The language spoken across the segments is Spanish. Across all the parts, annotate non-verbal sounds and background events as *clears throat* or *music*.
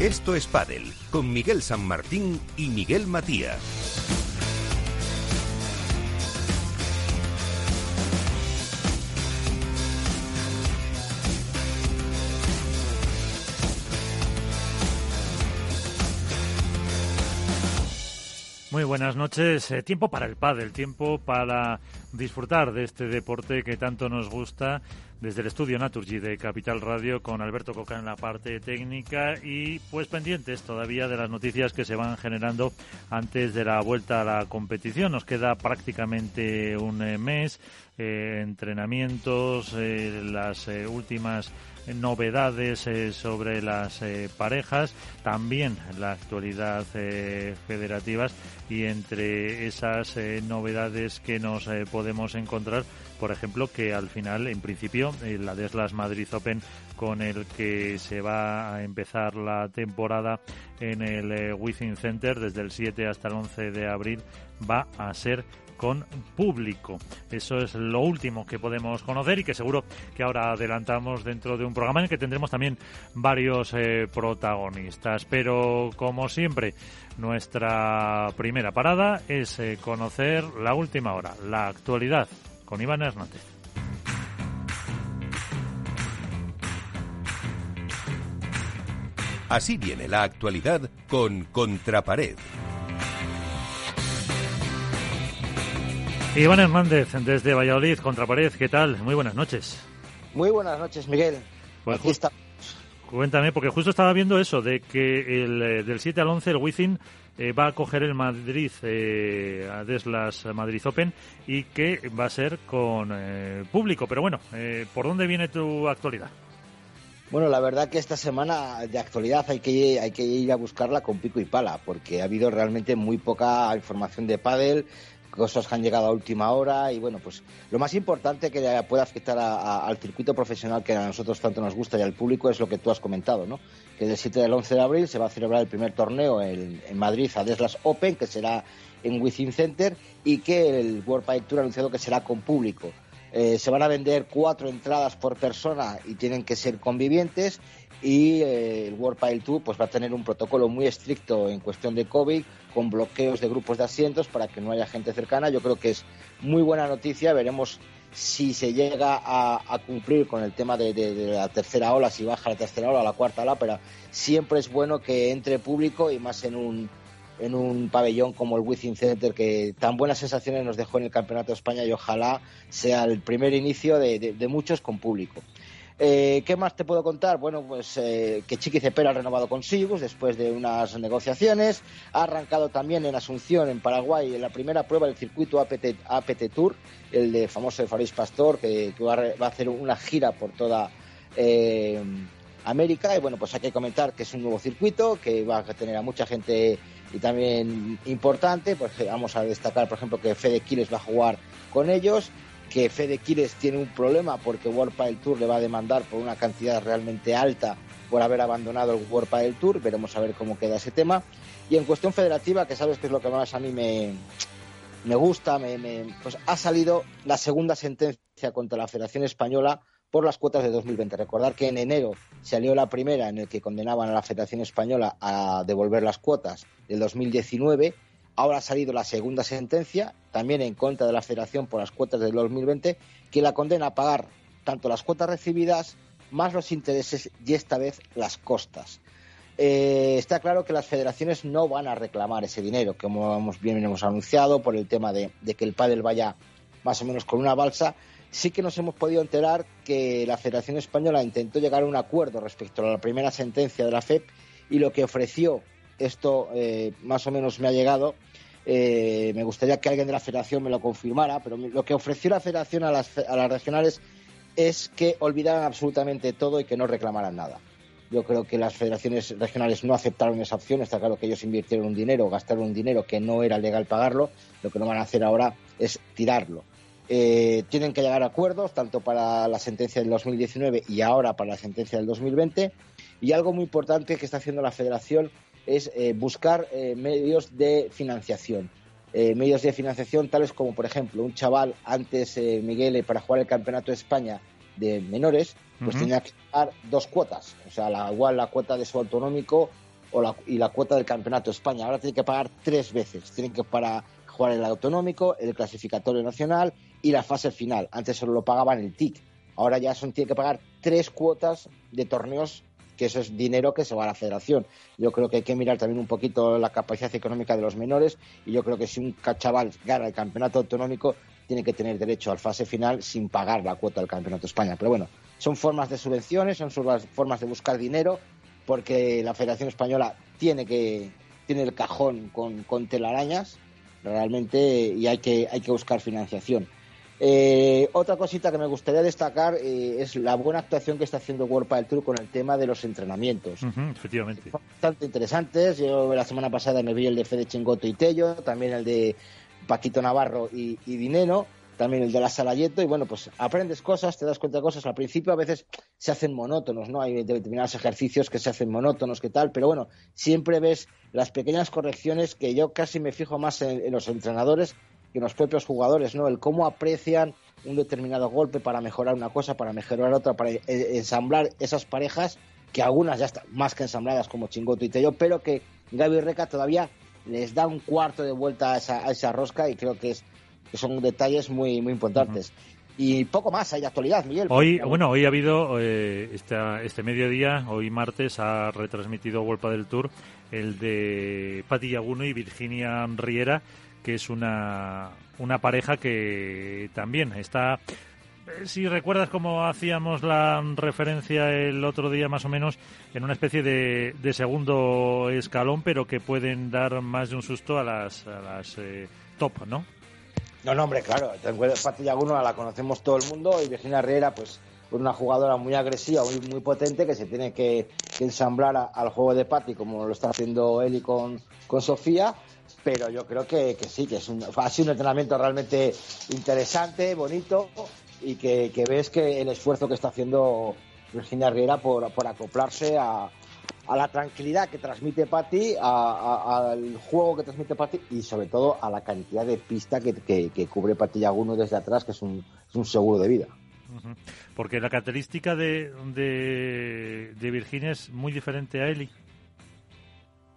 Esto es Padel, con Miguel San Martín y Miguel Matías. Muy buenas noches. Eh, tiempo para el pádel, tiempo para disfrutar de este deporte que tanto nos gusta desde el estudio Naturgy de Capital Radio con Alberto Coca en la parte técnica y pues pendientes todavía de las noticias que se van generando antes de la vuelta a la competición. Nos queda prácticamente un eh, mes, eh, entrenamientos, las últimas novedades eh, sobre las eh, parejas, también la actualidad eh, federativas y entre esas novedades que nos podemos encontrar, por ejemplo, que al final, en principio, la Deslas Madrid Open con el que se va a empezar la temporada en el Within Center desde el 7 hasta el 11 de abril va a ser con público. Eso es lo último que podemos conocer y que seguro que ahora adelantamos dentro de un programa en el que tendremos también varios eh, protagonistas. Pero como siempre, nuestra primera parada es eh, conocer la última hora, la actualidad, con Iván Hernández. Así viene la actualidad con Contrapared. Iván Hernández, desde Valladolid, Contrapared, ¿qué tal? Muy buenas noches. Muy buenas noches, Miguel. Pues Cuéntame, porque justo estaba viendo eso, de que el, eh, del 7 al 11 el Wizzing eh, va a coger el Madrid, eh, Madrid Open, y que va a ser con eh, público. Pero bueno, ¿por dónde viene tu actualidad? Bueno, la verdad que esta semana de actualidad hay que, hay que ir a buscarla con pico y pala, porque ha habido realmente muy poca información de pádel, cosas que han llegado a última hora y bueno, pues lo más importante que puede afectar al circuito profesional que a nosotros tanto nos gusta y al público es lo que tú has comentado, ¿no? Que del 7 al 11 de abril se va a celebrar el primer torneo en, Madrid, a Deslas Open, que será en Within Center y que el World Pile Tour ha anunciado que será con público. Eh, se van a vender cuatro entradas por persona y tienen que ser convivientes y eh, el World Pile Tour pues va a tener un protocolo muy estricto en cuestión de COVID con bloqueos de grupos de asientos para que no haya gente cercana. Yo creo que es muy buena noticia. Veremos si se llega a, cumplir con el tema de, la tercera ola, si baja la tercera ola, la cuarta ola, pero siempre es bueno que entre público y más en un, en un pabellón como el Within Center que tan buenas sensaciones nos dejó en el Campeonato de España y ojalá sea el primer inicio de muchos con público. Eh, ¿Qué más te puedo contar? Bueno, pues eh, que Chiqui Cepera ha renovado con Sigus después de unas negociaciones. Ha arrancado también en Asunción, en Paraguay, en la primera prueba del circuito APT, Tour, el de famoso de Faris Pastor, que, va, a, hacer una gira por toda eh, América. Y bueno, pues hay que comentar que es un nuevo circuito, que va a tener a mucha gente y también importante. Pues vamos a destacar, por ejemplo, que Fede Quiles va a jugar con ellos que Fede Quiles tiene un problema porque World Padel Tour le va a demandar por una cantidad realmente alta por haber abandonado el World Padel Tour. Veremos a ver cómo queda ese tema. Y en cuestión federativa, que sabes que es lo que más a mí me, me gusta, me, pues ha salido la segunda sentencia contra la Federación Española por las cuotas de 2020. Recordar que en enero salió la primera en el que condenaban a la Federación Española a devolver las cuotas del 2019 Ahora ha salido la segunda sentencia, también en contra de la Federación por las cuotas del 2020, que la condena a pagar tanto las cuotas recibidas más los intereses y esta vez las costas. Eh, está claro que las federaciones no van a reclamar ese dinero, como hemos, bien hemos anunciado, por el tema de, que el pádel vaya más o menos con una balsa. Sí que nos hemos podido enterar que la Federación Española intentó llegar a un acuerdo respecto a la primera sentencia de la FEP y lo que ofreció esto eh, más o menos me ha llegado. Eh, me gustaría que alguien de la federación me lo confirmara, pero lo que ofreció la federación a las, regionales es que olvidaran absolutamente todo y que no reclamaran nada. Yo creo que las federaciones regionales no aceptaron esa opción. Está claro que ellos invirtieron un dinero, gastaron un dinero que no era legal pagarlo. Lo que no van a hacer ahora es tirarlo. Eh, tienen que llegar a acuerdos, tanto para la sentencia del 2019 y ahora para la sentencia del 2020. Y algo muy importante que está haciendo la federación es eh, buscar eh, medios de financiación. Eh, medios de financiación tales como, por ejemplo, un chaval antes, Miguel, para jugar el Campeonato de España de menores, pues tenía que pagar dos cuotas. O sea, la, igual la cuota de su autonómico o la, y la cuota del Campeonato de España. Ahora tiene que pagar tres veces. Tienen que para jugar el autonómico, el clasificatorio nacional y la fase final. Antes solo lo pagaban el TIC. Ahora ya son, tiene que pagar tres cuotas de torneos que eso es dinero que se va a la federación. Yo creo que hay que mirar también un poquito la capacidad económica de los menores y yo creo que si un chaval gana el campeonato autonómico tiene que tener derecho al fase final sin pagar la cuota del campeonato de España. Pero bueno, son formas de subvenciones, son formas de buscar dinero porque la Federación Española tiene que tiene el cajón con, con telarañas realmente y hay que hay que buscar financiación. Eh, otra cosita que me gustaría destacar eh, es la buena actuación que está haciendo World del Tour con el tema de los entrenamientos. efectivamente. bastante interesantes. Yo la semana pasada me vi el de Fede Chingoto y Tello, también el de Paquito Navarro y, y Dineno, también el de la Salayeto. Y bueno, pues aprendes cosas, te das cuenta de cosas. Al principio a veces se hacen monótonos, ¿no? Hay determinados ejercicios que se hacen monótonos, que tal, pero bueno, siempre ves las pequeñas correcciones que yo casi me fijo más en los entrenadores que los propios jugadores, ¿no? El cómo aprecian un determinado golpe para mejorar una cosa, para mejorar otra, para eh, ensamblar esas parejas, que algunas ya están más que ensambladas como Chingoto y Tello, pero que Gaby Reca todavía les da un cuarto de vuelta a esa, a esa rosca y creo que, es, que son detalles muy, muy importantes. Y poco más hay de actualidad, Miguel. Hoy, bueno, hoy ha habido, eh, este mediodía, hoy martes, ha retransmitido Vuelta del Tour el de Pati Yaguno y Virginia Riera, que es una, una pareja que también está eh, si recuerdas cómo hacíamos la referencia el otro día más o menos en una especie de, de segundo escalón, pero que pueden dar más de un susto a las, a las eh, top, ¿no? No, no, hombre, claro. Pati Yaguno la conocemos todo el mundo y Virginia Herrera, pues una jugadora muy agresiva, muy, muy potente, que se tiene que, ensamblar al juego de Patti, como lo está haciendo Eli con, con Sofía pero yo creo que, sí, que es un, ha sido un entrenamiento realmente interesante, bonito y que, ves que el esfuerzo que está haciendo Virginia Riera por, acoplarse a, la tranquilidad que transmite Patti, al juego que transmite Patti y sobre todo a la cantidad de pista que, cubre Patti Yaguno desde atrás, que es un, seguro de vida. Porque la característica de, de, de Virginia es muy diferente a Eli.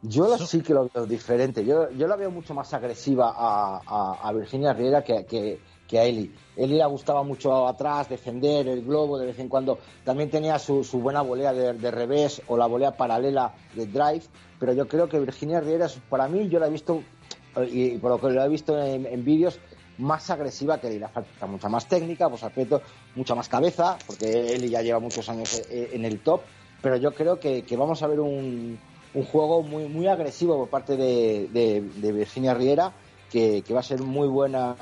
Yo sí que lo veo diferente. Yo, yo la veo mucho más agresiva a, Virginia Riera que, que, a Eli. Eli le gustaba mucho atrás, defender el globo de vez en cuando. También tenía su, buena volea de, revés o la volea paralela de drive. Pero yo creo que Virginia Riera, para mí, yo la he visto, y por lo que lo he visto en, vídeos, más agresiva que Eli. Falta mucha más técnica, pues aspecto, mucha más cabeza, porque Eli ya lleva muchos años en el top. Pero yo creo que vamos a ver un juego muy, muy agresivo por parte de, Virginia Riera, que, va a ser muy buena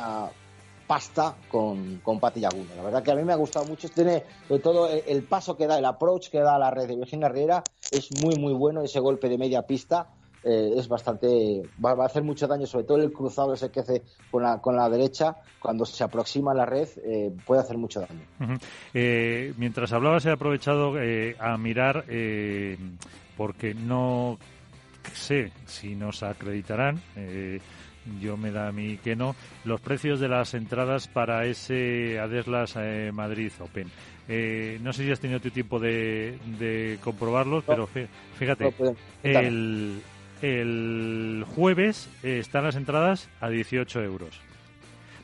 pasta con, con Pati Yaguno. La verdad que a mí me ha gustado mucho. Tiene, sobre todo, el, paso que da, el approach que da a la red de Virginia Riera es muy, muy bueno. Ese golpe de media pista eh, es bastante. Va, a hacer mucho daño, sobre todo el cruzado ese que hace con la, con la derecha. Cuando se aproxima a la red, eh, puede hacer mucho daño. Eh, mientras hablabas, he aprovechado a mirar porque no sé si nos acreditarán. Eh, yo me da a mí que no, los precios de las entradas para ese Adeslas eh, Madrid Open. Eh, no sé si has tenido tu tiempo de, de comprobarlos, pero fíjate, el, el jueves están las entradas a 18 euros.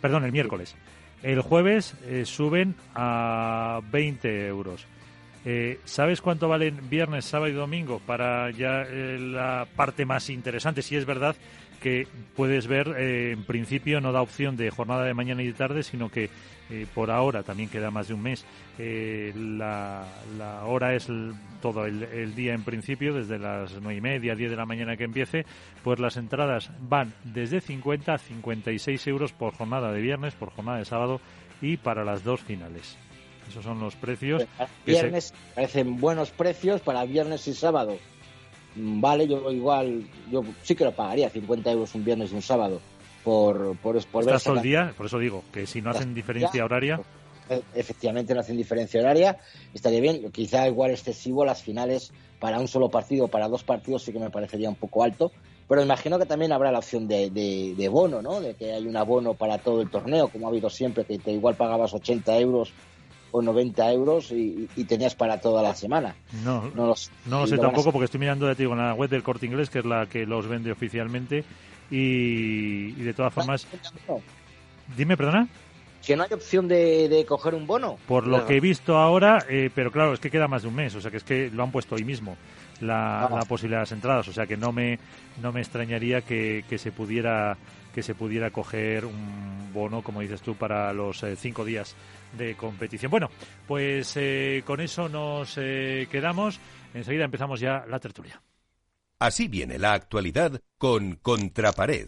Perdón, el miércoles. El jueves suben a 20 euros. Eh, ¿Sabes cuánto valen viernes, sábado y domingo para ya eh, la parte más interesante? Si es verdad que puedes ver, eh, en principio no da opción de jornada de mañana y de tarde, sino que por ahora también queda más de un mes. La, hora es todo el, día en principio, desde las nueve y media, 10 de la mañana que empiece, pues las entradas van desde 50 a 56 euros por jornada de viernes, por jornada de sábado y para las dos finales. Esos son los precios. viernes parecen buenos precios para viernes y sábado. Mm, vale, yo igual, yo sí que lo pagaría, 50 euros un viernes y un sábado. Por, por, por ver todo el día, por eso digo, que si no hacen diferencia horaria. Efectivamente no hacen diferencia horaria, estaría bien. Quizá igual excesivo las finales para un solo partido, para dos partidos sí que me parecería un poco alto. Pero imagino que también habrá la opción de, de, bono, ¿no? De que hay un abono para todo el torneo, como ha habido siempre, que te igual pagabas 80 euros o 90 euros y, tenías para toda la semana. No, no, lo sé tampoco porque estoy mirando, ya te digo, en la web del Corte Inglés, que es la que los vende oficialmente, y, de todas formas... Dime, perdona. Que no hay opción de, coger un bono. Por lo que he visto ahora, eh, pero claro, es que queda más de un mes, o sea que es que lo han puesto hoy mismo la, ah. la posibilidad de las entradas, o sea que no me, no me extrañaría que, que se pudiera que se pudiera coger un bono, como dices tú, para los eh, cinco días de competición. Bueno, pues eh, con eso nos eh, quedamos. Enseguida empezamos ya la tertulia. Así viene la actualidad con Contrapared.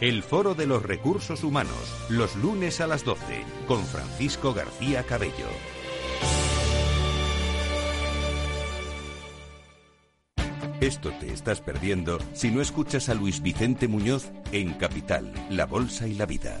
El Foro de los Recursos Humanos, los lunes a las 12, con Francisco García Cabello. Esto te estás perdiendo si no escuchas a Luis Vicente Muñoz en Capital, La Bolsa y la Vida.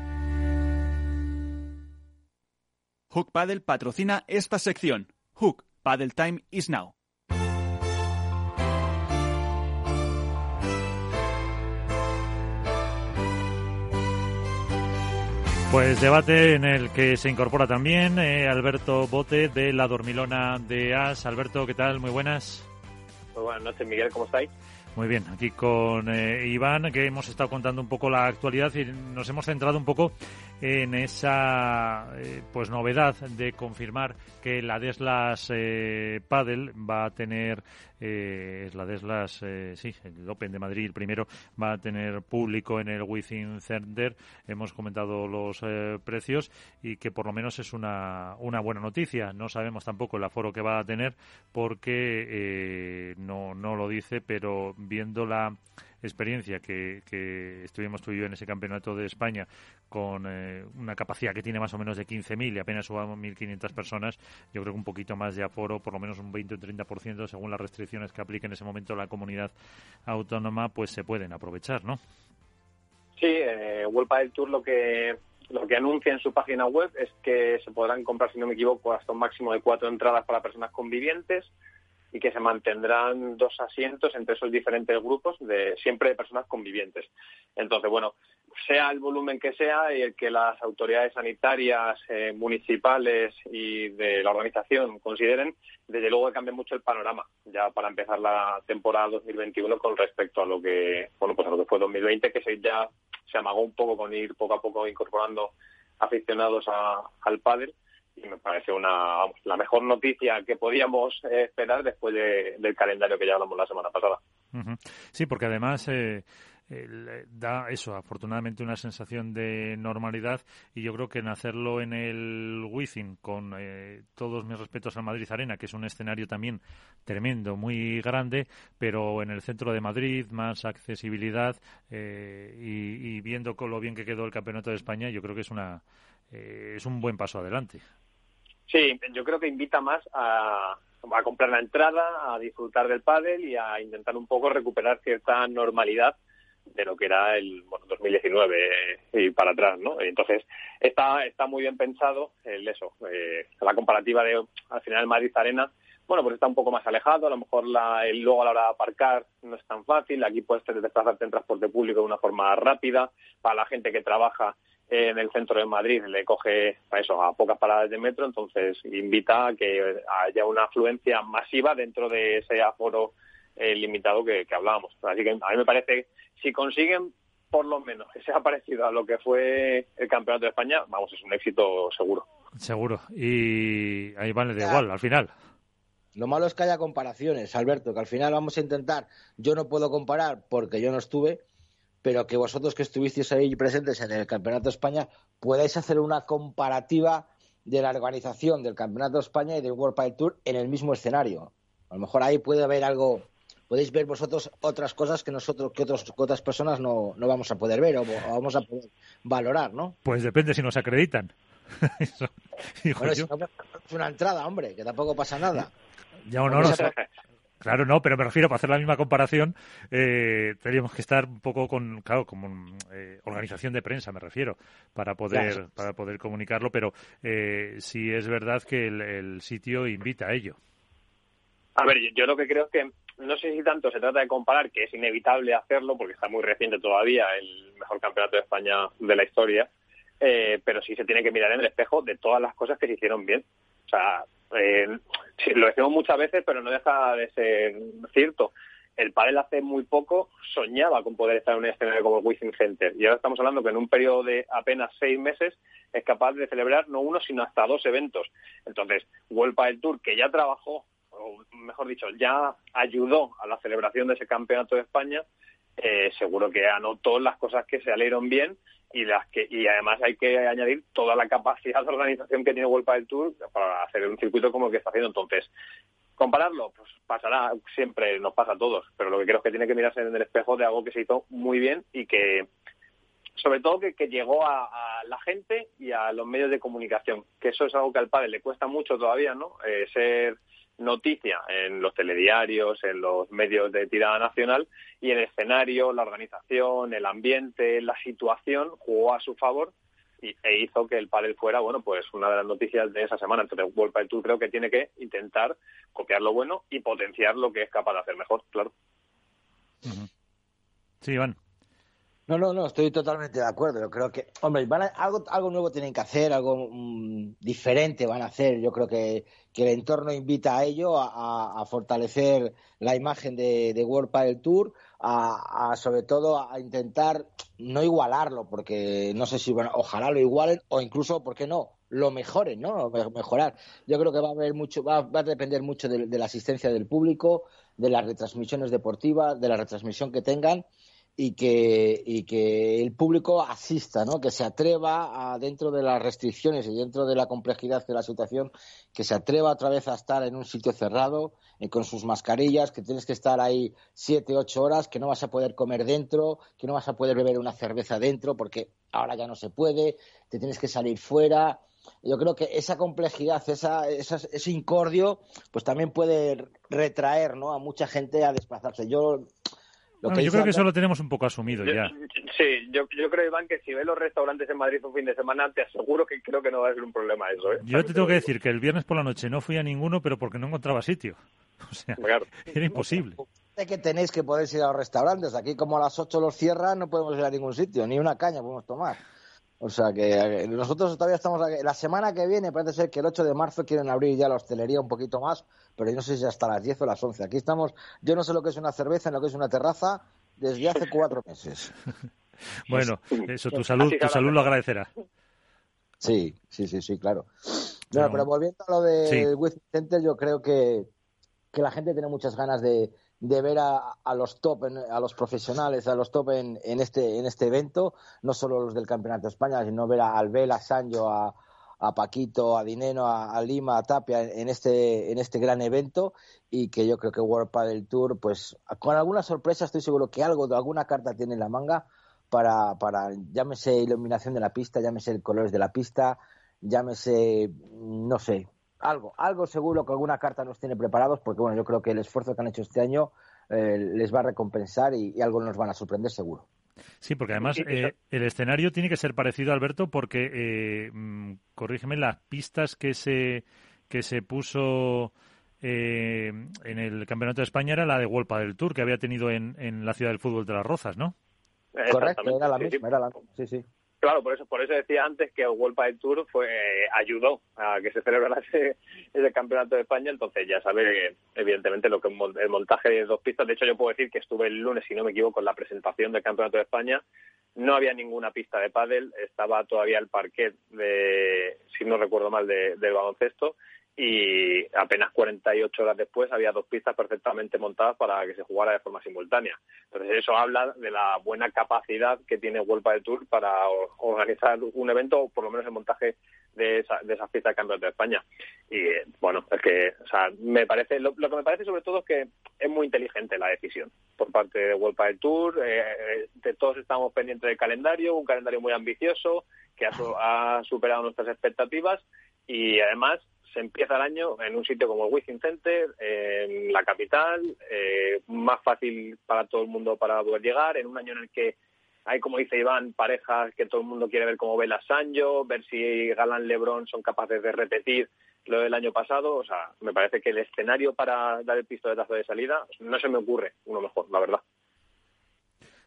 Hook Paddle patrocina esta sección. Hook Paddle Time is now. Pues debate en el que se incorpora también eh, Alberto Bote de La Dormilona de As. Alberto, ¿qué tal? Muy buenas. Muy buenas noches, Miguel, ¿cómo estáis? Muy bien, aquí con eh, Iván, que hemos estado contando un poco la actualidad y nos hemos centrado un poco en esa eh, pues novedad de confirmar que la Deslas eh, Padel va a tener eh, la Deslas eh, sí el Open de Madrid primero va a tener público en el Within Center hemos comentado los eh, precios y que por lo menos es una, una buena noticia. No sabemos tampoco el aforo que va a tener porque no no lo dice pero viendo la experiencia que, que estuvimos tú y yo en ese campeonato de España con eh, una capacidad que tiene más o menos de 15.000 y apenas subamos 1.500 personas, yo creo que un poquito más de aforo, por lo menos un 20 o 30% según las restricciones que aplique en ese momento la comunidad autónoma, pues se pueden aprovechar, ¿no? Sí, eh, World Padel Tour lo que lo que anuncia en su página web es que se podrán comprar, si no me equivoco, hasta un máximo de cuatro entradas para personas convivientes y que se mantendrán dos asientos entre esos diferentes grupos de siempre de personas convivientes. Entonces, bueno, sea el volumen que sea y el que las autoridades sanitarias, eh, municipales y de la organización consideren, desde luego que cambia mucho el panorama ya para empezar la temporada 2021 con respecto a lo que, bueno, pues a lo que fue 2020, que se ya se amagó un poco con ir poco a poco incorporando aficionados al pádel y me parece una la mejor noticia que podíamos eh, esperar después del calendario que ya hablamos la semana pasada. Sí, porque además eh, eh, da eso, afortunadamente, una sensación de normalidad y yo creo que en hacerlo en el Wizzing, con todos mis respetos al Madrid Arena, que es un escenario también tremendo, muy grande, pero en el centro de Madrid, más accesibilidad y, y, viendo lo bien que quedó el Campeonato de España, yo creo que es una es un buen paso adelante. Sí, yo creo que invita más a, comprar la entrada, a disfrutar del pádel y a intentar un poco recuperar cierta normalidad de lo que era el bueno, 2019 y para atrás, ¿no? Entonces está está muy bien pensado el eso, eh, la comparativa de al final Madrid Arena, bueno, pues está un poco más alejado, a lo mejor la, el, luego a la hora de aparcar no es tan fácil, aquí puedes desplazarte en transporte público de una forma rápida, para la gente que trabaja en el centro de Madrid le coge a eso a pocas paradas de metro, entonces invita a que haya una afluencia masiva dentro de ese aforo eh, limitado que, hablábamos. Así que a mí me parece si consiguen por lo menos que sea *laughs* parecido a lo que fue el campeonato de España, vamos, es un éxito seguro. Seguro. Y ahí vale de igual al final. Lo malo es que haya comparaciones, Alberto, que al final vamos a intentar, yo no puedo comparar porque yo no estuve, pero que vosotros que estuvisteis ahí presentes en el Campeonato de España podáis hacer una comparativa de la organización del Campeonato de España y del World Pile Tour en el mismo escenario. A lo mejor ahí puede haber algo, podéis ver vosotros otras cosas que nosotros, que, otros, otras personas no, no vamos a poder ver o, vamos a poder valorar, ¿no? Pues depende si nos acreditan. *laughs* Eso, bueno, si no, es una entrada, hombre, que tampoco pasa nada. Ya, no, no, Claro, no, pero me refiero, para hacer la misma comparación, eh, tendríamos que estar un poco con, claro, como eh, organización de prensa, me refiero, para poder, para poder comunicarlo, pero eh, sí es verdad que el, sitio invita a ello. A ver, yo, lo que creo es que no sé si tanto se trata de comparar, que es inevitable hacerlo, porque está muy reciente todavía el mejor campeonato de España de la historia, eh, pero sí se tiene que mirar en el espejo de todas las cosas que se hicieron bien. O sea, eh, lo decimos muchas veces, pero no deja de ser cierto. El pádel hace muy poco soñaba con poder estar en un escenario como el Wizzing Center y ahora estamos hablando que en un periodo de apenas seis meses es capaz de celebrar no uno sino hasta dos eventos. Entonces, World Padel Tour, que ya trabajó, o mejor dicho, ya ayudó a la celebración de ese campeonato de España, eh, seguro que anotó las cosas que se salieron bien y las que y además hay que añadir toda la capacidad de organización que tiene World del Tour para hacer un circuito como el que está haciendo. Entonces compararlo pues pasará siempre nos pasa a todos pero lo que creo es que tiene que mirarse en el espejo de algo que se hizo muy bien y que sobre todo que, llegó a, la gente y a los medios de comunicación que eso es algo que al padre le cuesta mucho todavía no eh, ser noticia en los telediarios, en los medios de tirada nacional y el escenario, la organización, el ambiente, la situación jugó a su favor y, e hizo que el pádel fuera, bueno, pues una de las noticias de esa semana. Entonces, World Padel Tour creo que tiene que intentar copiar lo bueno y potenciar lo que es capaz de hacer mejor, claro. Sí, Iván. No, no, no, estoy totalmente de acuerdo. Yo creo que, hombre, van algo, algo nuevo tienen que hacer, algo mm, diferente van a hacer. Yo creo que, que, el entorno invita a ello, a, fortalecer la imagen de, de World Padel Tour, a, sobre todo a intentar no igualarlo, porque no sé si, bueno, ojalá lo igualen o incluso, ¿por qué no? Lo mejoren, ¿no? Mejorar. Yo creo que va a haber mucho, va, va a depender mucho de la asistencia del público, de las retransmisiones deportivas, de la retransmisión que tengan y que, y que el público asista, ¿no? que se atreva a, dentro de las restricciones y dentro de la complejidad de la situación, que se atreva otra vez a estar en un sitio cerrado, eh, con sus mascarillas, que tienes que estar ahí siete, ocho horas, que no vas a poder comer dentro, que no vas a poder beber una cerveza dentro, porque ahora ya no se puede, te tienes que salir fuera. Yo creo que esa complejidad, esa, ese incordio, pues también puede retraer ¿no? a mucha gente a desplazarse. Yo yo creo que eso lo tenemos un poco asumido ya. Sí, yo, creo, Iván, que si ves los restaurantes en Madrid un fin de semana, te aseguro que creo que no va a ser un problema eso. ¿eh? Yo te tengo que decir que el viernes por la noche no fui a ninguno, pero porque no encontraba sitio. *laughs* O sea, era imposible. que tenéis que poder ir a los restaurantes. Aquí, como a las 8 los cierran, no podemos ir a ningún sitio, ni una caña podemos tomar. O sea que nosotros todavía estamos aquí. La semana que viene parece ser que el 8 de marzo quieren abrir ya la hostelería un poquito más, pero yo no sé si hasta las 10 o las 11. Aquí estamos, yo no sé lo que es una cerveza, lo que es una terraza, desde hace cuatro meses. *laughs* bueno, eso tu salud, tu salud lo agradecerá. Sí, sí, sí, sí, claro. pero volviendo a lo de sí. Center, yo creo que, que la gente tiene muchas ganas de, de ver a, los top, a los profesionales, a los top en, en, este, en este evento, no solo los del Campeonato de España, sino ver a Albel, a Sancho, a, a Paquito, a Dineno, a, Lima, a Tapia en este, en este gran evento y que yo creo que World Padel Tour, pues con alguna sorpresa estoy seguro que algo alguna carta tiene en la manga para, para llámese iluminación de la pista, llámese el colores de la pista, llámese, no sé, algo, algo seguro que alguna carta nos tiene preparados, porque bueno, yo creo que el esfuerzo que han hecho este año eh, les va a recompensar y, algo nos van a sorprender seguro. Sí, porque además eh, el escenario tiene que ser parecido, Alberto, porque, eh, mm, corrígeme, las pistas que se, que se puso eh, en el Campeonato de España era la de World del Tour, que había tenido en, en la Ciudad del Fútbol de las Rozas, ¿no? Correcto, era la misma, era la sí, sí. Claro, por eso, por eso decía antes que el World Padel Tour fue, ayudó a que se celebrara ese, *laughs* ese campeonato de España, entonces ya sabe evidentemente lo que el montaje de dos pistas, de hecho yo puedo decir que estuve el lunes, si no me equivoco, en la presentación del campeonato de España, no había ninguna pista de pádel, estaba todavía el parquet de, si no recuerdo mal, de, del baloncesto, y apenas 48 horas después había dos pistas perfectamente montadas para que se jugara de forma simultánea. Entonces eso habla de la buena capacidad que tiene World del Tour para organizar un evento o por lo menos el montaje de esa, de pistas de campeonato de España. Y bueno, es que, o sea, me parece, lo, que me parece sobre todo es que es muy inteligente la decisión por parte de World del Tour. Eh, eh, de todos estamos pendientes del calendario, un calendario muy ambicioso que ha superado nuestras expectativas y además se empieza el año en un sitio como el Wizzing Center, en la capital, eh, más fácil para todo el mundo para poder llegar, en un año en el que hay, como dice Iván, parejas que todo el mundo quiere ver como Vela Sancho, ver si Galán Lebron son capaces de repetir lo del año pasado. O sea, me parece que el escenario para dar el pistoletazo de salida no se me ocurre uno mejor, la verdad.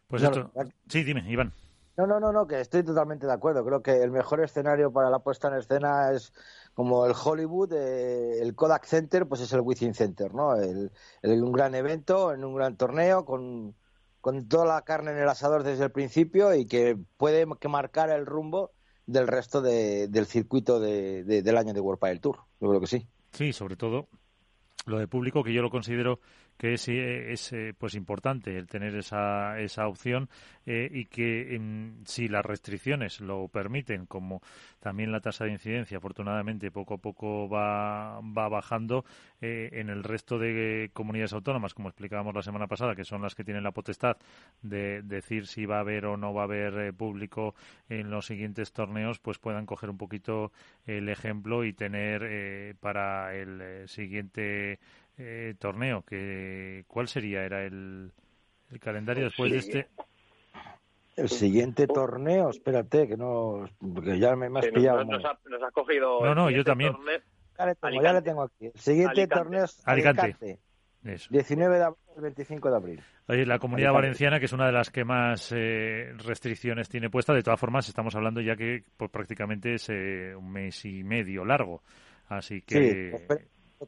Pues esto... Sí, dime, Iván. No, no, no, no, que estoy totalmente de acuerdo. Creo que el mejor escenario para la puesta en escena es como el Hollywood, eh, el Kodak Center, pues es el Within Center, ¿no? El, un gran evento, en un gran torneo, con, con toda la carne en el asador desde el principio y que puede que marcar el rumbo del resto del circuito de, del año de World Padel Tour. Yo creo que sí. Sí, sobre todo lo de público, que yo lo considero que es, eh, es eh, pues importante el tener esa, esa opción eh, y que si las restricciones lo permiten, como también la tasa de incidencia afortunadamente poco a poco va, va bajando en el resto de comunidades autónomas, como explicábamos la semana pasada, que son las que tienen la potestad de decir si va a haber o no va a haber público en los siguientes torneos, pues puedan coger un poquito el ejemplo y tener para el siguiente eh, torneo. Que, ¿Cuál sería? ¿Era el, el calendario después de este? El siguiente torneo, espérate, que no. Porque ya me, has pillado. Nos, ha, cogido. No, no, yo también. ya, le tengo, aquí. El siguiente torneo es Alicante. 19 de abril, 25 de abril. Oye, la comunidad valenciana, que es una de las que más eh, restricciones tiene puesta, de todas formas, estamos hablando ya que pues, prácticamente es eh, un mes y medio largo. Así que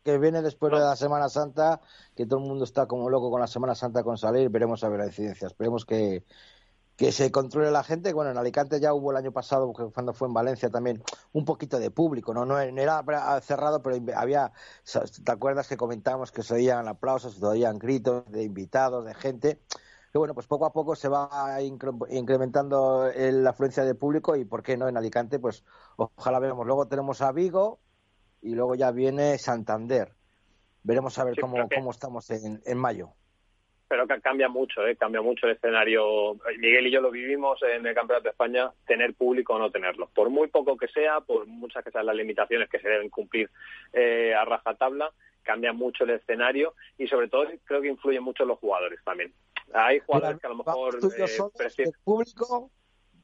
que viene después de la Semana Santa, que todo el mundo está como loco con la Semana Santa con salir, veremos a ver la incidencia. Esperemos que, que se controle la gente. Bueno, en Alicante ya hubo el año pasado, cuando fue en Valencia también, un poquito de público, ¿no? No, era cerrado, pero había, ¿te acuerdas que comentábamos que se oían aplausos, se oían gritos de invitados, de gente? Que bueno, pues poco a poco se va incrementando la afluencia de público y, ¿por qué no? En Alicante, pues ojalá veamos. Luego tenemos a Vigo, y luego ya viene Santander. Veremos a ver cómo, cómo estamos en, en mayo pero que cambia mucho, ¿eh? cambia mucho el escenario. Miguel y yo lo vivimos en el Campeonato de España, tener público o no tenerlo. Por muy poco que sea, por muchas que sean las limitaciones que se deben cumplir eh, a rajatabla, cambia mucho el escenario y sobre todo creo que influyen mucho los jugadores también. Hay jugadores que a lo mejor... Eh, público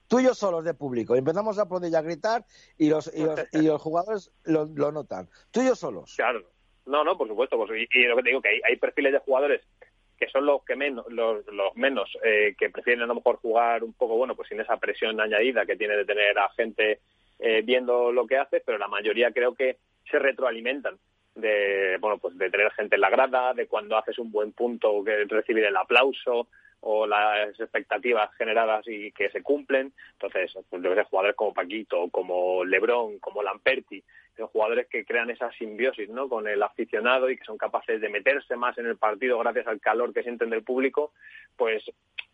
tuyos solos de público. Empezamos a poner y a gritar y los, y los, jugadores lo, notan. Tuyos solos. Claro. No, no, por supuesto. Pues, y, lo que te digo, que hay, perfiles de jugadores que son los que menos, los, menos, eh, que prefieren a lo mejor jugar un poco, bueno, pues sin esa presión añadida que tiene de tener a gente eh, viendo lo que hace, pero la mayoría creo que se retroalimentan de, bueno, pues de tener gente en la grada, de cuando haces un buen punto, que recibir el aplauso, o las expectativas generadas y que se cumplen. Entonces, pues, jugadores como Paquito, como Lebron, como Lamperti, son jugadores que crean esa simbiosis ¿no? con el aficionado y que son capaces de meterse más en el partido gracias al calor que sienten del público, pues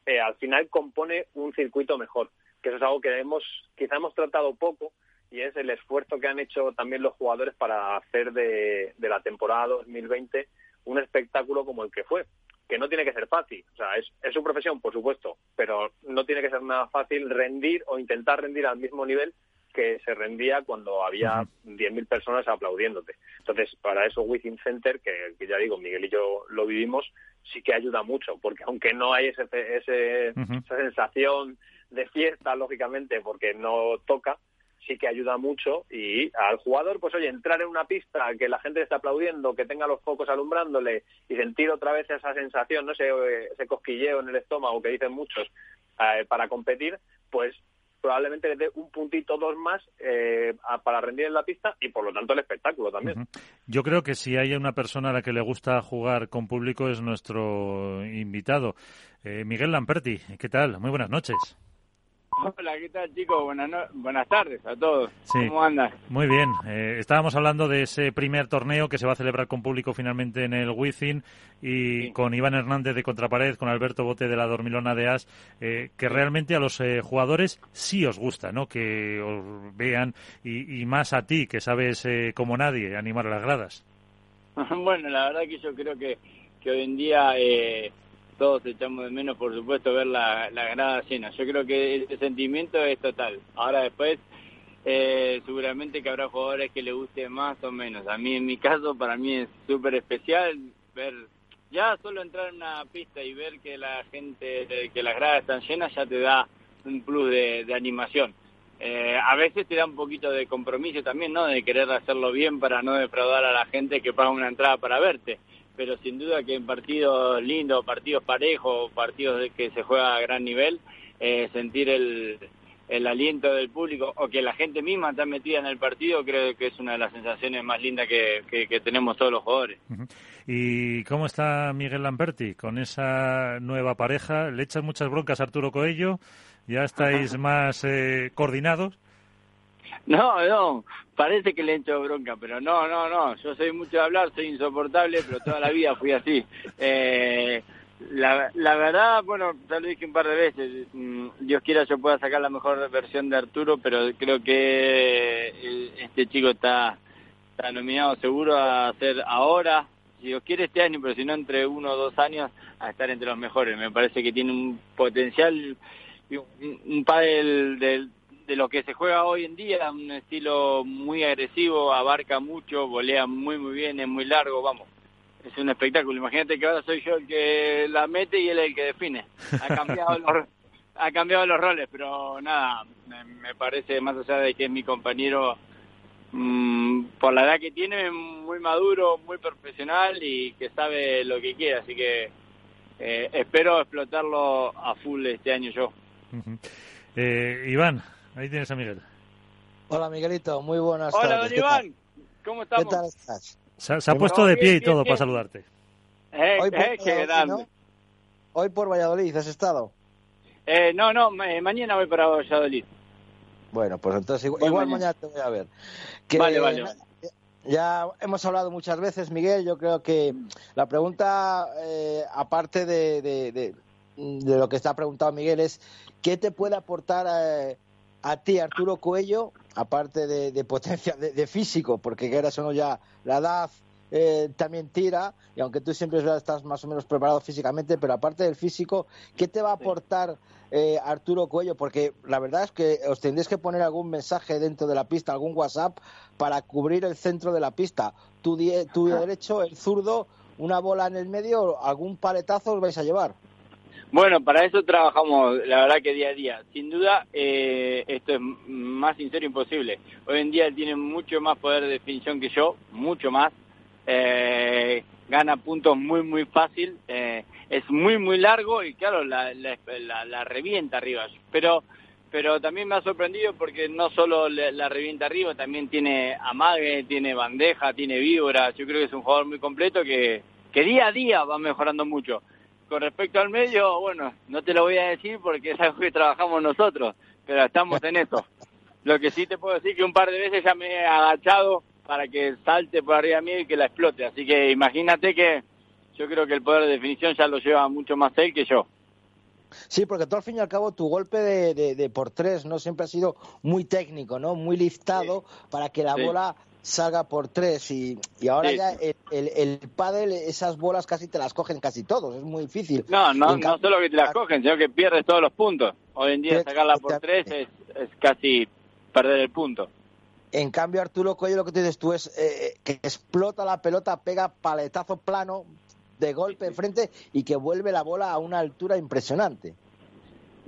eh, al final compone un circuito mejor, que eso es algo que hemos, quizá hemos tratado poco y es el esfuerzo que han hecho también los jugadores para hacer de, de la temporada 2020 un espectáculo como el que fue que no tiene que ser fácil. O sea, es, es su profesión, por supuesto, pero no tiene que ser nada fácil rendir o intentar rendir al mismo nivel que se rendía cuando había 10.000 personas aplaudiéndote. Entonces, para eso Within Center, que, ya digo, Miguel y yo lo vivimos, sí que ayuda mucho, porque aunque no hay ese, ese, esa sensación de fiesta, lógicamente, porque no toca, sí que ayuda mucho y al jugador, pues oye, entrar en una pista, que la gente esté aplaudiendo, que tenga los focos alumbrándole y sentir otra vez esa sensación, no sé, ese cosquilleo en el estómago que dicen muchos eh, para competir, pues probablemente le dé un puntito dos más eh, para rendir en la pista y por lo tanto el espectáculo también. Yo creo que si hay una persona a la que le gusta jugar con público es nuestro invitado, eh, Miguel Lamperti. ¿Qué tal? Muy buenas noches. Hola, ¿qué tal chicos? Buenas, buenas tardes a todos. ¿Cómo andan? Muy bien. Eh, estábamos hablando de ese primer torneo que se va a celebrar con público finalmente en el Wizzing y con Iván Hernández de Contrapared, con Alberto Bote de la Dormilona de As, eh, que realmente a los eh, jugadores sí os gusta, ¿no? Que os vean y, y más a ti, que sabes como nadie animar a las gradas. *laughs* bueno, la verdad que yo creo que, que hoy en día todos echamos de menos, por supuesto, ver la, la grada llena. Yo creo que ese sentimiento es total. Ahora después, eh, seguramente que habrá jugadores que le guste más o menos. A mí, en mi caso, para mí es súper especial ver, ya solo entrar en una pista y ver que la gente, que las gradas están llenas, ya te da un plus de, animación. Eh, a veces te da un poquito de compromiso también, ¿no? De querer hacerlo bien para no defraudar a la gente que paga una entrada para verte pero sin duda que en partidos lindos, partidos parejos, partidos que se juega a gran nivel, eh, sentir el, el aliento del público o que la gente misma está metida en el partido, creo que es una de las sensaciones más lindas que, que, tenemos todos los jugadores. ¿Y cómo está Miguel Lamberti con esa nueva pareja? ¿Le echas muchas broncas a Arturo Coello? ¿Ya estáis más eh, coordinados? *laughs* No, no, parece que le hecho bronca, pero no, no, no. Yo soy mucho de hablar, soy insoportable, pero toda la vida fui así. Eh, la, la verdad, bueno, ya lo dije un par de veces. Mm, Dios quiera yo pueda sacar la mejor versión de Arturo, pero creo que este chico está, está nominado seguro a ser ahora, si Dios quiere este año, pero si no entre uno o dos años, a estar entre los mejores. Me parece que tiene un potencial, un, un pádel del de lo que se juega hoy en día, un estilo muy agresivo, abarca mucho, volea muy muy bien, es muy largo, vamos. Es un espectáculo. Imagínate que ahora soy yo el que la mete y él el que define. Ha cambiado *laughs* los, ha cambiado los roles, pero nada, me, parece más allá de que es mi compañero mm, por la edad que tiene, muy maduro, muy profesional y que sabe lo que quiere, así que eh, espero explotarlo a full este año yo. eh, Iván, Ahí tienes a Miguel. Hola, Miguelito. Muy buenas Hola, tardes. don Iván. ¿Cómo estamos? ¿Qué tal estás? Se, ha puesto de pie y todo para saludarte. Eh, hoy, por eh, qué grande. hoy por Valladolid, ¿has estado? Eh, no, no, mañana voy para Valladolid. Bueno, pues entonces igual, mañana. te voy a ver. vale, vale. Ya hemos hablado muchas veces, Miguel. Yo creo que la pregunta, eh, aparte de, de, de, lo que está preguntado Miguel, es ¿qué te puede aportar eh, a ti, Arturo Cuello, aparte de, potencia de, físico, porque quieras o no ya la edad eh, también tira, y aunque tú siempre estás más o menos preparado físicamente, pero aparte del físico, ¿qué te va a aportar eh, Arturo Cuello? Porque la verdad es que os tendréis que poner algún mensaje dentro de la pista, algún WhatsApp, para cubrir el centro de la pista. Tu, tu derecho, el zurdo, una bola en el medio, algún paletazo os vais a llevar. Bueno, para eso trabajamos, la verdad que día a día. Sin duda, eh, esto es más sincero imposible. Hoy en día tiene mucho más poder de definición que yo, mucho más. Eh, gana puntos muy, muy fácil. Eh, es muy, muy largo y claro, la, la, revienta arriba. Pero pero también me ha sorprendido porque no solo la, revienta arriba, también tiene amague, tiene bandeja, tiene víbora. Yo creo que es un jugador muy completo que, que día a día va mejorando mucho. Con respecto al medio, bueno, no te lo voy a decir porque es algo que trabajamos nosotros, pero estamos en eso. *laughs* Lo que sí te puedo decir que un par de veces ya me he agachado para que salte por arriba mío y que la explote. Así que imagínate que yo creo que el poder de definición ya lo lleva mucho más él que yo. Sí, porque tú al fin y al cabo tu golpe de, de, por tres no siempre ha sido muy técnico, ¿no? Muy liftado para que la bola salga por tres y, y ahora ya el, el, pádel, esas bolas casi te las cogen casi todos, es muy difícil. No, no, no solo que te las cogen, sino que pierdes todos los puntos. Hoy en día sacarla por tres es, es casi perder el punto. En cambio, Arturo Cuello, lo que tú dices tú es eh, que explota la pelota, pega paletazo plano de golpe de frente y que vuelve la bola a una altura impresionante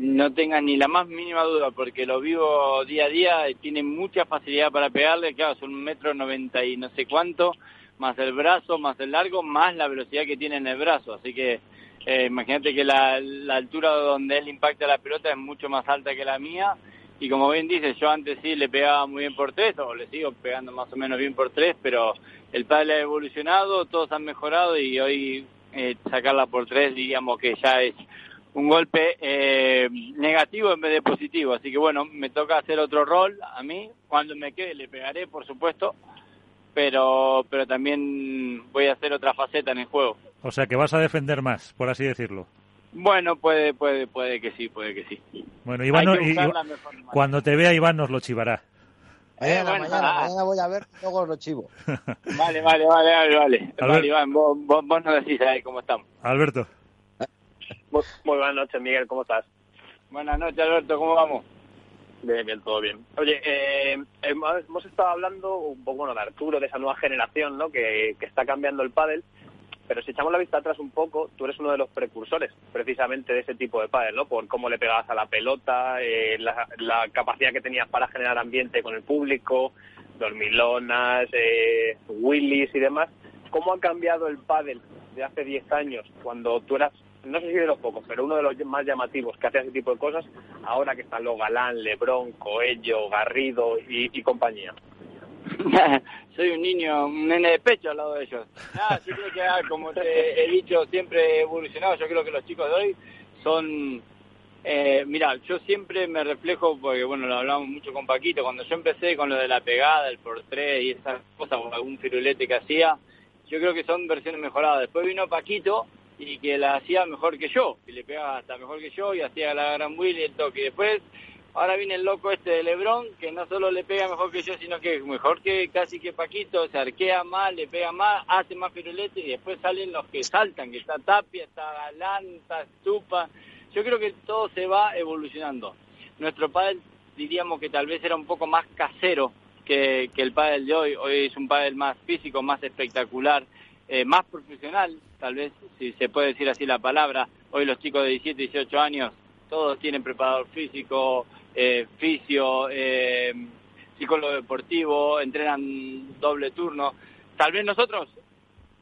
no tengas ni la más mínima duda, porque lo vivo día a día, y tiene mucha facilidad para pegarle, claro, son un metro noventa y no sé cuánto, más el brazo, más el largo, más la velocidad que tiene en el brazo, así que eh, imagínate que la, altura donde él impacta la pelota es mucho más alta que la mía, y como bien dices, yo antes sí le pegaba muy bien por tres, o le sigo pegando más o menos bien por tres, pero el padre ha evolucionado, todos han mejorado, y hoy eh, sacarla por tres diríamos que ya es un golpe eh, negativo en vez de positivo. Así que bueno, me toca hacer otro rol a mí. Cuando me quede le pegaré, por supuesto, pero, pero también voy a hacer otra faceta en el juego. O sea que vas a defender más, por así decirlo. Bueno, puede, puede, puede que sí, puede que sí. Bueno, Iván, cuando te vea Iván nos lo chivará. Mañana, mañana, mañana voy a ver, luego lo chivo. *laughs* Vale, vale, vale, vale, vale. vale Iván, vos, vos, vos nos decís ahí cómo estamos. Alberto. Muy, buenas noches, Miguel, ¿cómo estás? Buenas noches, Alberto, ¿cómo vamos? Bien, bien, todo bien. Oye, eh, hemos estado hablando un poco bueno, de Arturo, de esa nueva generación ¿no? que, que está cambiando el pádel, pero si echamos la vista atrás un poco, tú eres uno de los precursores precisamente de ese tipo de pádel, ¿no? Por cómo le pegabas a la pelota, eh, la, la, capacidad que tenías para generar ambiente con el público, dormilonas, eh, Willys y demás. ¿Cómo ha cambiado el pádel de hace 10 años, cuando tú eras no sé si de los pocos, pero uno de los más llamativos que hace ese tipo de cosas, ahora que están los Galán, Lebrón, Coello, Garrido y, compañía. *laughs* Soy un niño, un nene de pecho al lado de ellos. Nada, yo creo que, ah, como te he dicho, siempre he evolucionado. Yo creo que los chicos de hoy son... Eh, mira, yo siempre me reflejo, porque bueno, lo hablamos mucho con Paquito, cuando yo empecé con lo de la pegada, el por tres y esas cosas, o algún firulete que hacía, yo creo que son versiones mejoradas. Después vino Paquito y que la hacía mejor que yo, que le pegaba hasta mejor que yo y hacía la gran Will y el toque. Después, ahora viene el loco este de Lebron, que no solo le pega mejor que yo, sino que mejor que casi que Paquito, se arquea más, le pega más, hace más pirulete y después salen los que saltan, que está Tapia, está Galán, está Stupa. Yo creo que todo se va evolucionando. Nuestro padre diríamos que tal vez era un poco más casero que, que el pádel de hoy. Hoy es un pádel más físico, más espectacular, eh, más profesional, tal vez si se puede decir así la palabra. Hoy los chicos de 17, 18 años, todos tienen preparador físico, eh, fisio, eh, psicólogo deportivo, entrenan doble turno. Tal vez nosotros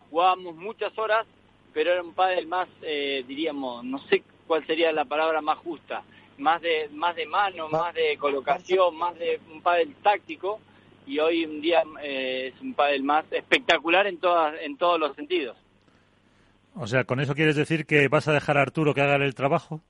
jugábamos muchas horas, pero era un pádel más, eh, diríamos, no sé cuál sería la palabra más justa, más de más de mano, más de colocación, más de un pádel táctico y hoy un día eh, es un pádel más espectacular en todas en todos los sentidos. O sea, ¿con eso quieres decir que vas a dejar a Arturo que haga el trabajo?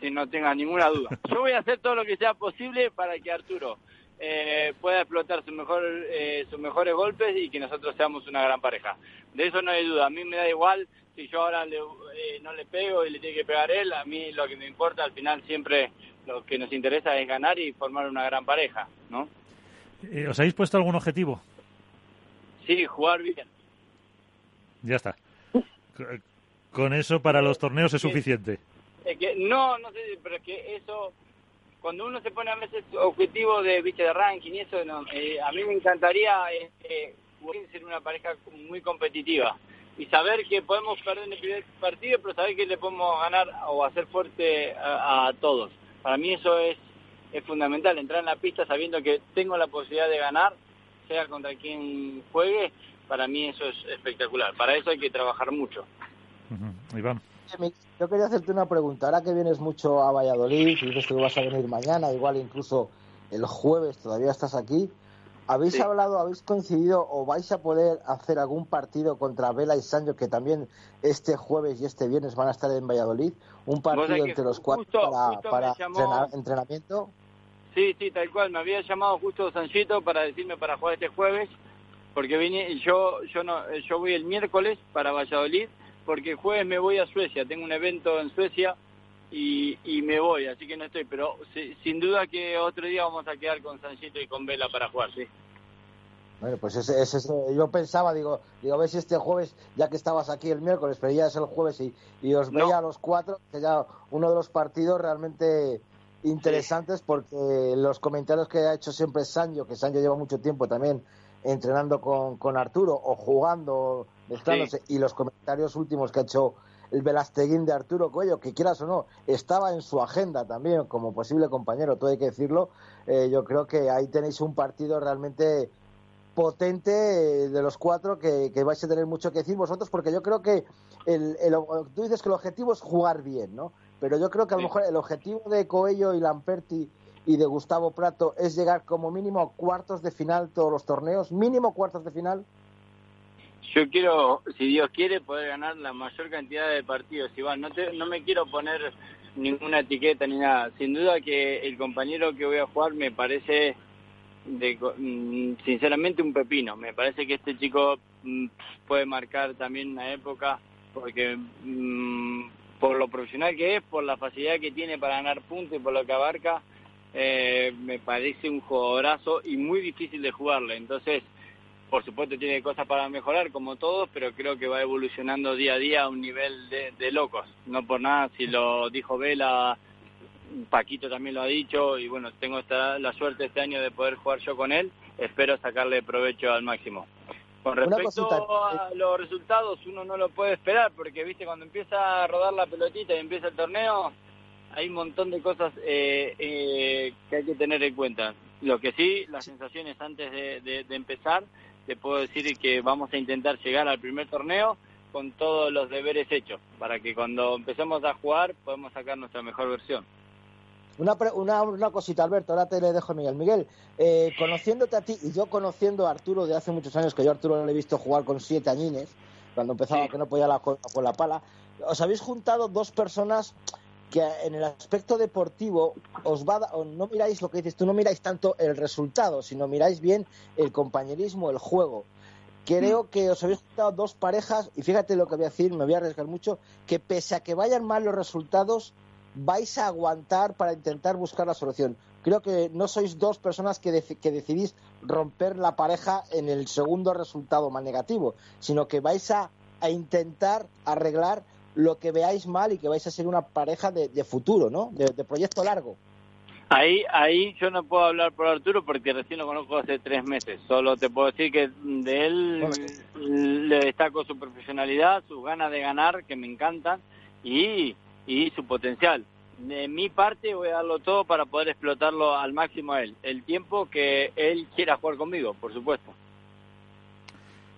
Si no tengas ninguna duda. *laughs* Yo voy a hacer todo lo que sea posible para que Arturo eh, pueda explotar su mejor, eh, sus mejores golpes y que nosotros seamos una gran pareja. De eso no hay duda. A mí me da igual si yo ahora no le pego y le tiene que pegar él. A mí lo que me importa al final siempre lo que nos interesa es ganar y formar una gran pareja, ¿no? Eh, ¿Os habéis puesto algún objetivo? Sí, jugar bien. Ya está. Con eso para los torneos es suficiente. que, no, no sé, pero es que eso, cuando uno se pone a veces objetivo de bicho de ranking y eso, eh, a mí me encantaría eh, ser una pareja muy competitiva y saber que podemos perder en el primer partido, pero saber que le podemos ganar o hacer fuerte a todos. Para mí eso es es fundamental entrar en la pista sabiendo que tengo la posibilidad de ganar, sea contra quien juegue, para mí eso es espectacular. Para eso hay que trabajar mucho. Iván. Yo quería hacerte una pregunta. Ahora que vienes mucho a Valladolid y dices que vas a venir mañana, igual incluso el jueves todavía estás aquí, ¿habéis hablado, habéis coincidido o vais a poder hacer algún partido contra Vela y Sancho que también este jueves y este viernes van a estar en Valladolid? ¿Un partido entre los cuatro para, para entrenamiento? Sí, sí, tal cual. Me había llamado justo Sanchito para decirme para jugar este jueves, porque vine, yo, yo no, yo voy el miércoles para Valladolid, porque el jueves me voy a Suecia. Tengo un evento en Suecia y, y me voy, así que no estoy. Pero sin duda que otro día vamos a quedar con Sanchito y con Vela para jugar, sí. Bueno, pues ese, ese, yo pensaba, digo, digo, a ver si este jueves, ya que estabas aquí el miércoles, pero ya es el jueves y, y os veía a los cuatro, que ya uno de los partidos realmente interesantes porque los comentarios que ha hecho siempre Sancho, que Sancho lleva mucho tiempo también entrenando con, con Arturo o jugando, mezclándose, y los comentarios últimos que ha hecho el Velasteguín de Arturo Cuello, que quieras o no, estaba en su agenda también como posible compañero, todo hay que decirlo, eh, yo creo que ahí tenéis un partido realmente potente eh, de los cuatro que, que, vais a tener mucho que decir vosotros, porque yo creo que el, el, tú dices que el objetivo es jugar bien, ¿no? Pero yo creo que a lo mejor el objetivo de Coello y Lamperti y de Gustavo Prato es llegar como mínimo a cuartos de final todos los torneos, mínimo cuartos de final. yo quiero, si Dios quiere, poder ganar la mayor cantidad de partidos. Iván, no, te, no me quiero poner ninguna etiqueta ni nada. Sin duda que el compañero que voy a jugar me parece, de, mm, sinceramente, un pepino. Me parece que este chico mm, puede marcar también una época porque mm, por lo profesional que es, por la facilidad que tiene para ganar puntos y por lo que abarca, eh, me parece un jugadorazo y muy difícil de jugarle. Entonces, por supuesto tiene cosas para mejorar como todos, pero creo que va evolucionando día a día a un nivel de, locos. No por nada, si lo dijo Vela, Paquito también lo ha dicho y bueno, tengo esta, la suerte este año de poder jugar yo con él, espero sacarle provecho al máximo. Con respecto a los resultados, uno no lo puede esperar porque, viste, cuando empieza a rodar la pelotita y empieza el torneo, hay un montón de cosas eh, eh, que hay que tener en cuenta. Lo que sí, las sensaciones antes de, empezar, te puedo decir que vamos a intentar llegar al primer torneo con todos los deberes hechos, para que cuando empecemos a jugar podamos sacar nuestra mejor versión. Una, una, una, cosita, Alberto, ahora te le dejo a Miguel. Miguel, eh, conociéndote a ti y yo conociendo a Arturo de hace muchos años, que yo a Arturo no le he visto jugar con siete añines, cuando empezaba que no podía la, con la pala, os habéis juntado dos personas que en el aspecto deportivo os va no miráis lo que dices tú, no miráis tanto el resultado, sino miráis bien el compañerismo, el juego. Creo mm. que os habéis juntado dos parejas, y fíjate lo que voy a decir, me voy a arriesgar mucho, que pese a que vayan mal los resultados, vais a aguantar para intentar buscar la solución. Creo que no sois dos personas que, que decidís romper la pareja en el segundo resultado más negativo, sino que vais a, intentar arreglar lo que veáis mal y que vais a ser una pareja de, futuro, ¿no? De, proyecto largo. Ahí, ahí yo no puedo hablar por Arturo porque recién lo conozco hace tres meses. Solo te puedo decir que de él le destaco su profesionalidad, sus ganas de ganar, que me encantan, y y su potencial. De mi parte voy a darlo todo para poder explotarlo al máximo a él. El tiempo que él quiera jugar conmigo, por supuesto.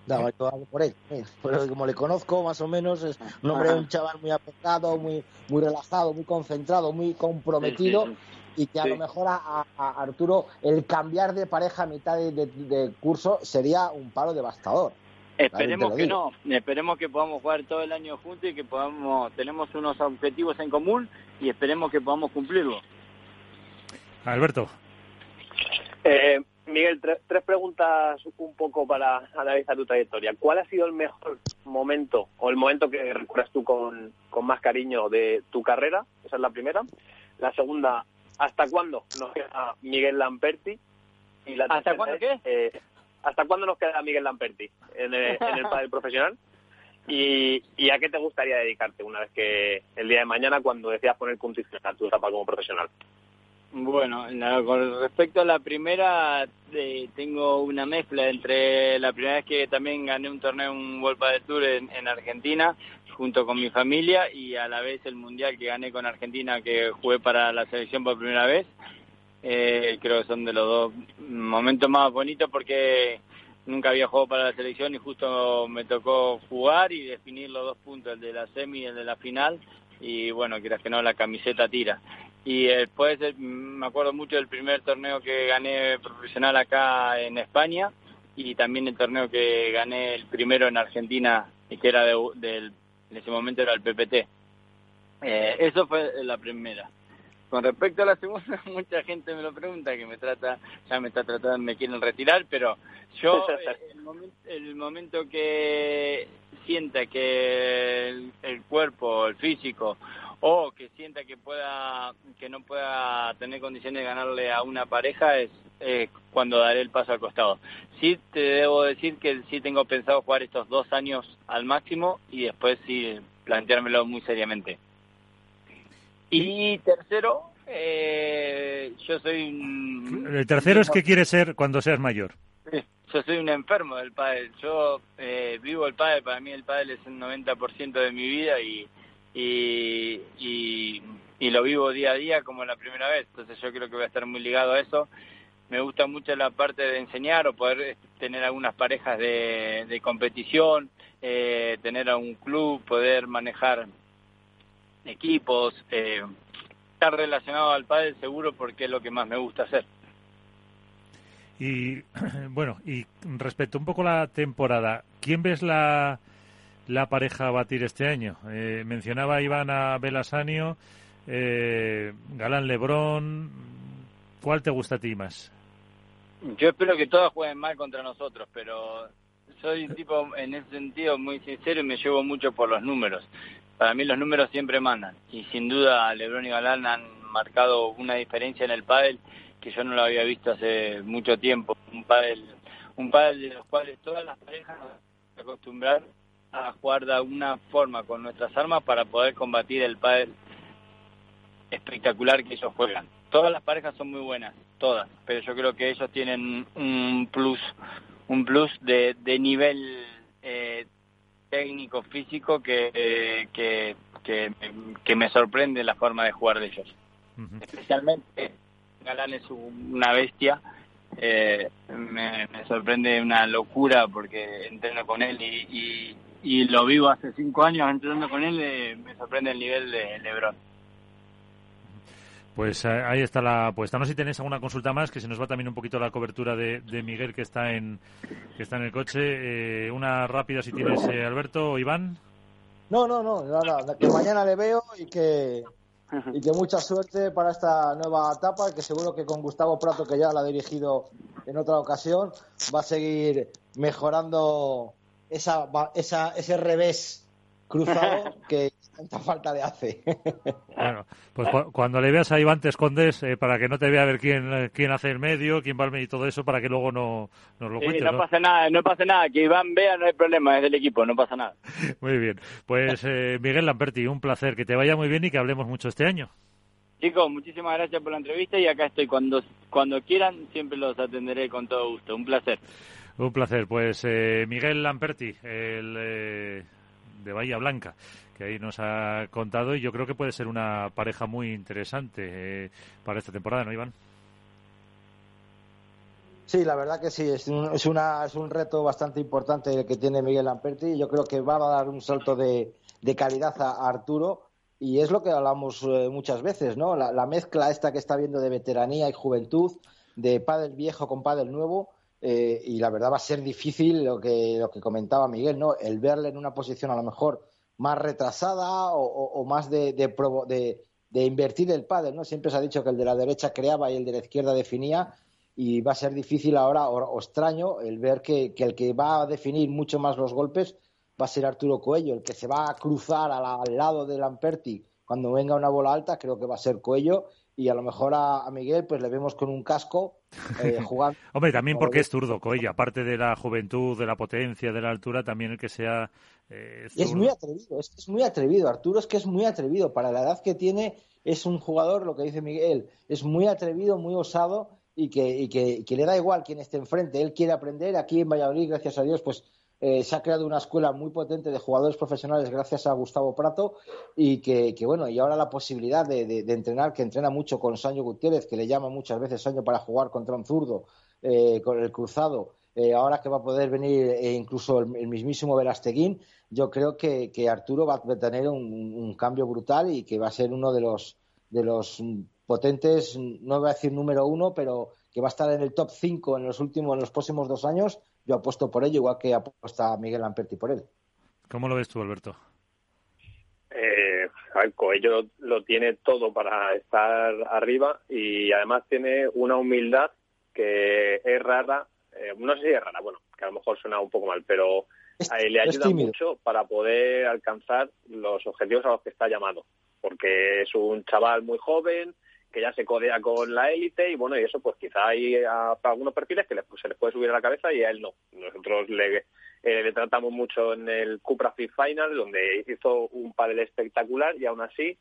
No, yo hablo por él. *laughs* como le conozco, más o menos, es un hombre, un chaval muy apocado, muy, muy relajado, muy concentrado, muy comprometido. y que a lo mejor a, Arturo el cambiar de pareja a mitad de curso sería un palo devastador. Esperemos que no, esperemos que podamos jugar todo el año juntos y que podamos, tenemos unos objetivos en común y esperemos que podamos cumplirlo. Alberto. Eh, Miguel, tres preguntas un poco para analizar tu trayectoria. ¿Cuál ha sido el mejor momento o el momento que recuerdas tú con, más cariño de tu carrera? Esa es la primera. La segunda, ¿hasta cuándo nos queda Miguel Lamperti? Y la ¿Hasta cuándo qué? Eh, ¿Hasta cuándo nos queda Miguel Lamperti en el, en el profesional? Y, ¿Y, a qué te gustaría dedicarte una vez que el día de mañana, cuando decidas poner punto final tu etapa como profesional? Bueno, con respecto a la primera, eh, tengo una mezcla entre la primera vez que también gané un torneo, un World de Tour en, en, Argentina, junto con mi familia, y a la vez el Mundial que gané con Argentina, que jugué para la selección por primera vez. Eh, creo que son de los dos momentos más bonitos porque nunca había jugado para la selección y justo me tocó jugar y definir los dos puntos, el de la semi y el de la final. Y bueno, quieras que no, la camiseta tira. Y después me acuerdo mucho del primer torneo que gané profesional acá en España y también el torneo que gané el primero en Argentina, que era del, en ese momento era el PPT. Eh, eso fue la primera. Con respecto a la segunda, *laughs* mucha gente me lo pregunta, que me trata, ya me está tratando, me quieren retirar, pero yo *laughs* el, momento, que sienta que el, cuerpo, el físico, o que sienta que pueda, que no pueda tener condiciones de ganarle a una pareja es cuando daré el paso al costado. Sí te debo decir que sí tengo pensado jugar estos dos años al máximo y después sí planteármelo muy seriamente. Y tercero, eh, yo soy un... El tercero es que quiere ser cuando seas mayor. Yo soy un enfermo del pádel. Yo eh, vivo el pádel, para mí el pádel es el 90% de mi vida y, y, y, lo vivo día a día como la primera vez. Entonces yo creo que voy a estar muy ligado a eso. Me gusta mucho la parte de enseñar o poder eh, tener algunas parejas de, de competición, eh, tener a un club, poder manejar equipos, eh, estar relacionado al pádel seguro porque es lo que más me gusta hacer. Y *clears throat* bueno, y respecto un poco a la temporada, ¿quién ves la, la pareja a batir este año? Eh, mencionaba Iván a Belasanio, eh, Galán Lebrón. ¿Cuál te gusta a ti más? Yo espero que todos jueguen mal contra nosotros, pero soy tipo en ese sentido muy sincero y me llevo mucho por los números. Para mí los números siempre mandan y sin duda Lebron y Galán han marcado una diferencia en el pádel que yo no lo había visto hace mucho tiempo. Un pádel, un pádel de los cuales todas las parejas acostumbrar a jugar de alguna forma con nuestras armas para poder combatir el pádel espectacular que ellos juegan. Todas las parejas son muy buenas, todas, pero yo creo que ellos tienen un plus, un plus de, de nivel eh, técnico, físico que, que, que, me sorprende la forma de jugar de ellos. Especialmente Galán es una bestia, eh, me, sorprende una locura porque entreno con él y, y, lo vivo hace cinco años entrenando con él, eh, me sorprende el nivel de Lebron. Pues eh, ahí está la apuesta. No sé si tenéis alguna consulta más, que se nos va también un poquito la cobertura de, Miguel que está en que está en el coche. Eh, una rápida si tienes, eh, Alberto o Iván. No, no, no, nada, que mañana le veo y que y que mucha suerte para esta nueva etapa, que seguro que con Gustavo Prato, que ya la ha dirigido en otra ocasión, va a seguir mejorando esa, esa, ese revés cruzado *laughs* que tanta falta de hace. *laughs* Bueno, pues cuando le veas a Iván te escondes eh, para que no te vea a ver quién, quién hace el medio, quién va al medio y todo eso, para que luego no nos lo cuente. no, no, pasa nada, no pasa nada, que Iván vea no hay problema, es del equipo, no pasa nada. *laughs* Muy bien, pues eh, Miguel Lamperti, un placer, que te vaya muy bien y que hablemos mucho este año. Chicos, muchísimas gracias por la entrevista y acá estoy. Cuando, cuando quieran, siempre los atenderé con todo gusto. Un placer. Un placer. Pues eh, Miguel Lamperti, el de Bahía Blanca, que ahí nos ha contado y yo creo que puede ser una pareja muy interesante eh, para esta temporada, ¿no, Iván? Sí, la verdad que sí, es un, es, una, es un reto bastante importante el que tiene Miguel Lamperti. Yo creo que va a dar un salto de, calidad a, Arturo y es lo que hablamos eh, muchas veces, ¿no? La, mezcla esta que está viendo de veteranía y juventud, de pádel viejo con pádel nuevo, eh, y la verdad va a ser difícil lo que, lo que comentaba Miguel, ¿no? El verle en una posición a lo mejor más retrasada o, más de, de, invertir el pádel, ¿no? Siempre se ha dicho que el de la derecha creaba y el de la izquierda definía y va a ser difícil ahora o, extraño el ver que, el que va a definir mucho más los golpes va a ser Arturo Coello, el que se va a cruzar al lado de Lamperti cuando venga una bola alta, creo que va a ser Coello y a lo mejor a, Miguel pues le vemos con un casco eh, *laughs* jugando. Hombre, también porque es zurdo, Coello, aparte de la juventud, de la potencia, de la altura, también el que sea eh, es muy atrevido, es, es muy atrevido, Arturo es que es muy atrevido, para la edad que tiene es un jugador, lo que dice Miguel, es muy atrevido, muy osado y que, y que, que le da igual quién esté enfrente, él quiere aprender, aquí en Valladolid, gracias a Dios, pues eh, se ha creado una escuela muy potente de jugadores profesionales gracias a Gustavo Prato y que, bueno, y ahora la posibilidad de, entrenar, que entrena mucho con Sancho Gutiérrez, que le llama muchas veces Sancho para jugar contra un zurdo, eh, con el cruzado, eh, ahora que va a poder venir incluso el, mismísimo Velasteguín, yo creo que, Arturo va a tener un, cambio brutal y que va a ser uno de los, de los potentes, no voy a decir número uno, pero que va a estar en el top 5 en los últimos, en los próximos dos años yo apuesto por ello, igual que apuesta Miguel Lamperti por él. ¿Cómo lo ves tú, Alberto? Eh, Coello lo tiene todo para estar arriba y además tiene una humildad que es rara, eh, no sé si es rara, bueno, que a lo mejor suena un poco mal, pero le ayuda mucho para poder alcanzar los objetivos a los que está llamado, porque es un chaval muy joven, que ya se codea con la élite y bueno, y eso pues quizá hay algunos perfiles que pues, se les puede subir a la cabeza y a él no. Nosotros le, eh, le tratamos mucho en el Cupra Fit Final, donde hizo un panel espectacular y aún así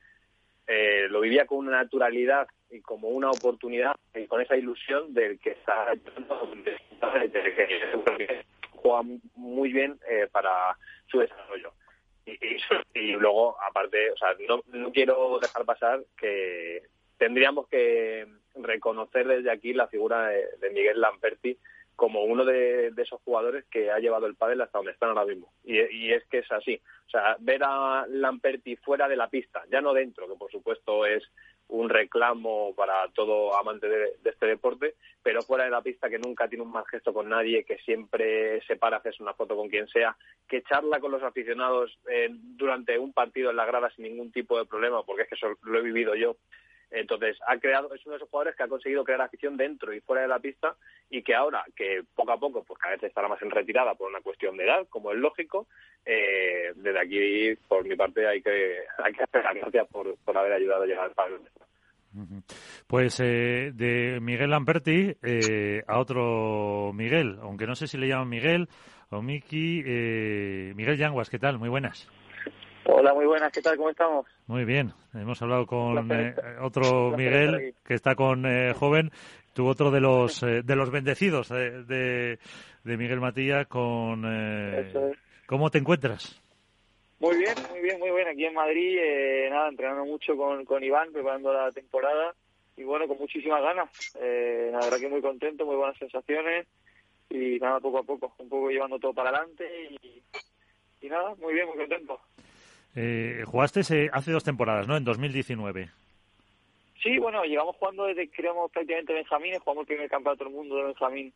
eh, lo vivía con una naturalidad y como una oportunidad y con esa ilusión del que está que juega muy bien eh, para su desarrollo. Y, luego, aparte, o sea, no quiero dejar pasar que tendríamos que reconocer desde aquí la figura de, Miguel Lamperti como uno de, esos jugadores que ha llevado el pádel hasta donde están ahora mismo. Y, es que es así. O sea, ver a Lamperti fuera de la pista, ya no dentro, que por supuesto es un reclamo para todo amante de, este deporte, pero fuera de la pista que nunca tiene un mal gesto con nadie, que siempre se para a hacerse una foto con quien sea, que charla con los aficionados eh, durante un partido en la grada sin ningún tipo de problema, porque es que eso lo he vivido yo entonces, ha creado, es uno de esos jugadores que ha conseguido crear afición dentro y fuera de la pista y que ahora, que poco a poco, pues cada vez estará más en retirada por una cuestión de edad, como es lógico, eh, desde aquí, por mi parte, hay que, hay que hacer las gracias por, por haber ayudado a llegar al Pablo. Pues eh, de Miguel Lamperti eh, a otro Miguel, aunque no sé si le llaman Miguel o Miki, eh, Miguel Yanguas, ¿qué tal? Muy buenas. Hola, muy buenas, ¿qué tal? ¿Cómo estamos? Muy bien, hemos hablado con eh, otro *laughs* Miguel que está con eh, joven, tú otro de los eh, de los bendecidos de, de, Miguel Matías con... ¿Cómo te encuentras? Muy bien, muy bien, muy bien. Aquí en Madrid, nada, entrenando mucho con, con Iván, preparando la temporada y bueno, con muchísimas ganas. la verdad que muy contento, muy buenas sensaciones y nada, poco a poco, un poco llevando todo para adelante y, y nada, muy bien, muy contento. Eh, jugaste hace dos temporadas, ¿no? En 2019. Sí, bueno, llevamos jugando desde que éramos prácticamente Benjamines, jugamos el primer campeonato del mundo de Benjamín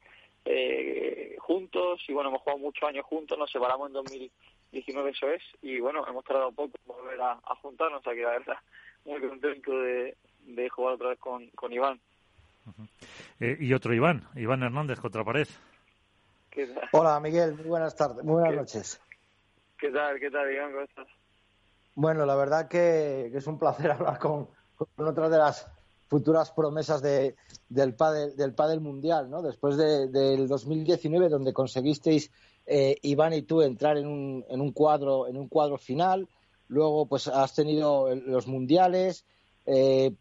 eh, juntos y bueno, hemos jugado muchos años juntos, nos separamos en 2019, eso es, y bueno, hemos tardado poco volver a, juntarnos, o sea que la verdad, muy contento de, jugar otra vez con, con Iván. Eh, y otro Iván, Iván Hernández, contra pared. Hola Miguel, muy buenas tardes, muy buenas noches. ¿Qué tal, qué tal Iván, cómo estás? Bueno, la verdad que, es un placer *laughs* hablar con, otra de las futuras promesas de, del, pádel, del pádel mundial, ¿no? Después del 2019, donde conseguisteis eh, Iván y tú entrar en un, en un cuadro en un cuadro final, luego pues has tenido los mundiales, eh,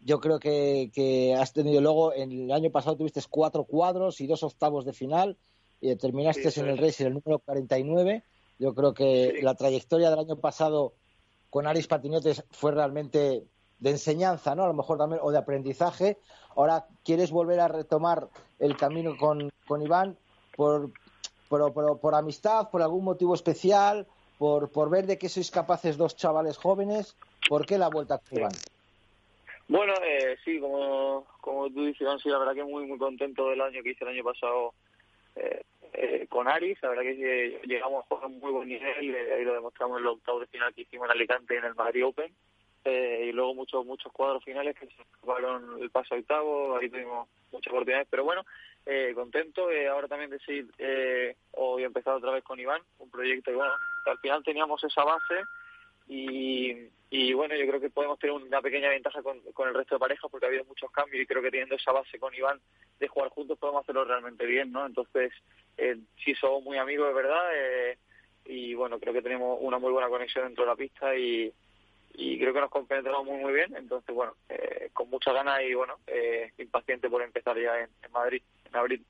yo creo que, has tenido luego en el año pasado tuviste cuatro cuadros y dos octavos de final y terminaste en el Racing el número 49. Yo creo que la trayectoria del año pasado con Aris Patinetes fue realmente de enseñanza, ¿no? A lo mejor también, o de aprendizaje. Ahora quieres volver a retomar el camino con, con Iván por, por, por, amistad, por algún motivo especial, por, por ver de qué sois capaces dos chavales jóvenes. ¿Por qué la vuelta con Iván? Bueno, eh, sí, como, como tú dices, Iván, sí, la verdad que muy, muy contento del año que hice el año pasado eh, eh, con Aris, la verdad que llegamos a jugar a un muy buen nivel, eh, ahí lo demostramos en el octavo de final que hicimos en Alicante en el Madrid Open, eh, y luego muchos muchos cuadros finales que se jugaron el paso octavo, ahí tuvimos muchas oportunidades, pero bueno, contento, ahora también de seguir, hoy he empezado otra vez con Iván, un proyecto que bueno, al final teníamos esa base, y, y bueno, yo creo que podemos tener una pequeña ventaja con, con el resto de parejas porque ha habido muchos cambios y creo que teniendo esa base con Iván de jugar juntos podemos hacerlo realmente bien, ¿no? Entonces, eh, sí somos muy amigos de verdad eh, y bueno, creo que tenemos una muy buena conexión dentro de la pista y, y creo que nos compenetramos muy muy bien, entonces bueno, eh, con muchas ganas y bueno, eh, impaciente por empezar ya en, Madrid, en abril.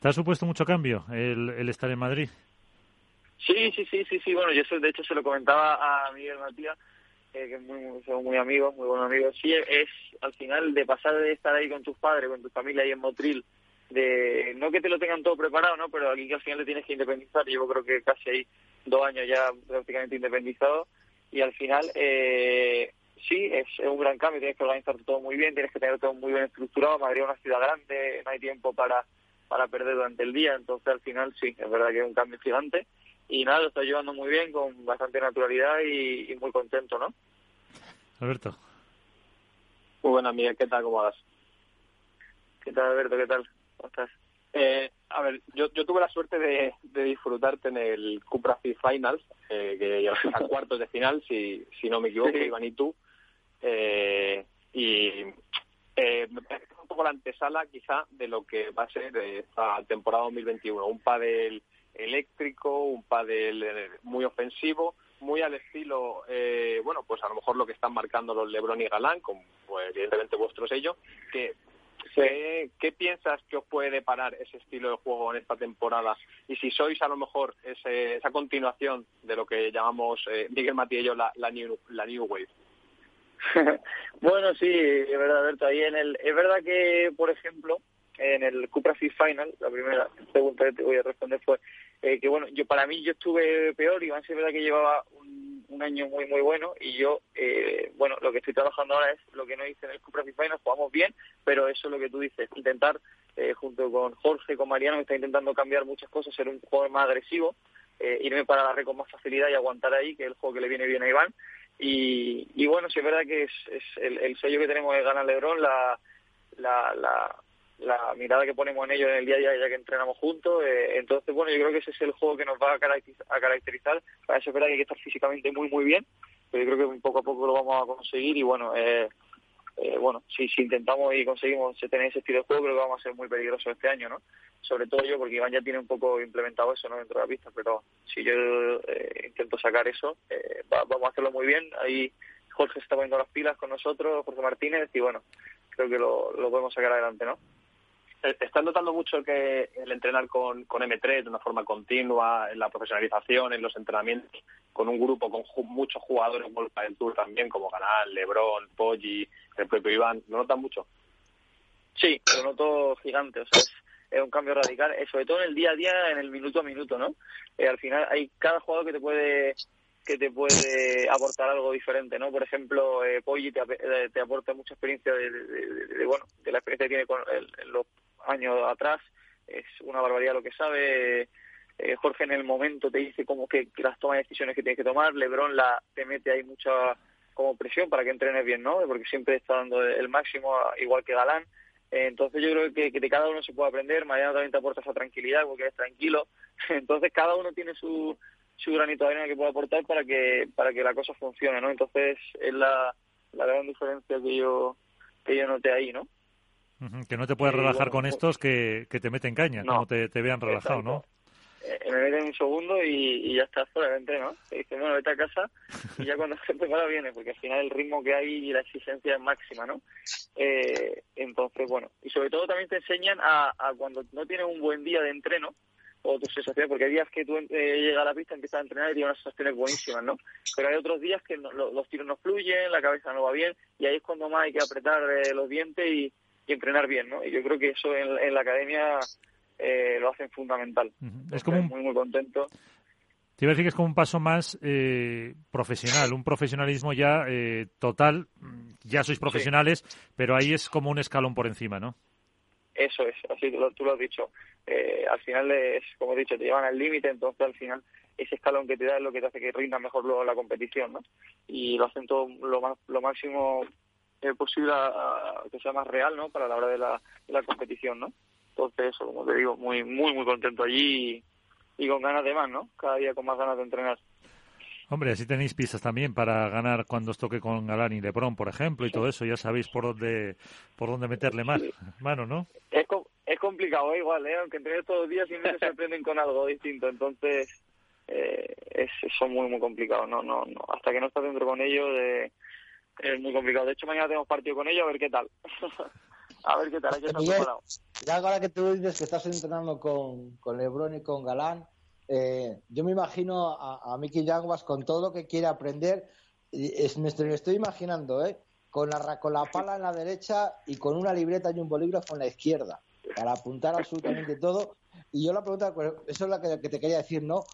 ¿Te ha supuesto mucho cambio el, el estar en Madrid? Sí, sí, sí, sí, sí, bueno, yo eso, de hecho se lo comentaba a Miguel Matías, que es muy, somos muy amigos, muy buenos amigos. Sí, es al final de pasar de estar ahí con tus padres, con tu familia ahí en Motril, de no que te lo tengan todo preparado, ¿no? Pero aquí que al final le tienes que independizar. Llevo creo que casi ahí dos años ya prácticamente independizado y al final eh, sí, es, un gran cambio. Tienes que organizar todo muy bien, tienes que tener todo muy bien estructurado. Madrid es una ciudad grande, no hay tiempo para para perder durante el día. Entonces al final sí, es verdad que es un cambio gigante y nada, lo estoy llevando muy bien, con bastante naturalidad y, muy contento, ¿no? Alberto. Muy buena, Miguel, ¿qué tal? ¿Cómo vas? ¿Qué tal, Alberto? ¿Qué tal? Eh, a ver, yo, yo tuve la suerte de, de disfrutarte en el Cupra Finals, eh, que llegaste a cuartos de final, si, si no me equivoco, Iván y tú. Eh, y eh, me parece un poco la antesala quizá de lo que va a ser esta temporada 2021. Un pádel eléctrico, un pádel eh, muy ofensivo, muy al estilo, eh, bueno, pues a lo mejor lo que están marcando los Lebron y Galán, con pues, evidentemente vuestro sello, que ¿Qué, piensas que os puede deparar ese estilo de juego en esta temporada? Y si sois a lo mejor esa continuación de lo que llamamos eh, Miguel yo la, la, new, la New Wave. *laughs* bueno, sí, es verdad, Alberto. Ahí en el, es verdad que, por ejemplo, en el Cupra Final, la primera pregunta que te voy a responder fue eh, que, bueno, yo para mí yo estuve peor, Iván es verdad que llevaba un, año muy, muy bueno y yo, eh, bueno, lo que estoy trabajando ahora es lo que no hice en el Cupra Final, jugamos bien, pero eso es lo que tú dices, intentar, eh, junto con Jorge, con Mariano, que está intentando cambiar muchas cosas, ser un jugador más agresivo, eh, irme para la red con más facilidad y aguantar ahí, que es el juego que le viene bien a Iván. Y, y bueno, sí es verdad que es, es el, el sello que tenemos de ganar Lebron, la, la, la, la mirada que ponemos en ellos en el día a día ya que entrenamos juntos. Eh, entonces, bueno, yo creo que ese es el juego que nos va a caracterizar. A caracterizar. Para eso es verdad que hay que estar físicamente muy, muy bien, pero yo creo que poco a poco lo vamos a conseguir y bueno, eh, eh, bueno, si, si intentamos y conseguimos tener ese estilo de juego, creo que vamos a ser muy peligrosos este año, ¿no? Sobre todo yo, porque Iván ya tiene un poco implementado eso, ¿no? Dentro de la pista, pero si yo eh, intento sacar eso, eh, vamos a hacerlo muy bien. Ahí Jorge está poniendo las pilas con nosotros, Jorge Martínez, y bueno, creo que lo, lo podemos sacar adelante, ¿no? Eh, ¿Estás notando mucho que el entrenar con, con M3 de una forma continua, en la profesionalización, en los entrenamientos, con un grupo con muchos jugadores World del también, como Canal, Lebron, Poggi, el propio Iván, ¿lo notas mucho? Sí, lo noto gigante, o sea, es, es un cambio radical, eh, sobre todo en el día a día, en el minuto a minuto, ¿no? Eh, al final hay cada jugador que te puede que te puede aportar algo diferente, ¿no? Por ejemplo, eh, Poggi te, eh, aporta mucha experiencia de, bueno, de la experiencia que tiene con el, los años atrás, es una barbaridad lo que sabe. Eh, Jorge en el momento te dice como que, las tomas de decisiones que tienes que tomar, Lebron la te mete ahí mucha como presión para que entrenes bien, ¿no? Porque siempre está dando el máximo, igual que Galán. Eh, entonces yo creo que, de cada uno se puede aprender. Mariano también te aporta esa tranquilidad porque es tranquilo. *laughs* Entonces cada uno tiene su, su granito de arena que puede aportar para que para que la cosa funcione, ¿no? Entonces es la, la gran diferencia que yo que yo noté ahí, ¿no? Que no te puedes relajar con estos que, que te meten caña, no, como te, te vean relajado, ¿no? Eh, me meten un segundo y, y ya estás fuera del entreno. Te dicen, bueno, vete a casa y ya cuando *laughs* se prepara viene, porque al final el ritmo que hay y la exigencia es máxima, ¿no? Eh, entonces, bueno, y sobre todo también te enseñan a, a cuando no tienes un buen día de entreno, o tus sensaciones, porque hay días que tú eh, llegas a la pista, empiezas a entrenar y tienes unas sensaciones buenísimas, ¿no? Pero hay otros días que no, los tiros no fluyen, la cabeza no va bien, y ahí es cuando más hay que apretar eh, los dientes y, y entrenar bien, ¿no? Y yo creo que eso en, en la academia eh, lo hacen fundamental. Uh -huh. Es como un... muy, muy contento. Te iba a decir que es como un paso más eh, profesional, un profesionalismo ya eh, total. Ya sois profesionales, sí. pero ahí es como un escalón por encima, ¿no? Eso es, así tú lo, tú lo has dicho. Eh, al final es, como he dicho, te llevan al límite, entonces al final ese escalón que te da es lo que te hace que rinda mejor luego la competición, ¿no? Y lo hacen todo lo, lo máximo eh, posible a, a, que sea más real, ¿no? Para la hora de la, de la competición, ¿no? Entonces, eso, como te digo, muy, muy, muy contento allí y, y, con ganas de más, ¿no? Cada día con más ganas de entrenar. Hombre, así tenéis pistas también para ganar cuando os toque con Galán y Lebron, por ejemplo, y todo eso. Ya sabéis por dónde por dónde meterle más mano, ¿no? Es, es complicado, ¿eh? igual, ¿eh? Aunque entrenes todos los días siempre *laughs* se sorprenden con algo distinto. Entonces, eh, es, son muy, muy complicados. No, no, no. Hasta que no estás dentro con ellos, eh, es muy complicado. De hecho, mañana tenemos partido con ellos, a ver qué tal. *laughs* a ver qué tal, hay que estar preparado. Ya ahora que tú dices que estás entrenando con, con Lebron y con Galán, eh, yo me imagino a, a Yanguas con todo lo que quiere aprender, es, me, estoy, me estoy imaginando, ¿eh? Con la, con la pala en la derecha y con una libreta y un bolígrafo en la izquierda, para apuntar absolutamente todo. Y yo la pregunta, eso es la que, que te quería decir, ¿no?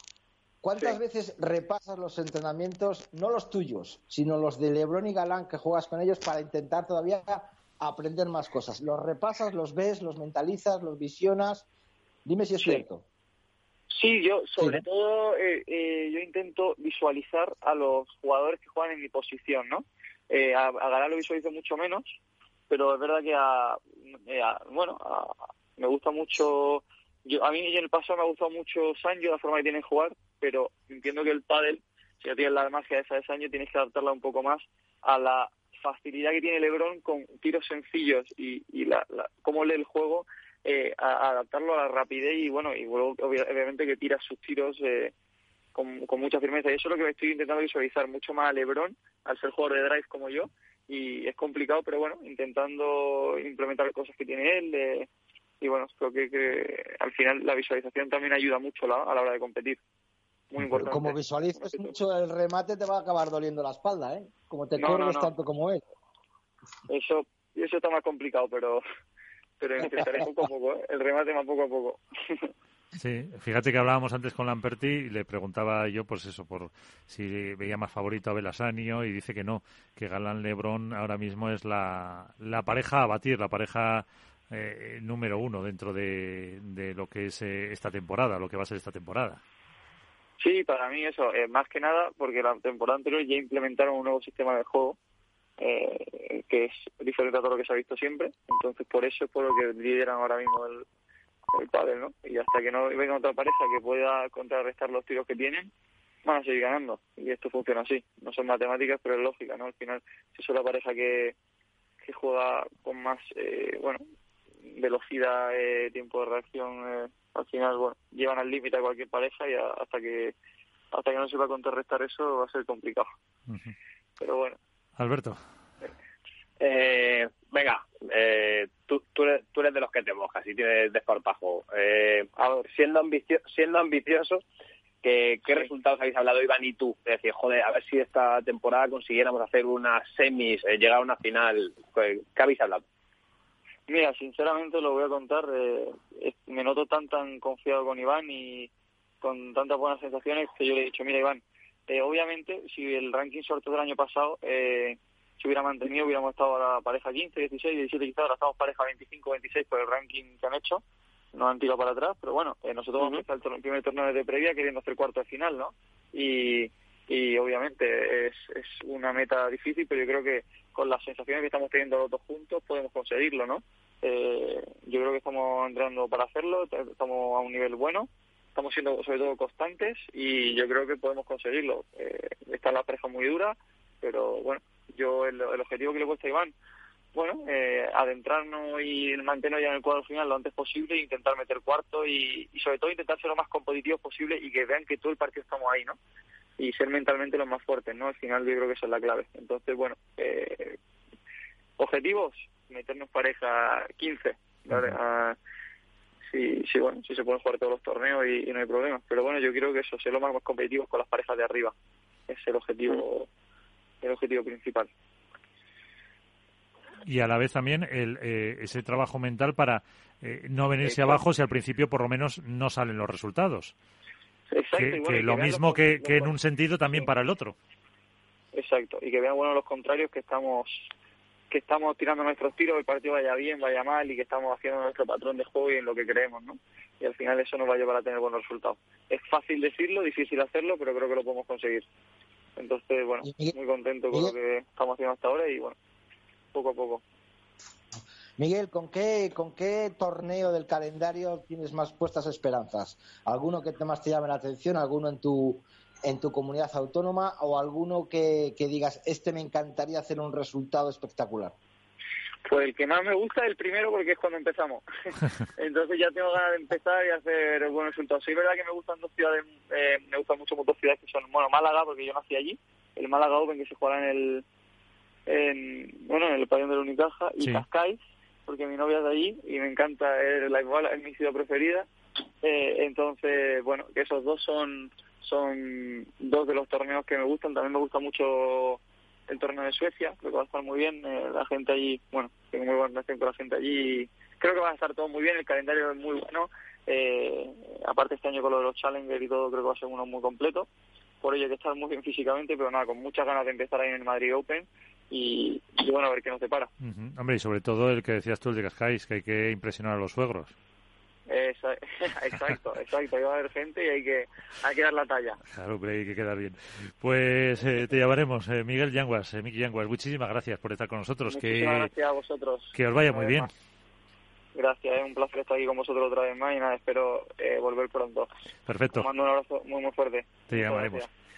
¿Cuántas sí. veces repasas los entrenamientos, no los tuyos, sino los de Lebron y Galán que juegas con ellos para intentar todavía aprender más cosas? ¿Los repasas, los ves, los mentalizas, los visionas? Dime si es sí. cierto. Sí, yo sobre sí, ¿no? todo eh, eh, yo intento visualizar a los jugadores que juegan en mi posición, ¿no? Eh, a, a Galán lo visualizo mucho menos, pero es verdad que a, eh, a bueno, a, me gusta mucho yo, a mí en el pasado me ha gustado mucho Sancho, la forma que tiene de jugar, pero entiendo que el pádel, si ya tienes la magia esa de Sancho, tienes que adaptarla un poco más a la facilidad que tiene LeBron con tiros sencillos y, y la, la, cómo lee el juego, eh, a, adaptarlo a la rapidez y bueno, y luego obviamente que tira sus tiros eh, con, con, mucha firmeza. Y eso es lo que estoy intentando visualizar mucho más a LeBron, al ser jugador de drive como yo, y es complicado, pero bueno, intentando implementar cosas que tiene él. Eh, y bueno, creo que, que, al final la visualización también ayuda mucho la, a la hora de competir. Muy importante. Como visualices mucho el remate te va a acabar doliendo la espalda, ¿eh? Como te no, corres no, no. tanto como él. Eso, eso está más complicado, pero pero intentaré poco a poco, ¿eh? el remate más poco a poco. Sí, fíjate que hablábamos antes con Lamperti y le preguntaba yo, pues eso, por si veía más favorito a Belasanio y dice que no, que Galán Lebrón ahora mismo es la, la pareja a batir, la pareja eh, número uno dentro de, de lo que es eh, esta temporada, lo que va a ser esta temporada. Sí, para mí eso, eh, más que nada porque la temporada anterior ya implementaron un nuevo sistema de juego eh, que es diferente a todo lo que se ha visto siempre, entonces por eso es por lo que lideran ahora mismo el, el pádel, ¿no? Y hasta que no venga otra pareja que pueda contrarrestar los tiros que tienen, van a seguir ganando. Y esto funciona así. No son matemáticas, pero es lógica, ¿no? Al final, si es la pareja que, que juega con más, eh, bueno, velocidad, eh, tiempo de reacción, eh, al final, bueno, llevan al límite a cualquier pareja y hasta que hasta que no se va a contrarrestar eso va a ser complicado. Pero bueno. Alberto. Eh, venga, eh, tú, tú, eres, tú, eres, de los que te mojas y tienes desparpajo. Eh, siendo, ambicio, siendo ambicioso, ¿qué, ¿qué resultados habéis hablado Iván y tú? Es decir, joder, a ver si esta temporada consiguiéramos hacer unas semis, eh, llegar a una final. ¿Qué habéis hablado? Mira, sinceramente lo voy a contar. Eh, me noto tan tan confiado con Iván y con tantas buenas sensaciones que yo le he dicho, mira Iván, eh, obviamente si el ranking sorteo del año pasado eh, se hubiera mantenido, hubiéramos estado a la pareja 15, 16, 17 quizás, ahora estamos pareja 25, 26 por el ranking que han hecho, nos han tirado para atrás, pero bueno, eh, nosotros vamos a empezar el primer torneo de previa queriendo hacer cuarto de final, ¿no? Y, y obviamente es, es una meta difícil, pero yo creo que con las sensaciones que estamos teniendo los dos juntos podemos conseguirlo, ¿no? Eh, yo creo que estamos entrando para hacerlo, estamos a un nivel bueno, estamos siendo sobre todo constantes y yo creo que podemos conseguirlo. Eh, está la pareja muy dura, pero bueno, yo el, objetivo que le he puesto a Iván, bueno, eh, adentrarnos y mantenernos ya en el cuadro final lo antes posible intentar meter cuarto y, y, sobre todo intentar ser lo más competitivos posible y que vean que todo el partido estamos ahí, ¿no? Y ser mentalmente los más fuertes, ¿no? Al final yo creo que esa es la clave. Entonces, bueno, eh, objetivos, meternos pareja 15, ¿vale? Uh -huh. sí, sí, bueno, sí se pueden jugar todos los torneos y, y, no hay problema. Pero bueno, yo creo que eso, ser lo más competitivos con las parejas de arriba. Es el objetivo, uh -huh. el objetivo principal y a la vez también el, eh, ese trabajo mental para eh, no venirse abajo si al principio por lo menos no salen los resultados. Exacto, que, bueno, que que lo mismo los, que, los, que, en un sentido también para el otro. Exacto, y que vean bueno los contrarios que estamos que estamos tirando nuestros tiros, el partido vaya bien, vaya mal y que estamos haciendo nuestro patrón de juego y en lo que creemos, ¿no? Y al final eso nos va a llevar a tener buenos resultados. Es fácil decirlo, difícil hacerlo, pero creo que lo podemos conseguir. Entonces, bueno, muy contento con lo que estamos haciendo hasta ahora y bueno, poco a poco. Miguel, ¿con qué, ¿con qué torneo del calendario tienes más puestas esperanzas? ¿Alguno que te más te llame la atención? ¿Alguno en tu, en tu comunidad autónoma? ¿O alguno que, que digas, este me encantaría hacer un resultado espectacular? Pues el que más me gusta es el primero porque es cuando empezamos. *laughs* Entonces ya tengo ganas de empezar y hacer buenos resultados. Sí, es verdad que me gustan dos ciudades, eh, me gustan mucho dos ciudades que son, bueno, Málaga, porque yo nací allí, el Málaga Open que se juega en el, en, bueno, en el pabellón de la Unicaja, y sí. Cascais, porque mi novia es de allí y me encanta, es, la es mi ciudad preferida. Eh, entonces, bueno, esos dos son son dos de los torneos que me gustan. También me gusta mucho el torneo de Suecia, creo que va a estar muy bien. Eh, la gente allí, bueno, tengo muy buena relación con la gente allí. Creo que va a estar todo muy bien, el calendario es muy bueno. Eh, aparte este año con lo de los Challenger y todo, creo que va a ser uno muy completo. Por ello hay que estar muy bien físicamente, pero nada, con muchas ganas de empezar ahí en el Madrid Open y, y, bueno, a ver qué nos depara. Uh -huh. Hombre, y sobre todo el que decías tú, el de Cascais, que hay que impresionar a los suegros. *laughs* Exacto, exacto, hay va a haber gente y hay que, hay que dar la talla. Claro, pero hay que quedar bien. Pues eh, te llamaremos, eh, Miguel Yanguas, eh, Miki Yanguas, muchísimas gracias por estar con nosotros. Muchísimas que, gracias a vosotros. Que os vaya muy bien. Gracias, es un placer estar aquí con vosotros otra vez más y nada, espero eh, volver pronto. Perfecto. Os mando un abrazo muy, muy fuerte. Te llamaremos. Gracias.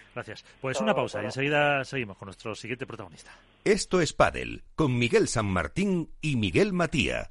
Pues una pausa y enseguida seguimos con nuestro siguiente protagonista. Esto es Padel con Miguel San Martín y Miguel Matía.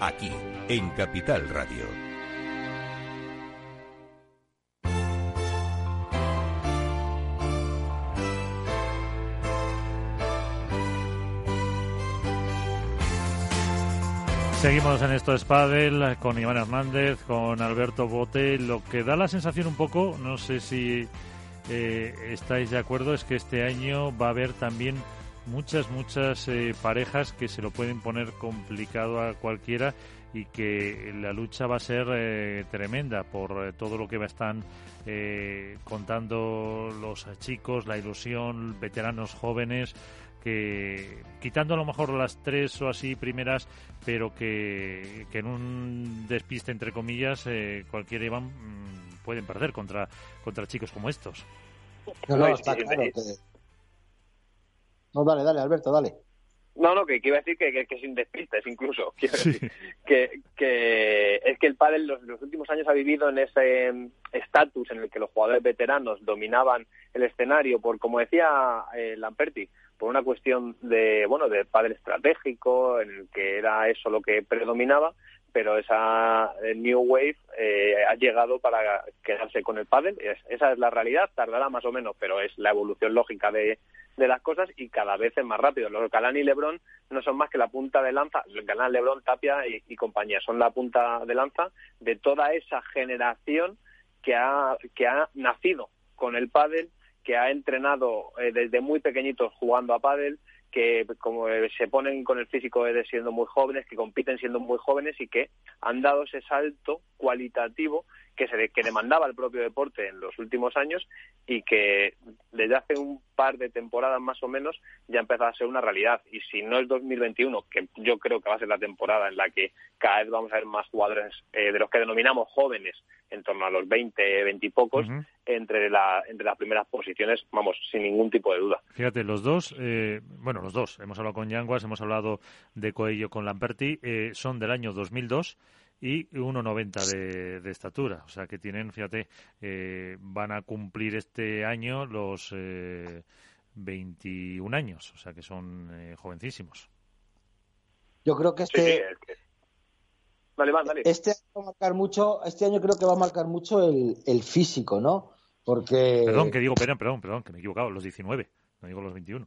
aquí, en Capital Radio. Seguimos en esto Spadel con Iván Hernández, con Alberto Bote. Lo que da la sensación un poco, no sé si eh, estáis de acuerdo, es que este año va a haber también muchas, muchas eh, parejas que se lo pueden poner complicado a cualquiera y que la lucha va a ser eh, tremenda por todo lo que están contando los chicos, la ilusión, veteranos jóvenes que quitando a lo mejor las tres o así primeras, pero que, en un despiste entre comillas eh, cualquiera iban mm, pueden perder contra contra chicos como estos. No, no, está claro No, dale, dale, Alberto, dale. No, no, que, iba a decir que, que, sin despistes incluso. *laughs* que, que es que el pádel los, los últimos años ha vivido en ese mm, estatus en el que los jugadores veteranos dominaban el escenario por, como decía eh, Lamperti, por una cuestión de, bueno, de padre estratégico, en el que era eso lo que predominaba, pero esa eh, New Wave eh, ha llegado para quedarse con el pádel. esa es la realidad, tardará más o menos, pero es la evolución lógica de, las cosas y cada vez es más rápido. Los Galán y Lebron no son más que la punta de lanza, Galán, Lebron, Tapia y, compañía, son la punta de lanza de toda esa generación que ha, que ha nacido con el pádel que ha entrenado eh, desde muy pequeñitos jugando a pádel, que como eh, se ponen con el físico de siendo muy jóvenes, que compiten siendo muy jóvenes y que han dado ese salto cualitativo que se que demandaba el propio deporte en los últimos años y que desde hace un par de temporadas más o menos ya empezado a ser una realidad. Y si no es 2021 que yo creo que va a ser la temporada en la que cada vez vamos a ver más jugadores eh, de los que denominamos jóvenes en torno a los 20, 20 y pocos entre la entre las primeras posiciones vamos sin ningún tipo de duda fíjate los dos eh, bueno los dos hemos hablado con Yanguas hemos hablado de Coello con Lamperti eh, son del año 2002 y 1,90 de, de estatura. O sea que tienen, fíjate, eh, van a cumplir este año los eh, 21 años. O sea que son eh, jovencísimos. Yo creo que este. Dale, dale. Este año va a marcar mucho, este año creo que va a marcar mucho el, el físico, ¿no? Porque. Perdón, que digo, perdón, perdón, perdón, que me he equivocado, los 19, no digo los 21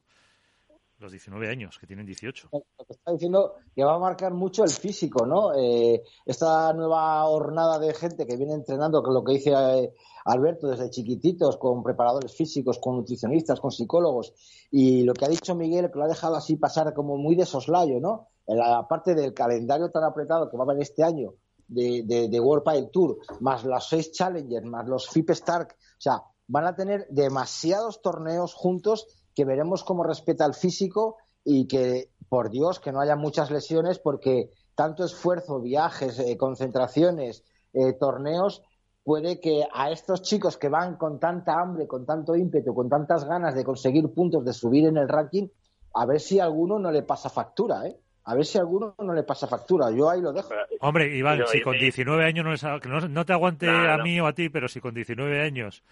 los 19 años, que tienen 18. Lo que está diciendo que va a marcar mucho el físico, ¿no? Eh, esta nueva hornada de gente que viene entrenando, con lo que dice eh, Alberto, desde chiquititos, con preparadores físicos, con nutricionistas, con psicólogos, y lo que ha dicho Miguel, que lo ha dejado así pasar como muy de soslayo, ¿no? En la parte del calendario tan apretado que va a haber este año de, World Pile Tour, más las seis Challengers, más los FIP Stark, o sea, van a tener demasiados torneos juntos que veremos cómo respeta el físico y que, por Dios, que no haya muchas lesiones porque tanto esfuerzo, viajes, eh, concentraciones, eh, torneos, puede que a estos chicos que van con tanta hambre, con tanto ímpetu, con tantas ganas de conseguir puntos, de subir en el ranking, a ver si a alguno no le pasa factura, ¿eh? A ver si a alguno no le pasa factura. Yo ahí lo dejo. Hombre, Iván, si con 19 años no, no, te aguante a mí o a ti, pero si con 19 años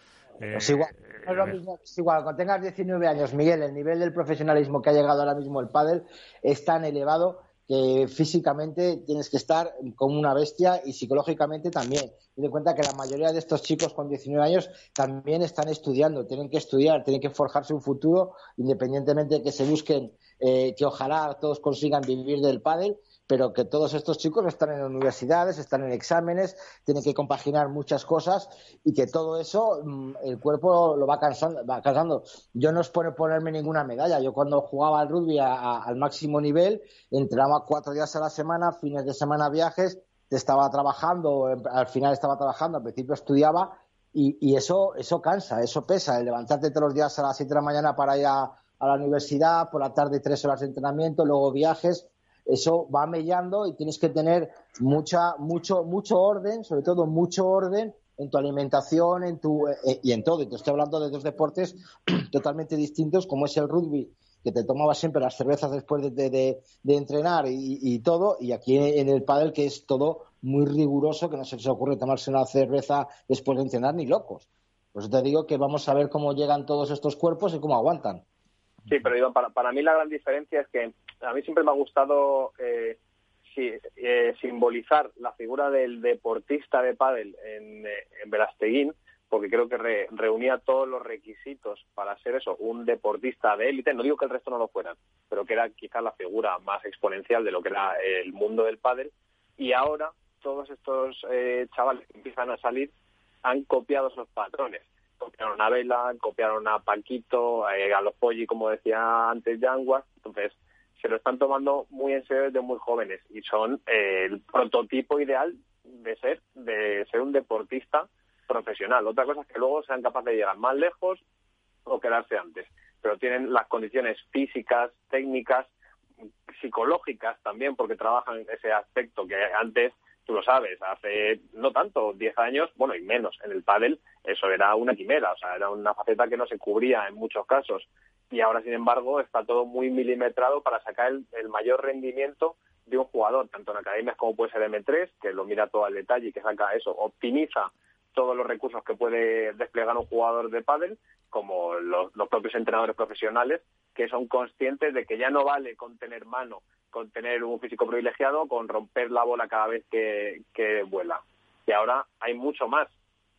es igual, es lo mismo, igual, cuando tengas 19 años, Miguel, el nivel del profesionalismo que ha llegado ahora mismo el pádel es tan elevado que físicamente tienes que estar como una bestia y psicológicamente también. Ten en cuenta que la mayoría de estos chicos con 19 años también están estudiando, tienen que estudiar, tienen que forjarse un futuro, independientemente de que se busquen, eh, que ojalá todos consigan vivir del pádel, pero que todos estos chicos están en universidades, están en exámenes, tienen que compaginar muchas cosas y que todo eso mm, el cuerpo lo va cansando, va cansando. Yo no es por ponerme ninguna medalla. Yo cuando jugaba al rugby al máximo nivel, entrenaba cuatro días a la semana, fines de semana viajes, estaba trabajando, al final estaba trabajando, al principio estudiaba y, eso, eso cansa, eso pesa. El levantarte todos los días a las siete de la mañana para ir a, a la universidad, por la tarde tres horas de entrenamiento, luego viajes eso va mellando y tienes que tener mucha, mucho, mucho orden, sobre todo mucho orden en tu alimentación en tu, eh, y en todo. Y te estoy hablando de dos deportes *clears throat* totalmente distintos, como es el rugby, que te tomaba siempre las cervezas después de, de, entrenar y, todo, y aquí en el pádel que es todo muy riguroso, que no se les ocurre tomarse una cerveza después de entrenar ni locos. Pues te digo que vamos a ver cómo llegan todos estos cuerpos y cómo aguantan. Sí, pero para, para mí la gran diferencia es que a mí siempre me ha gustado eh, eh, simbolizar la figura del deportista de pádel en, eh, en Velasteguín porque creo que reunía todos los requisitos para ser eso, un deportista de élite. No digo que el resto no lo fueran, pero que era quizás la figura más exponencial de lo que era el mundo del pádel. Y ahora todos estos eh, chavales que empiezan a salir han copiado esos patrones. Copiaron a Vela, copiaron a Paquito, eh, a los Polli, como decía antes Yanguas. Entonces, se lo están tomando muy en serio desde muy jóvenes y son eh, el prototipo ideal de ser de ser un deportista profesional. Otra cosa es que luego sean capaces de llegar más lejos o quedarse antes, pero tienen las condiciones físicas, técnicas, psicológicas también, porque trabajan ese aspecto que antes tú lo sabes, hace no tanto, 10 años, bueno, y menos, en el pádel eso era una quimera, o sea, era una faceta que no se cubría en muchos casos. Y ahora, sin embargo, está todo muy milimetrado para sacar el, el mayor rendimiento de un jugador, tanto en academias como puede ser M3, que lo mira todo al detalle y que saca eso, optimiza todos los recursos que puede desplegar un jugador de pádel, como los, propios entrenadores profesionales, que son conscientes de que ya no vale con tener mano, con tener un físico privilegiado, con romper la bola cada vez que, que vuela. Y ahora hay mucho más,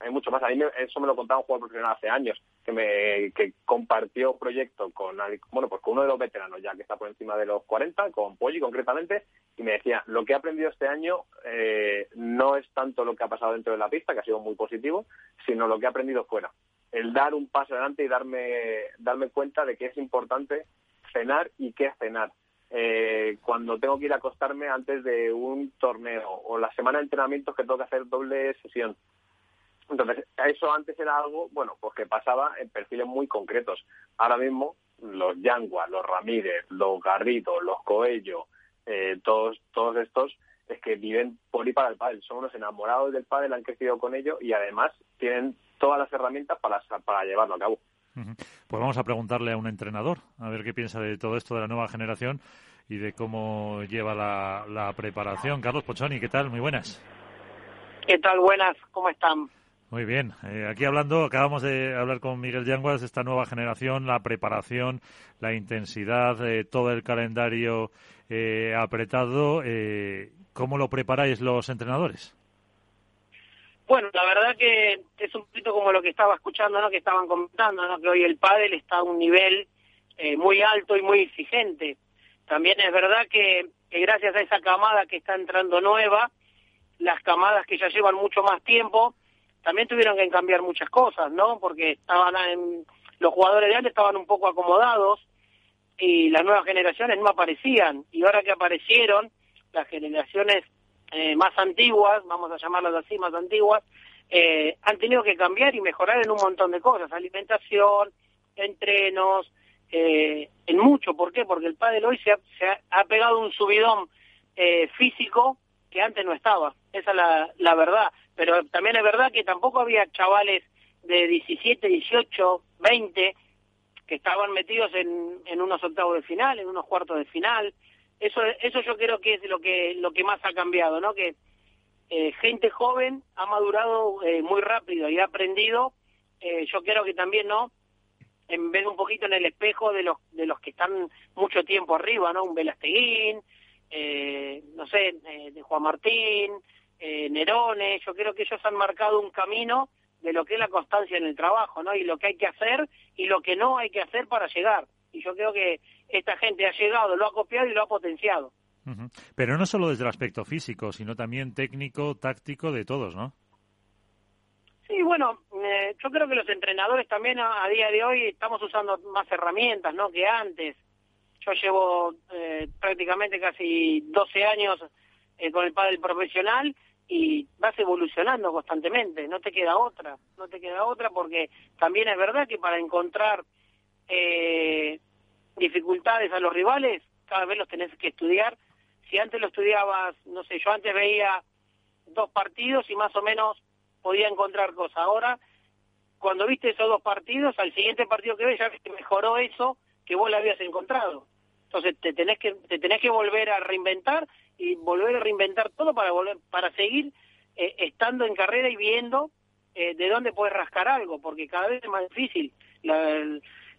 hay mucho más. A mí eso me lo contaba un jugador profesional hace años, que me que compartió proyecto con bueno pues con uno de los veteranos ya que está por encima de los 40, con Poggi concretamente, y me decía, lo que he aprendido este año eh, no es tanto lo que ha pasado dentro de la pista, que ha sido muy positivo, sino lo que he aprendido fuera. El dar un paso adelante y darme, darme cuenta de que es importante cenar y qué cenar. Eh, cuando tengo que ir a acostarme antes de un torneo o la semana de entrenamientos que tengo que hacer doble sesión. Entonces, eso antes era algo, bueno, pues que pasaba en perfiles muy concretos. Ahora mismo, los Yanguas, los Ramírez, los Garrido, los Coello, eh, todos, todos estos es que viven por y para el pádel, son unos enamorados del pádel, han crecido con ello y además tienen todas las herramientas para, para llevarlo a cabo. Pues vamos a preguntarle a un entrenador, a ver qué piensa de todo esto de la nueva generación y de cómo lleva la, la preparación. Carlos Pochoni, ¿qué tal? Muy buenas. ¿Qué tal? Buenas, ¿cómo están? Muy bien. Eh, aquí hablando, acabamos de hablar con Miguel Yanguas esta nueva generación, la preparación, la intensidad, eh, todo el calendario eh, apretado. ¿Cómo lo preparáis los entrenadores? Bueno, la verdad que es un poquito como lo que estaba escuchando, ¿no? que estaban comentando, ¿no? que hoy el pádel está a un nivel muy alto y muy exigente. También es verdad que, que gracias a esa camada que está entrando nueva, las camadas que ya llevan mucho más tiempo, también tuvieron que cambiar muchas cosas, ¿no? Porque estaban en, los jugadores de antes estaban un poco acomodados y las nuevas generaciones no aparecían. Y ahora que aparecieron, las generaciones eh, más antiguas, vamos a llamarlas así, más antiguas, eh, han tenido que cambiar y mejorar en un montón de cosas, alimentación, entrenos, eh, en mucho. ¿Por qué? Porque el pádel hoy se ha, ha, pegado un subidón eh, físico que antes no estaba. Esa es la, la verdad pero también es verdad que tampoco había chavales de 17, 18, 20 que estaban metidos en, en unos octavos de final, en unos cuartos de final. Eso, eso yo creo que es lo que, lo que más ha cambiado, ¿no? Que eh, gente joven ha madurado eh, muy rápido y ha aprendido. Eh, yo creo que también, ¿no? En vez un poquito en el espejo de los, de los que están mucho tiempo arriba, ¿no? Un Velasteguín, eh, no sé, de Juan Martín, eh, Nerone, yo creo que ellos han marcado un camino de lo que es la constancia en el trabajo, ¿no? Y lo que hay que hacer y lo que no hay que hacer para llegar. Y yo creo que esta gente ha llegado, lo ha copiado y lo ha potenciado. Pero no solo desde el aspecto físico, sino también técnico, táctico, de todos, ¿no? Sí, bueno, eh, yo creo que los entrenadores también a, día de hoy estamos usando más herramientas, ¿no? Que antes. Yo llevo eh, prácticamente casi 12 años eh, con el padre profesional y vas evolucionando constantemente, no te queda otra, no te queda otra porque también es verdad que para encontrar eh, dificultades a los rivales, cada vez los tenés que estudiar. Si antes lo estudiabas, no sé, yo antes veía dos partidos y más o menos podía encontrar cosas. Ahora, cuando viste esos dos partidos, al siguiente partido que ves ya mejoró eso que vos le habías encontrado. Entonces te tenés que te tenés que volver a reinventar y volver a reinventar todo para volver para seguir eh, estando en carrera y viendo eh, de dónde puedes rascar algo, porque cada vez es más difícil. La,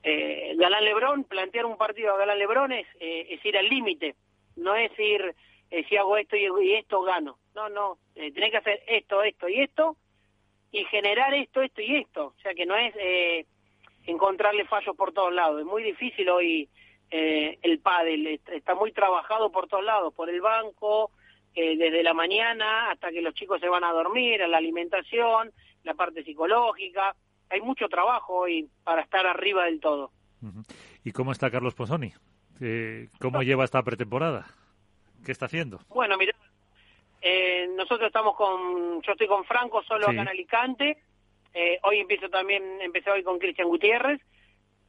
eh, Galán Lebrón, plantear un partido a Galán Lebrón es, eh, es ir al límite, no es ir, si hago esto y, esto gano. No, no, tenés que hacer esto, esto y esto, y generar esto, esto y esto. O sea que no es eh, encontrarle fallos por todos lados. Es muy difícil hoy eh, el pádel. Está muy trabajado por todos lados, por el banco, eh, desde la mañana hasta que los chicos se van a dormir, a la alimentación, la parte psicológica. Hay mucho trabajo hoy para estar arriba del todo. ¿Y cómo está Carlos Pozzoni? ¿Cómo lleva esta pretemporada? ¿Qué está haciendo? Bueno, mira, eh, nosotros estamos con, yo estoy con Franco solo acá en Alicante. Eh, hoy empiezo también, empecé hoy con Cristian Gutiérrez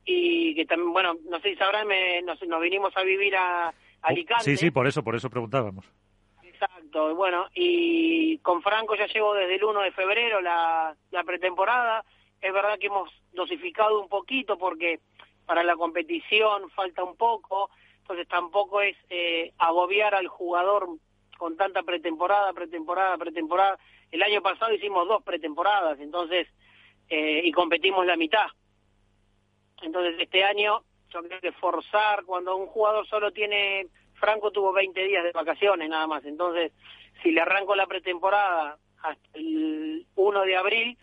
y que también, bueno, no sé si sabrán, nos, vinimos a vivir a Alicante. Sí, sí, por eso, por eso preguntábamos. Exacto, bueno, y con Franco ya llevo desde el 1 de febrero la, la pretemporada. Es verdad que hemos dosificado un poquito porque para la competición falta un poco, entonces tampoco es eh, agobiar al jugador con tanta pretemporada, pretemporada, pretemporada. El año pasado hicimos dos pretemporadas, entonces, eh, y competimos la mitad. Entonces este año yo creo que forzar, cuando un jugador solo tiene, Franco tuvo 20 días de vacaciones nada más, entonces si le arranco la pretemporada hasta el 1 de abril,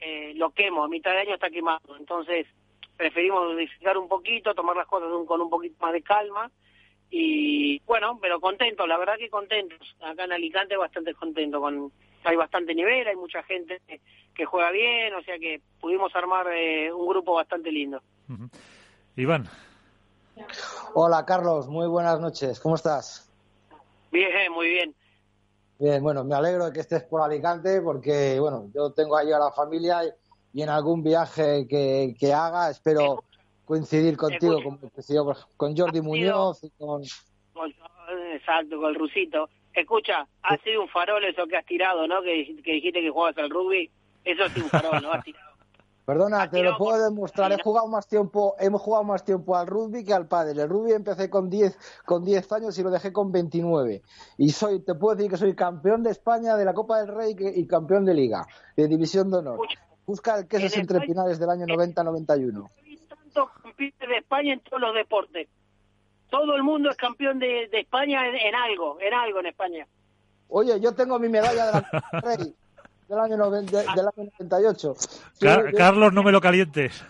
eh, lo quemo, a mitad de año está quemado. Entonces preferimos modificar un poquito, tomar las cosas con un poquito más de calma y bueno, pero contentos, la verdad que contentos. Acá en Alicante bastante contento, con hay bastante nivel, hay mucha gente que juega bien, o sea que pudimos armar eh, un grupo bastante lindo. Iván. Hola Carlos, muy buenas noches, ¿cómo estás? Bien, muy bien. Bien, bueno, me alegro de que estés por Alicante porque, bueno, yo tengo ahí a la familia y en algún viaje que, que haga espero coincidir contigo, con, con Jordi Muñoz y con... Exacto, con el rusito. Escucha, ha sido un farol eso que has tirado, ¿no? Que, dijiste que jugabas al rugby. Eso ha sido un farol, ¿no? Has tirado. Perdona, te lo puedo demostrar. He jugado más tiempo, hemos jugado más tiempo al rugby que al pádel. El rugby empecé con 10 con 10 años y lo dejé con 29. Y soy, te puedo decir que soy campeón de España de la Copa del Rey y campeón de Liga, de División de Honor. Busca el queso entre finales del año 90-91 campeones de España en todos los deportes. Todo el mundo es campeón de, España en, algo, en algo en España. Oye, yo tengo mi medalla de la Rey *laughs* del año, 98. Carlos, no me lo calientes.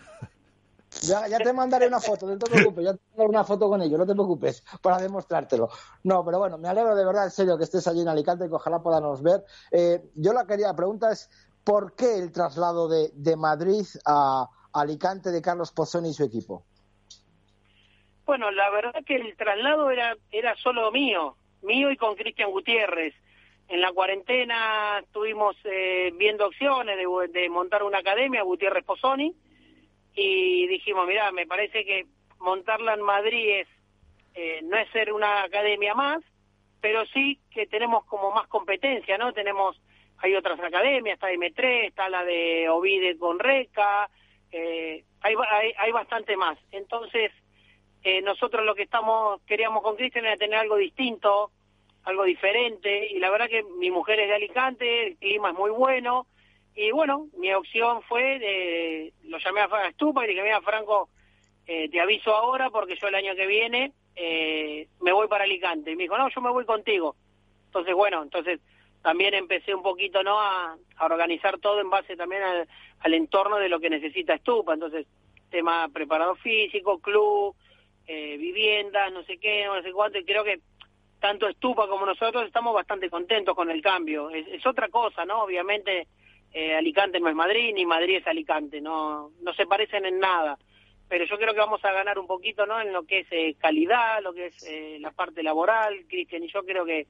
Ya, ya, te mandaré una foto, no te preocupes, ya te mandaré una foto con ellos, no te preocupes, para demostrártelo. No, pero bueno, me alegro de verdad, en serio, que estés allí en Alicante y que ojalá podamos ver. Eh, yo la quería, pregunta es, ¿por qué el traslado de, de Madrid a, Alicante de Carlos Pozzoni y su equipo? Bueno, la verdad que el traslado era, era solo mío, mío y con Cristian Gutiérrez. En la cuarentena estuvimos eh, viendo opciones de, montar una academia, Gutiérrez Pozzoni, y dijimos, mira, me parece que montarla en Madrid es, eh, no es ser una academia más, pero sí que tenemos como más competencia, ¿no? Tenemos, hay otras academias, está M3, está la de Ovide con Reca, eh, hay, hay, bastante más. Entonces, eh, nosotros lo que estamos queríamos con Cristian era tener algo distinto, algo diferente, y la verdad que mi mujer es de Alicante, el clima es muy bueno, y bueno, mi opción fue, de, lo llamé a Estupa y dije, mira Franco, eh, te aviso ahora porque yo el año que viene eh, me voy para Alicante. Y me dijo, no, yo me voy contigo. Entonces, bueno, entonces también empecé un poquito no a, organizar todo en base también al, entorno de lo que necesita Estupa, entonces tema preparado físico, club, eh, viviendas, no sé qué, no sé cuánto, y creo que tanto Estupa como nosotros estamos bastante contentos con el cambio. Es, otra cosa, ¿no? Obviamente eh, Alicante no es Madrid, ni Madrid es Alicante, no, no se parecen en nada. Pero yo creo que vamos a ganar un poquito, ¿no? En lo que es eh, calidad, lo que es eh, la parte laboral. Cristian y yo creo que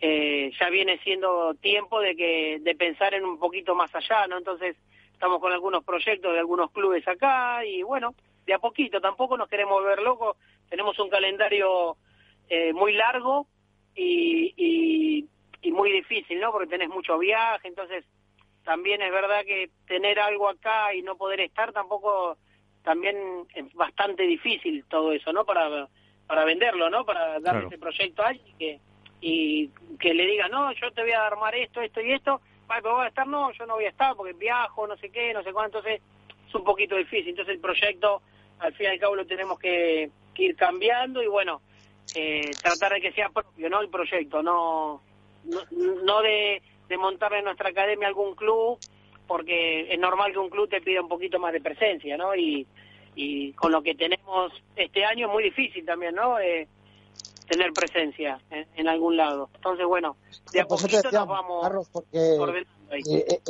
eh, ya viene siendo tiempo de que de pensar en un poquito más allá, ¿no? Entonces estamos con algunos proyectos de algunos clubes acá y bueno, de a poquito, tampoco nos queremos ver locos, tenemos un calendario eh, muy largo y, y, y, muy difícil, ¿no? Porque tenés mucho viaje, entonces también es verdad que tener algo acá y no poder estar tampoco también es bastante difícil todo eso, ¿no? Para, para venderlo, ¿no? Para dar ese proyecto a alguien que y que le diga, no, yo te voy a armar esto, esto y esto, pero voy a estar, no, yo no voy a estar porque viajo, no sé qué, no sé cuánto, entonces es un poquito difícil. Entonces el proyecto, al fin y al cabo, lo tenemos que, ir cambiando y bueno, eh, tratar de que sea propio, ¿no? El proyecto, no, no, de, de montar en nuestra academia algún club porque es normal que un club te pida un poquito más de presencia, ¿no? Y, y con lo que tenemos este año es muy difícil también, ¿no? Eh, tener presencia en, algún lado. Entonces, bueno, de a poquito nos vamos Carlos, porque eh,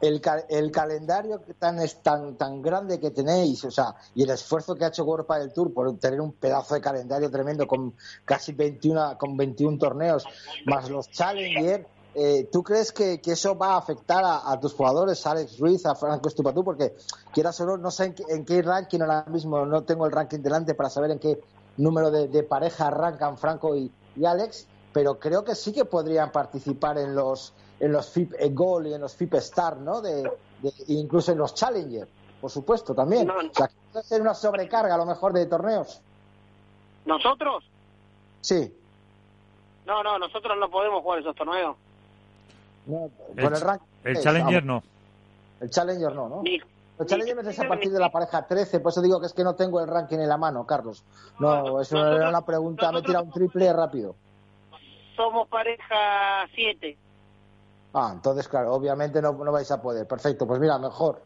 el, el, calendario tan, es tan, tan grande que tenéis, o sea, y el esfuerzo que ha hecho World del Tour por tener un pedazo de calendario tremendo con casi 21, con 21 torneos, más los Challenger, eh, ¿Tú crees que, eso va a afectar a, tus jugadores, Alex Ruiz, a Franco Estupatú? Porque quieras o no, no sé en qué, en qué, ranking ahora mismo, no tengo el ranking delante para saber en qué número de, pareja arrancan Franco y, Alex, pero creo que sí que podrían participar en los en los FIP Goal y en los FIP Star, ¿no? De, incluso en los Challenger, por supuesto, también. o sea, que puede ser una sobrecarga a lo mejor de torneos. ¿Nosotros? Sí. No, no, nosotros no podemos jugar esos torneos. No, el, el, ranking, el Challenger no. El Challenger no, ¿no? El Challenger es a partir de la pareja 13, por eso digo que es que no tengo el ranking en la mano, Carlos. No, eso era una pregunta, me tira un triple rápido. Somos pareja 7. Ah, entonces, claro, obviamente no, no vais a poder. Perfecto, pues mira, mejor.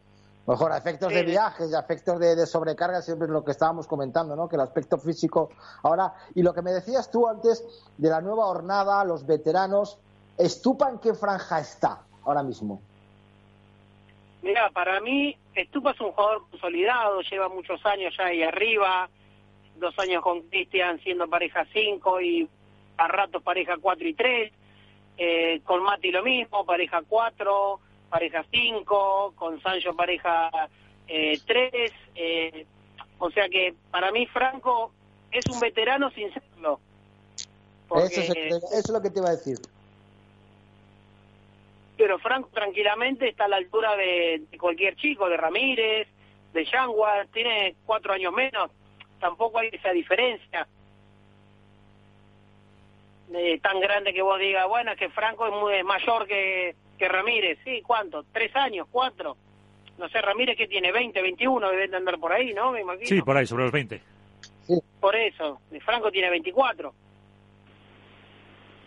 Mejor, a efectos de viajes y a efectos de, sobrecarga, siempre es lo que estábamos comentando, ¿no? Que el aspecto físico. Ahora, y lo que me decías tú antes de la nueva jornada, los veteranos, ¿Estupa en qué franja está ahora mismo? Mira, para mí, Estupa es un jugador consolidado, lleva muchos años ya ahí arriba, dos años con Cristian siendo pareja 5 y a ratos pareja 4 y 3, eh, con Mati lo mismo, pareja 4, pareja 5, con Sancho pareja 3, eh, eh, o sea que para mí Franco es un veterano sin serlo. eso, es, lo que te iba a decir pero Franco tranquilamente está a la altura de, cualquier chico, de Ramírez, de Yangua, tiene cuatro años menos, tampoco hay esa diferencia tan grande que vos digas, bueno, es que Franco es, muy, mayor que, que Ramírez, sí, ¿cuánto? ¿Tres años? ¿Cuatro? No sé, Ramírez que tiene 20, 21, debe de andar por ahí, ¿no? Me imagino. Sí, por ahí, sobre los 20. Por eso, Franco tiene 24.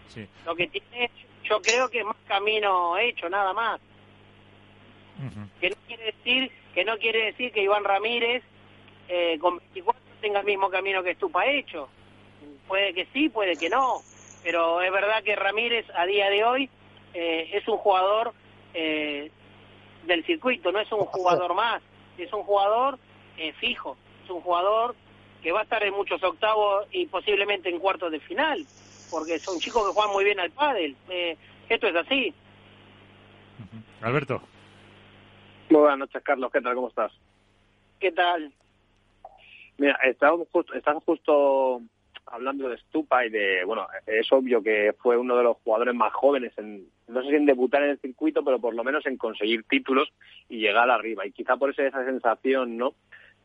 Sí. Lo que tiene yo creo que es más camino hecho, nada más. Que no quiere decir que no quiere decir que Iván Ramírez eh, con 24 tenga el mismo camino que Estupa hecho. Puede que sí, puede que no, pero es verdad que Ramírez a día de hoy eh, es un jugador eh, del circuito, no es un jugador más, es un jugador eh, fijo, es un jugador que va a estar en muchos octavos y posiblemente en cuartos de final porque son chicos que juegan muy bien al pádel. Eh, esto es así. Alberto. Muy buenas noches, Carlos. ¿Qué tal? ¿Cómo estás? ¿Qué tal? Mira, estamos justo, están justo hablando de Stupa y de, bueno, es obvio que fue uno de los jugadores más jóvenes en, no sé si en debutar en el circuito, pero por lo menos en conseguir títulos y llegar arriba. Y quizá por eso esa sensación, ¿no?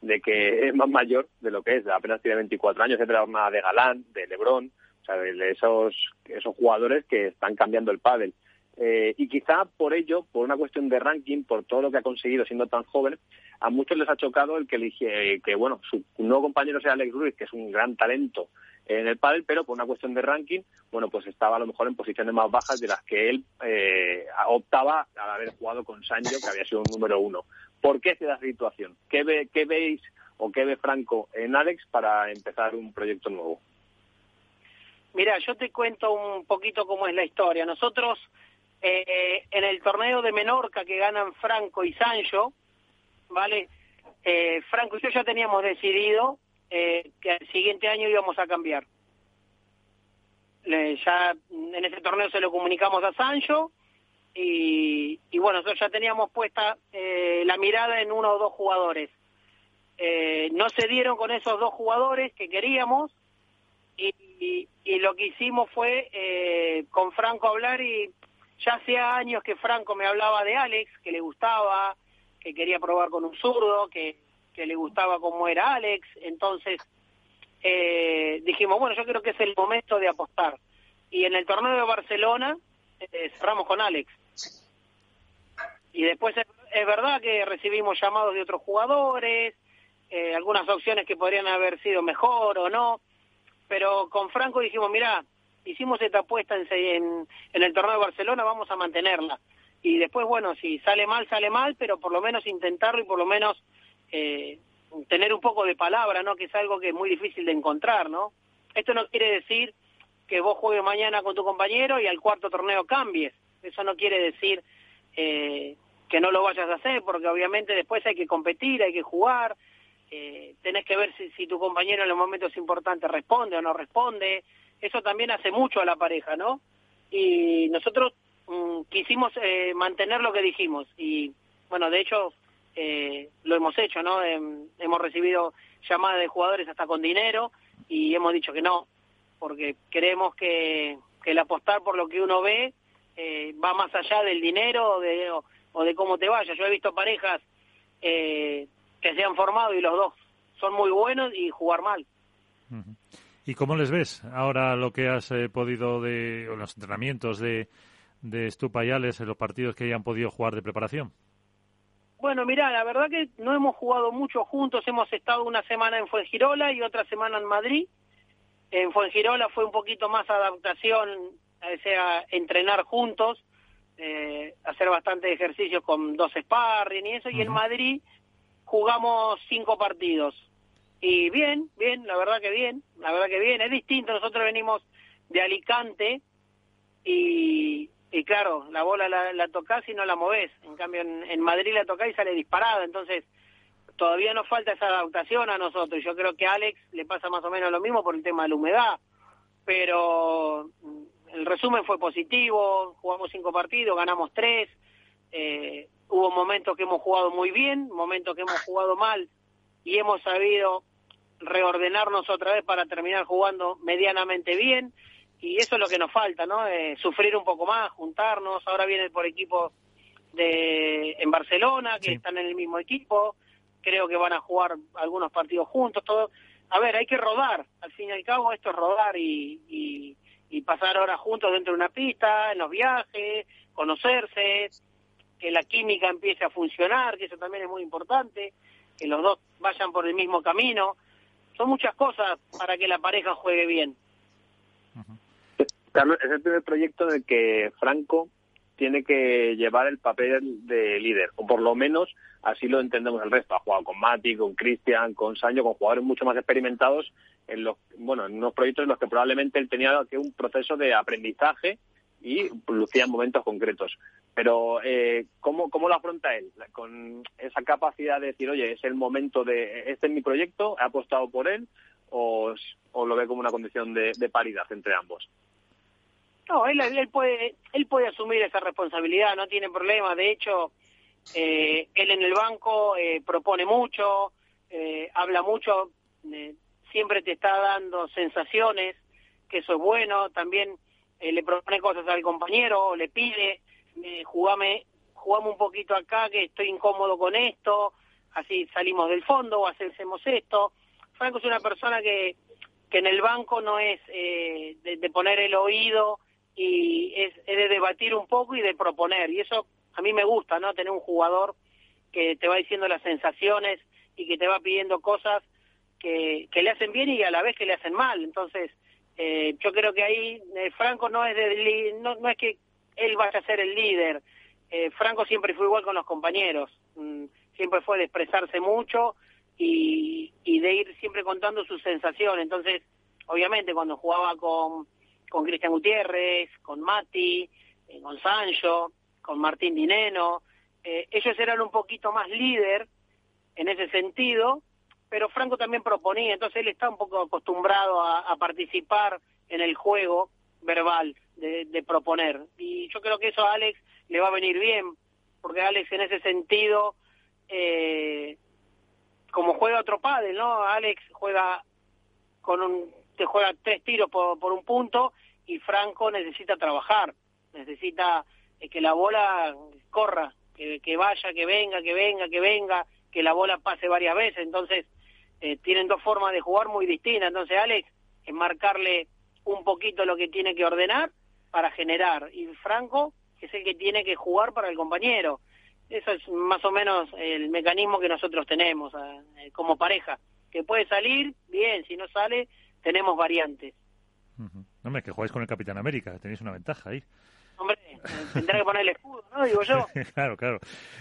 De que es más mayor de lo que es, apenas tiene 24 años, es de la de Galán, de Lebrón, o sea, de esos, esos jugadores que están cambiando el pádel. Eh, y quizá por ello, por una cuestión de ranking, por todo lo que ha conseguido siendo tan joven, a muchos les ha chocado el que elige, que bueno, su nuevo compañero sea Alex Ruiz, que es un gran talento en el pádel, pero por una cuestión de ranking, bueno, pues estaba a lo mejor en posiciones más bajas de las que él eh, optaba al haber jugado con Sancho, que había sido un número uno. ¿Por qué se da esa situación? ¿Qué, ve, ¿Qué veis o qué ve Franco en Alex para empezar un proyecto nuevo? Mira, yo te cuento un poquito cómo es la historia. Nosotros, eh, en el torneo de Menorca que ganan Franco y Sancho, ¿vale? Eh, Franco y yo ya teníamos decidido eh, que el siguiente año íbamos a cambiar. ya en ese torneo se lo comunicamos a Sancho y, y bueno, nosotros ya teníamos puesta la mirada en uno o dos jugadores. no se dieron con esos dos jugadores que queríamos y, y, lo que hicimos fue eh, con Franco hablar y ya hacía años que Franco me hablaba de Alex, que le gustaba, que quería probar con un zurdo, que, que le gustaba cómo era Alex, entonces eh, dijimos, bueno, yo creo que es el momento de apostar. Y en el torneo de Barcelona eh, cerramos con Alex. Y después es, verdad que recibimos llamados de otros jugadores, eh, algunas opciones que podrían haber sido mejor o no pero con Franco dijimos, mira, hicimos esta apuesta en, en, el torneo de Barcelona, vamos a mantenerla. y después, bueno, si sale mal, sale mal, pero por lo menos intentarlo y por lo menos eh, tener un poco de palabra, ¿no? Que es algo que es muy difícil de encontrar, ¿no? Esto no quiere decir que vos juegues mañana con tu compañero y al cuarto torneo cambies. Eso no quiere decir eh, que no lo vayas a hacer, porque obviamente después hay que competir, hay que jugar, eh, tenés que ver si, si tu compañero en los momentos importantes responde o no responde. Eso también hace mucho a la pareja, ¿no? Y nosotros mm, quisimos eh, mantener lo que dijimos y, bueno, de hecho eh, lo hemos hecho, ¿no? Em, hemos recibido llamadas de jugadores hasta con dinero y hemos dicho que no, porque creemos que, el apostar por lo que uno ve eh, va más allá del dinero o de, o, de cómo te vaya. Yo he visto parejas eh, que se han formado y los dos son muy buenos y jugar mal. ¿Y cómo les ves ahora lo que has eh, podido de los entrenamientos de, de Stupayales en los partidos que hayan podido jugar de preparación? Bueno, mira, la verdad que no hemos jugado mucho juntos, hemos estado una semana en Fuengirola y otra semana en Madrid. En Fuengirola fue un poquito más adaptación, o sea, entrenar juntos, eh, hacer bastante ejercicio con dos sparring y eso, y en Madrid jugamos cinco partidos. Y bien, bien, la verdad que bien, la verdad que bien, es distinto, nosotros venimos de Alicante y, y claro, la bola la, la tocas y no la movés. En cambio, en, Madrid la tocás y sale disparada. Entonces, todavía nos falta esa adaptación a nosotros. Yo creo que a Alex le pasa más o menos lo mismo por el tema de la humedad. Pero mm, el resumen fue positivo. Jugamos cinco partidos, ganamos tres. Eh, hubo momentos que hemos jugado muy bien, momentos que hemos jugado mal y hemos sabido reordenarnos otra vez para terminar jugando medianamente bien y eso es lo que nos falta, ¿no? Eh, sufrir un poco más, juntarnos. Ahora viene por equipo de en Barcelona, que están en el mismo equipo. Creo que van a jugar algunos partidos juntos. Todo. A ver, hay que rodar. Al fin y al cabo, esto es rodar y, y, pasar horas juntos dentro de una pista, en los viajes, conocerse, que la química empiece a funcionar, que eso también es muy importante, que los dos vayan por el mismo camino. Son muchas cosas para que la pareja juegue bien. Carlos, es el primer proyecto en el que Franco tiene que llevar el papel de líder, o por lo menos así lo entendemos el resto. Ha jugado con Mati, con Cristian, con Sancho, con jugadores mucho más experimentados en los, bueno, en unos proyectos en los que probablemente él tenía que un proceso de aprendizaje y lucía en momentos concretos. Pero, eh, ¿cómo, ¿cómo lo afronta él? Con esa capacidad de decir, oye, es el momento de, este es mi proyecto, he apostado por él, o, lo ve como una condición de paridad entre ambos. No, él, puede, él puede asumir esa responsabilidad, no tiene problema. De hecho, eh, él en el banco eh, propone mucho, eh, habla mucho, siempre te está dando sensaciones, que eso es bueno. También le propone cosas al compañero, le pide, jugame, jugame un poquito acá, que estoy incómodo con esto, así salimos del fondo o hacemos esto. Franco es una persona que, que en el banco no es de poner el oído y es, de debatir un poco y de proponer. Y eso a mí me gusta, ¿no? Tener un jugador que te va diciendo las sensaciones y que te va pidiendo cosas que, que le hacen bien y a la vez que le hacen mal. Entonces, eh, yo creo que ahí eh, Franco no es de, no, no es que él vaya a ser el líder. Eh, Franco siempre fue igual con los compañeros. Mm, siempre fue de expresarse mucho y, y de ir siempre contando sus sensaciones. Entonces, obviamente, cuando jugaba con con Cristian Gutiérrez, con Mati, eh, con Sancho, con Martín Dineno. Eh, ellos eran un poquito más líder en ese sentido, pero Franco también proponía, entonces él está un poco acostumbrado a, participar en el juego verbal de, proponer. Y yo creo que eso a Alex le va a venir bien, porque Alex en ese sentido, eh, como juega otro padre, ¿no? Alex juega con un te juega tres tiros por, por un punto y Franco necesita trabajar, necesita eh, que la bola corra, que, que, vaya, que venga, que venga, que venga, que la bola pase varias veces. Entonces, eh, tienen dos formas de jugar muy distintas. Entonces, Alex, es marcarle un poquito lo que tiene que ordenar para generar. Y Franco es el que tiene que jugar para el compañero. Eso es más o menos el mecanismo que nosotros tenemos eh, como pareja. Que puede salir, bien, si no sale, tenemos variantes. No, me que jugáis con el Capitán América, tenéis una ventaja ahí. Hombre, tendrá que poner el escudo, ¿no? Digo yo. *laughs* claro, claro,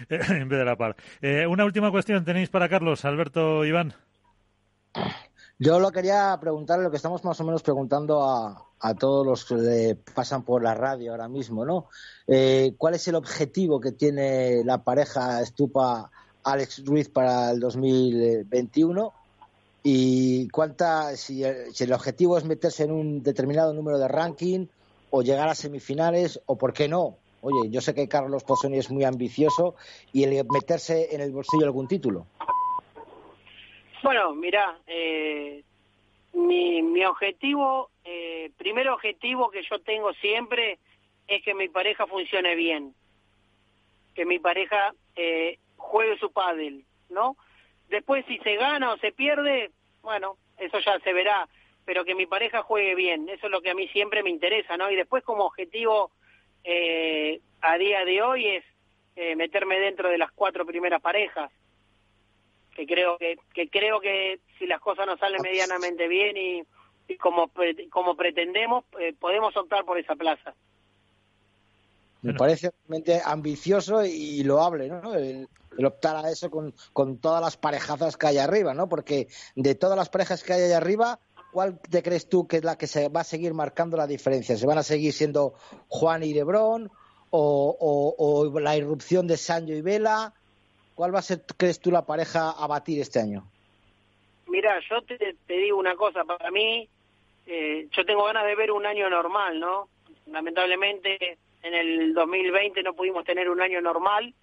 en vez de la par. Eh, una última cuestión tenéis para Carlos, Alberto, Iván. Yo lo quería preguntar, lo que estamos más o menos preguntando a, a todos los que pasan por la radio ahora mismo, ¿no? Eh, ¿Cuál es el objetivo que tiene la pareja Estupa Alex Ruiz para el 2021? ¿Y cuánta, si el, si el objetivo es meterse en un determinado número de ranking o llegar a semifinales o por qué no? Oye, yo sé que Carlos Pozzoni es muy ambicioso y el meterse en el bolsillo algún título. Bueno, mira, eh, mi, mi objetivo, eh, primer objetivo que yo tengo siempre es que mi pareja funcione bien, que mi pareja eh, juegue su pádel, ¿no? Después si se gana o se pierde, bueno, eso ya se verá, pero que mi pareja juegue bien, eso es lo que a mí siempre me interesa, ¿no? Y después como objetivo eh, a día de hoy es eh, meterme dentro de las cuatro primeras parejas, que creo que, que creo que si las cosas nos salen medianamente bien y, como como pretendemos eh, podemos optar por esa plaza Me parece realmente ambicioso y loable, ¿no? El, el optar a eso con, con todas las parejazas que hay arriba, ¿no? Porque de todas las parejas que hay ahí arriba, ¿cuál te crees tú que es la que se va a seguir marcando la diferencia? ¿Se van a seguir siendo Juan y Lebrón? ¿O, o, o la irrupción de Sancho y Vela? ¿Cuál va a ser, crees tú, la pareja a batir este año? Mira, yo te, te digo una cosa, para mí, eh, yo tengo ganas de ver un año normal, ¿no? Lamentablemente en el 2020 no pudimos tener un año normal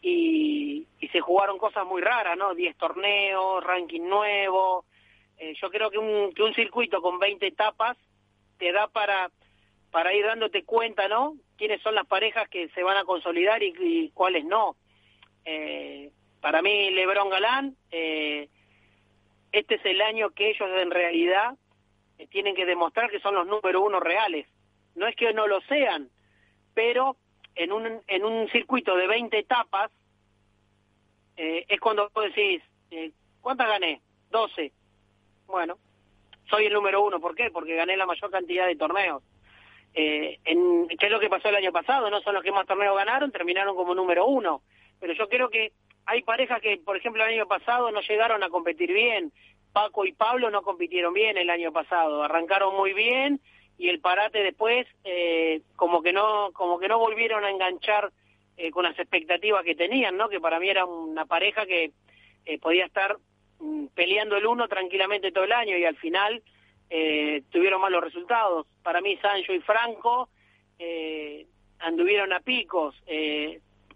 y, y se jugaron cosas muy raras, ¿no? 10 torneos, ranking nuevo. Eh, yo creo que un, que un circuito con 20 etapas te da para, para ir dándote cuenta, ¿no? Quiénes son las parejas que se van a consolidar y, cuáles no. Eh, para mí, Lebron Galán, eh, este es el año que ellos en realidad eh, tienen que demostrar que son los número uno reales. No es que no lo sean, pero en un, en un circuito de 20 etapas eh, es cuando vos decís, eh, ¿cuántas gané? 12. Bueno, soy el número uno. ¿Por qué? Porque gané la mayor cantidad de torneos. Eh, en, ¿Qué es lo que pasó el año pasado? No son los que más torneos ganaron, terminaron como número uno. Pero yo creo que hay parejas que, por ejemplo, el año pasado no llegaron a competir bien. Paco y Pablo no compitieron bien el año pasado. Arrancaron muy bien y el parate después eh, como que no como que no volvieron a enganchar eh, con las expectativas que tenían, ¿no? Que para mí era una pareja que eh, podía estar mm, peleando el uno tranquilamente todo el año y al final eh, tuvieron malos resultados. Para mí Sancho y Franco eh, anduvieron a picos,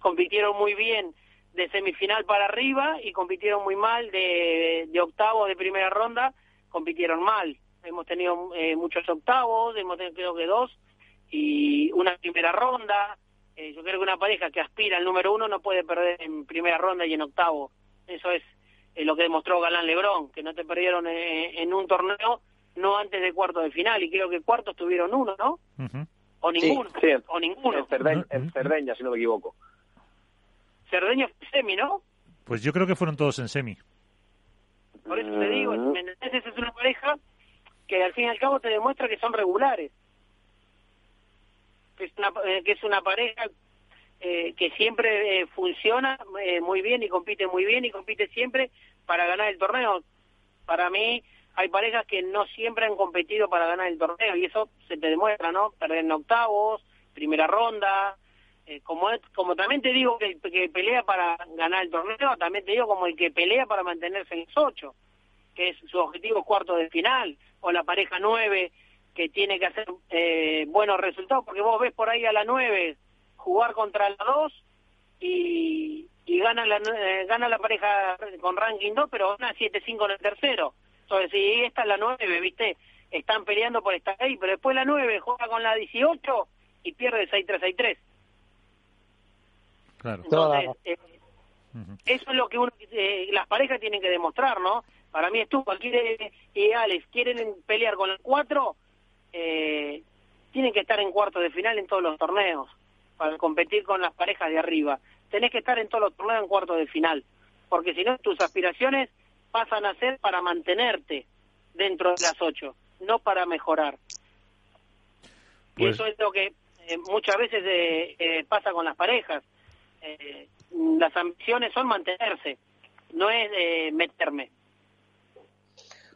compitieron muy bien de semifinal para arriba y compitieron muy mal de, de octavos de primera ronda, compitieron mal. Hemos tenido eh, muchos octavos, hemos tenido creo que dos y una primera ronda. Eh, yo creo que una pareja que aspira al número uno no puede perder en primera ronda y en octavo. Eso es eh, lo que demostró Galán Lebrón, que no te perdieron eh, en un torneo no antes de cuarto de final y creo que cuartos tuvieron uno, ¿no? O ninguno, Sí, o ninguno. En Cerdeña, en Cerdeña, si no me equivoco. Cerdeño fue semi, ¿no? Pues yo creo que fueron todos en semi. Por eso te digo, ¿me entendés? Esa es una pareja que al fin y al cabo te demuestra que son regulares. Que es una, eh, que es una pareja eh, que siempre eh, funciona eh, muy bien y compite muy bien y compite siempre para ganar el torneo. Para mí hay parejas que no siempre han competido para ganar el torneo y eso se te demuestra, ¿no? Perder en octavos, primera ronda, eh, como como también te digo que el que pelea para ganar el torneo, también te digo como el que pelea para mantenerse en los ocho, que es su objetivo cuarto de final, o la pareja nueve que tiene que hacer eh, buenos resultados, porque vos ves por ahí a la nueve jugar contra la dos y, y gana la eh, gana la pareja con ranking 2, pero gana 7-5 en el tercero. Entonces, si esta es la 9, ¿viste? Están peleando por estar ahí, pero después la 9 juega con la 18 y pierde 6-3-6-3. Claro. Entonces, eh, eso es lo que uno, eh, las parejas tienen que demostrar, ¿no? Para mí Estupa quiere, y Alex quieren pelear con el 4, eh, tienen que estar en cuarto de final en todos los torneos para competir con las parejas de arriba. Tenés que estar en todos los torneos en cuarto de final, porque si no tus aspiraciones pasan a ser para mantenerte dentro de las 8, no para mejorar. y Pues- eso es lo que muchas veces eh, pasa con las parejas. las ambiciones son mantenerse, no es meterme.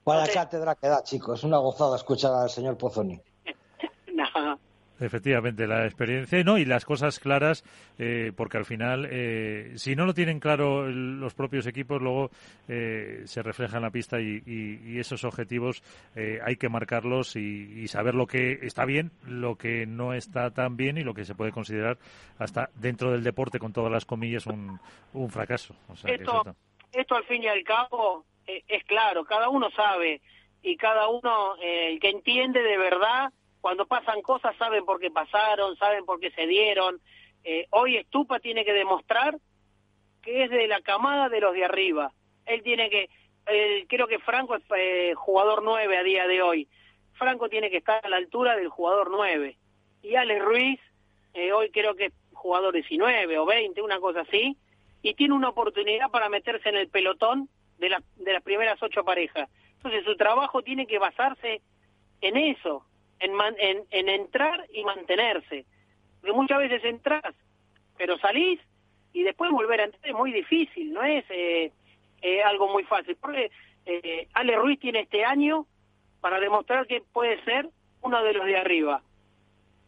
Para la cátedra que da, chicos. Es una gozada escuchar al señor Pozzoni. *laughs* no. Efectivamente, la experiencia ¿no? y las cosas claras, eh, porque al final, eh, si no lo tienen claro los propios equipos, luego eh, se refleja en la pista y, esos objetivos hay que marcarlos y, saber lo que está bien, lo que no está tan bien y lo que se puede considerar hasta dentro del deporte, con todas las comillas, un, fracaso. esto, esto, al fin y al cabo, es claro, cada uno sabe y cada uno, el que entiende de verdad, cuando pasan cosas saben por qué pasaron, saben por qué se dieron. Eh, hoy Estupa tiene que demostrar que es de la camada de los de arriba. Él tiene que, creo que Franco es eh, jugador 9 a día de hoy. Franco tiene que estar a la altura del jugador 9. Y Alex Ruiz, eh, hoy creo que es jugador 19 o 20, una cosa así, y tiene una oportunidad para meterse en el pelotón de, de las primeras ocho parejas. Entonces su trabajo tiene que basarse en eso, en, en, entrar y mantenerse. Porque muchas veces entras, pero salís y después volver a entrar es muy difícil, no es eh, algo muy fácil. Porque eh, Ale Ruiz tiene este año para demostrar que puede ser uno de los de arriba.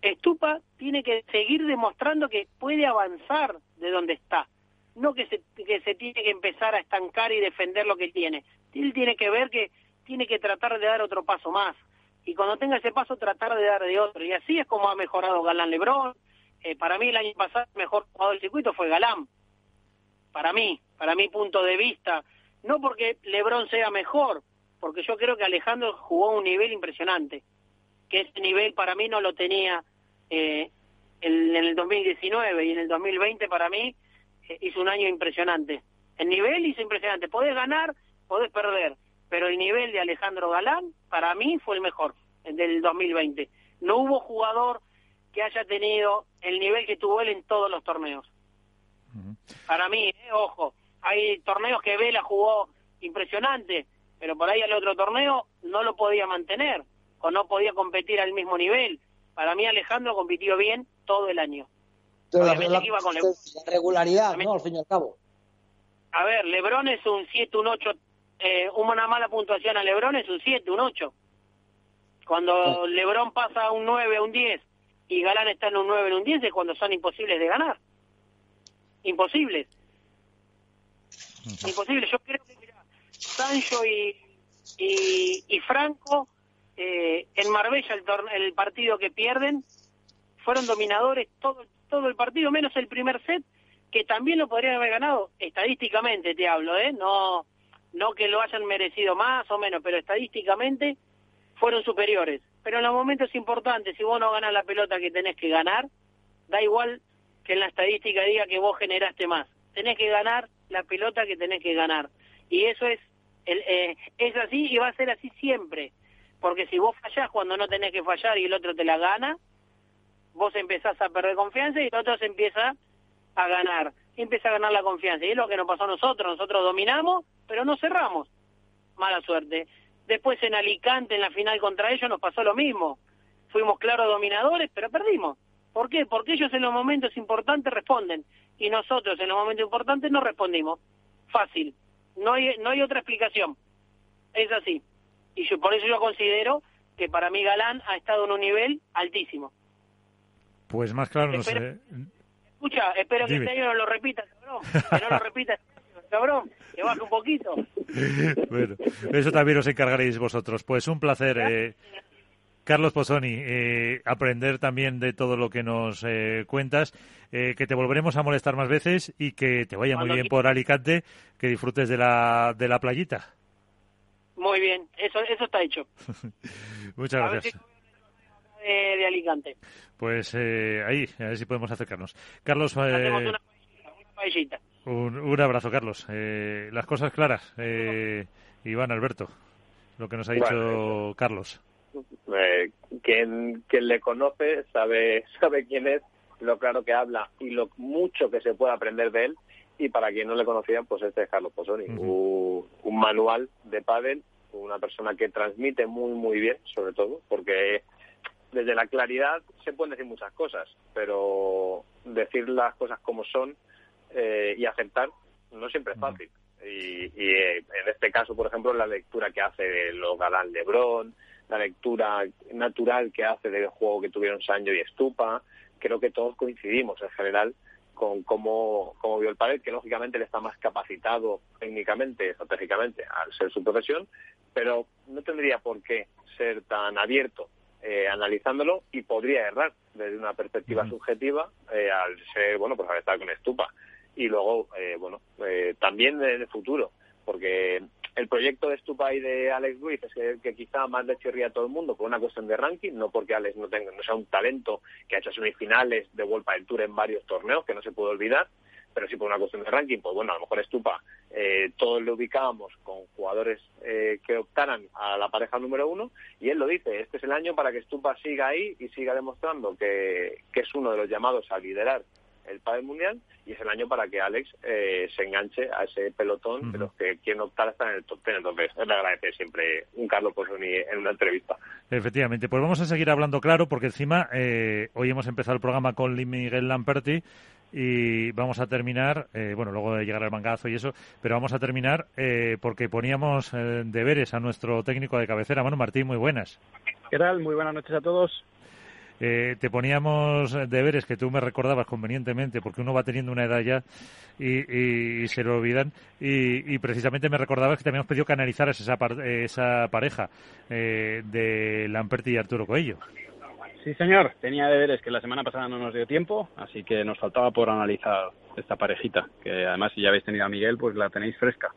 Estupa tiene que seguir demostrando que puede avanzar de donde está, no que se, que se tiene que empezar a estancar y defender lo que tiene. Él tiene que ver que tiene que tratar de dar otro paso más y cuando tenga ese paso tratar de dar de otro. Y así es como ha mejorado Galán Lebrón. Eh, para mí el año pasado el mejor jugador del circuito fue Galán. Para mí, para mi punto de vista. No porque Lebrón sea mejor, porque yo creo que Alejandro jugó a un nivel impresionante. Que ese nivel para mí no lo tenía eh, en, el 2019 y en el 2020 para mí hizo un año impresionante. El nivel hizo impresionante. Podés ganar, podés perder pero el nivel de Alejandro Galán para mí fue el mejor el del 2020. No hubo jugador que haya tenido el nivel que tuvo él en todos los torneos. Para mí, eh, ojo, hay torneos que Vela jugó impresionante, pero por ahí el otro torneo no lo podía mantener o no podía competir al mismo nivel. Para mí Alejandro compitió bien todo el año. La, regularidad, ¿no? Al fin y al cabo. A ver, Lebron es un 7, un 8 eh, una mala puntuación a Lebron es un 7, un 8. Cuando Lebron pasa a un 9, a un 10 y Galán está en un 9, en un 10 es cuando son imposibles de ganar. Imposibles. Imposibles. Yo creo que mira, Sancho y, y, Franco eh, en Marbella el, el partido que pierden fueron dominadores todo, todo el partido, menos el primer set, que también lo podrían haber ganado, estadísticamente te hablo, ¿eh? No, no que lo hayan merecido más o menos, pero estadísticamente fueron superiores. Pero en los momentos importantes, si vos no ganas la pelota que tenés que ganar, da igual que en la estadística diga que vos generaste más. Tenés que ganar la pelota que tenés que ganar. Y eso es, el, eh, es así y va a ser así siempre. Porque si vos fallás cuando no tenés que fallar y el otro te la gana, vos empezás a perder confianza y el otro se empieza a ganar. empieza a ganar la confianza. Y es lo que nos pasó a nosotros. Nosotros dominamos pero no cerramos. Mala suerte. Después en Alicante, en la final contra ellos, nos pasó lo mismo. Fuimos claros dominadores, pero perdimos. ¿Por qué? Porque ellos en los momentos importantes responden y nosotros en los momentos importantes no respondimos. Fácil. No hay, no hay otra explicación. Es así. Y yo, por eso yo considero que para mí Galán ha estado en un nivel altísimo. Pues más claro no sé. Escucha, espero que este año no lo repita, cabrón. Que no lo repita *laughs* cabrón, que baje un poquito. *laughs* bueno, eso también os encargaréis vosotros. Pues un placer. Eh, Carlos Pozzoni, eh, aprender también de todo lo que nos eh, cuentas, que te volveremos a molestar más veces y que te vaya muy bien por Alicante, que disfrutes de la, de la playita. Muy bien, eso, eso está hecho. *laughs* Muchas gracias. De, Alicante. Pues ahí, a ver si podemos acercarnos. Carlos. una, un, abrazo, Carlos. Eh, las cosas claras. Eh, Iván, Alberto, lo que nos ha dicho Carlos. Eh, quien, quien le conoce sabe, *laughs* sabe quién es, lo claro que habla y lo mucho que se puede aprender de él. Y para quien no le conocía, pues este es Carlos Posoni, un, manual de pádel, una persona que transmite muy, muy bien, sobre todo, porque desde la claridad se pueden decir muchas cosas, pero decir las cosas como son eh, y aceptar no siempre es fácil. Y, eh, en este caso, por ejemplo, la lectura que hace de lo galán Lebron, la lectura natural que hace del juego que tuvieron Sancho y Estupa, creo que todos coincidimos en general con cómo, cómo vio el padre, que lógicamente él está más capacitado técnicamente, estratégicamente, al ser su profesión, pero no tendría por qué ser tan abierto eh, analizándolo y podría errar desde una perspectiva subjetiva eh, al ser, bueno, pues al estar con Estupa. Y luego, eh, bueno, también en el futuro, porque el proyecto de Stupa y de Alex Ruiz es que, que, quizá más le chirría a todo el mundo por una cuestión de ranking, no porque Alex no tenga, no sea un talento que ha hecho semifinales de World del Tour en varios torneos, que no se puede olvidar, pero sí por una cuestión de ranking, pues bueno, a lo mejor Stupa eh, todos le ubicábamos con jugadores eh, que optaran a la pareja número uno, y él lo dice, este es el año para que Stupa siga ahí y siga demostrando que, que es uno de los llamados a liderar el padre mundial y es el año para que Alex eh, se enganche a ese pelotón de los que quieren optar hasta en el top ten. Entonces, le agradece siempre un Carlos Posoni en una entrevista. Efectivamente, pues vamos a seguir hablando claro porque encima eh, hoy hemos empezado el programa con Miguel Lamperti y vamos a terminar, eh, bueno, luego de llegar al mangazo y eso, pero vamos a terminar porque poníamos deberes a nuestro técnico de cabecera, Manu Martín, muy buenas. ¿Qué tal? Muy buenas noches a todos. Eh, te poníamos deberes que tú me recordabas convenientemente, porque uno va teniendo una edad ya y, se lo olvidan. Y, precisamente me recordabas que también hemos pedido que analizaras esa, esa pareja eh, de Lamperti y Arturo Coello. Sí, señor. Tenía deberes que la semana pasada no nos dio tiempo, así que nos faltaba por analizar esta parejita, que además si ya habéis tenido a Miguel, pues la tenéis fresca.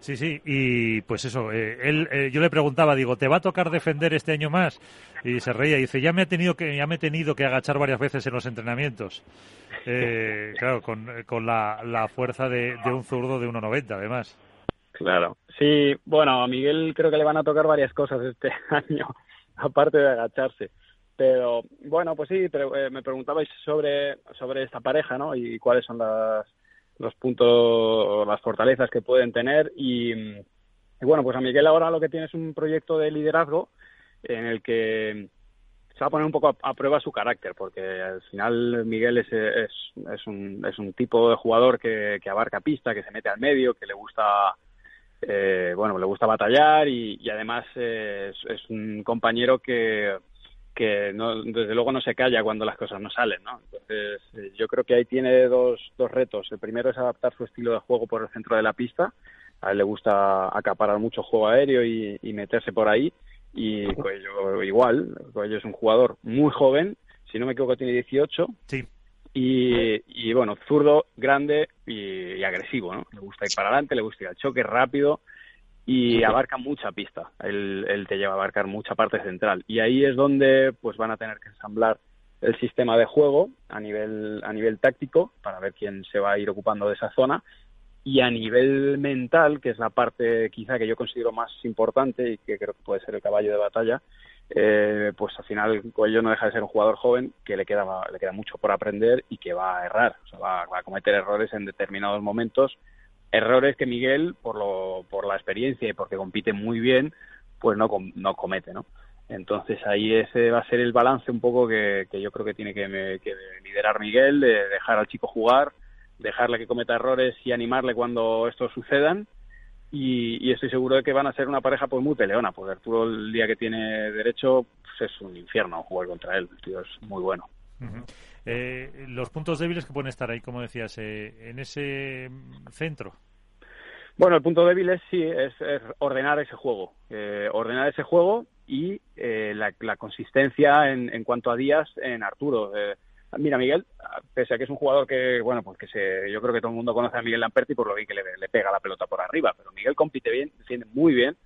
Sí, sí, y pues eso, eh, él, eh, yo le preguntaba, digo, ¿te va a tocar defender este año más? Y se reía y dice, ya me he tenido que, ya me he tenido que agachar varias veces en los entrenamientos. Eh, *laughs* claro, con, con la, la fuerza de, de un zurdo de 1,90 además. Claro, sí, bueno, a Miguel creo que le van a tocar varias cosas este *laughs* año, aparte de agacharse. Pero bueno, pues sí, pero, me preguntabais sobre, sobre esta pareja, ¿no? Y cuáles son las, los puntos, las fortalezas que pueden tener y, bueno, pues a Miguel ahora lo que tiene es un proyecto de liderazgo en el que se va a poner un poco a, prueba su carácter, porque al final Miguel es, es, es, un, es un tipo de jugador que, que abarca pista, que se mete al medio, que le gusta eh, bueno, le gusta batallar y, y además es, es, un compañero que, que no, desde luego no se calla cuando las cosas no salen, ¿no? Entonces, eh, yo creo que ahí tiene dos, dos retos. El primero es adaptar su estilo de juego por el centro de la pista. A él le gusta acaparar mucho juego aéreo y, meterse por ahí. Y Coello igual. Coello es un jugador muy joven. Si no me equivoco, tiene 18. Sí. Y, y bueno, zurdo, grande y, y, agresivo, ¿no? Le gusta ir para adelante, le gusta ir al choque rápido y abarca mucha pista. Él, te lleva a abarcar mucha parte central. Y ahí es donde pues van a tener que ensamblar el sistema de juego a nivel, a nivel táctico para ver quién se va a ir ocupando de esa zona. Y a nivel mental, que es la parte quizá que yo considero más importante y que creo que puede ser el caballo de batalla, eh, pues al final Coelho no deja de ser un jugador joven que le queda, le queda mucho por aprender y que va a errar, o sea, va a cometer errores en determinados momentos errores que Miguel, por, lo, por la experiencia y porque compite muy bien, pues no, no comete, ¿no? Entonces ahí ese va a ser el balance un poco que, yo creo que tiene que, liderar Miguel, de dejar al chico jugar, dejarle que cometa errores y animarle cuando estos sucedan. Y, estoy seguro de que van a ser una pareja pues muy peleona, porque Arturo el día que tiene derecho pues es un infierno jugar contra él, el tío es muy bueno. Eh, los puntos débiles que pueden estar ahí, como decías, eh, en ese centro. Bueno, el punto débil es sí, es, ordenar ese juego, eh, ordenar ese juego y la, consistencia en, cuanto a días en Arturo. mira, Miguel, pese a que es un jugador que, bueno, pues que se, yo creo que todo el mundo conoce a Miguel Lamperti por lo bien que le, le pega la pelota por arriba, pero Miguel compite bien, defiende muy bien,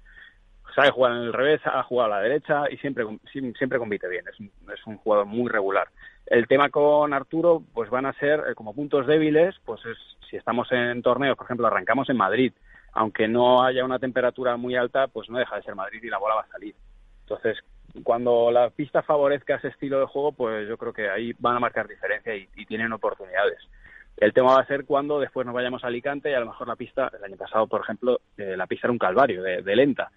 sabe jugar en el revés, ha jugado a la derecha y siempre, siempre compite bien. Es es un jugador muy regular. El tema con Arturo, pues van a ser eh, como puntos débiles, pues es, si estamos en torneos, por ejemplo, arrancamos en Madrid, aunque no haya una temperatura muy alta, pues no deja de ser Madrid y la bola va a salir. Entonces, cuando la pista favorezca ese estilo de juego, pues yo creo que ahí van a marcar diferencia y, tienen oportunidades. El tema va a ser cuando después nos vayamos a Alicante y a lo mejor la pista, el año pasado, por ejemplo, eh, la pista era un calvario de, lenta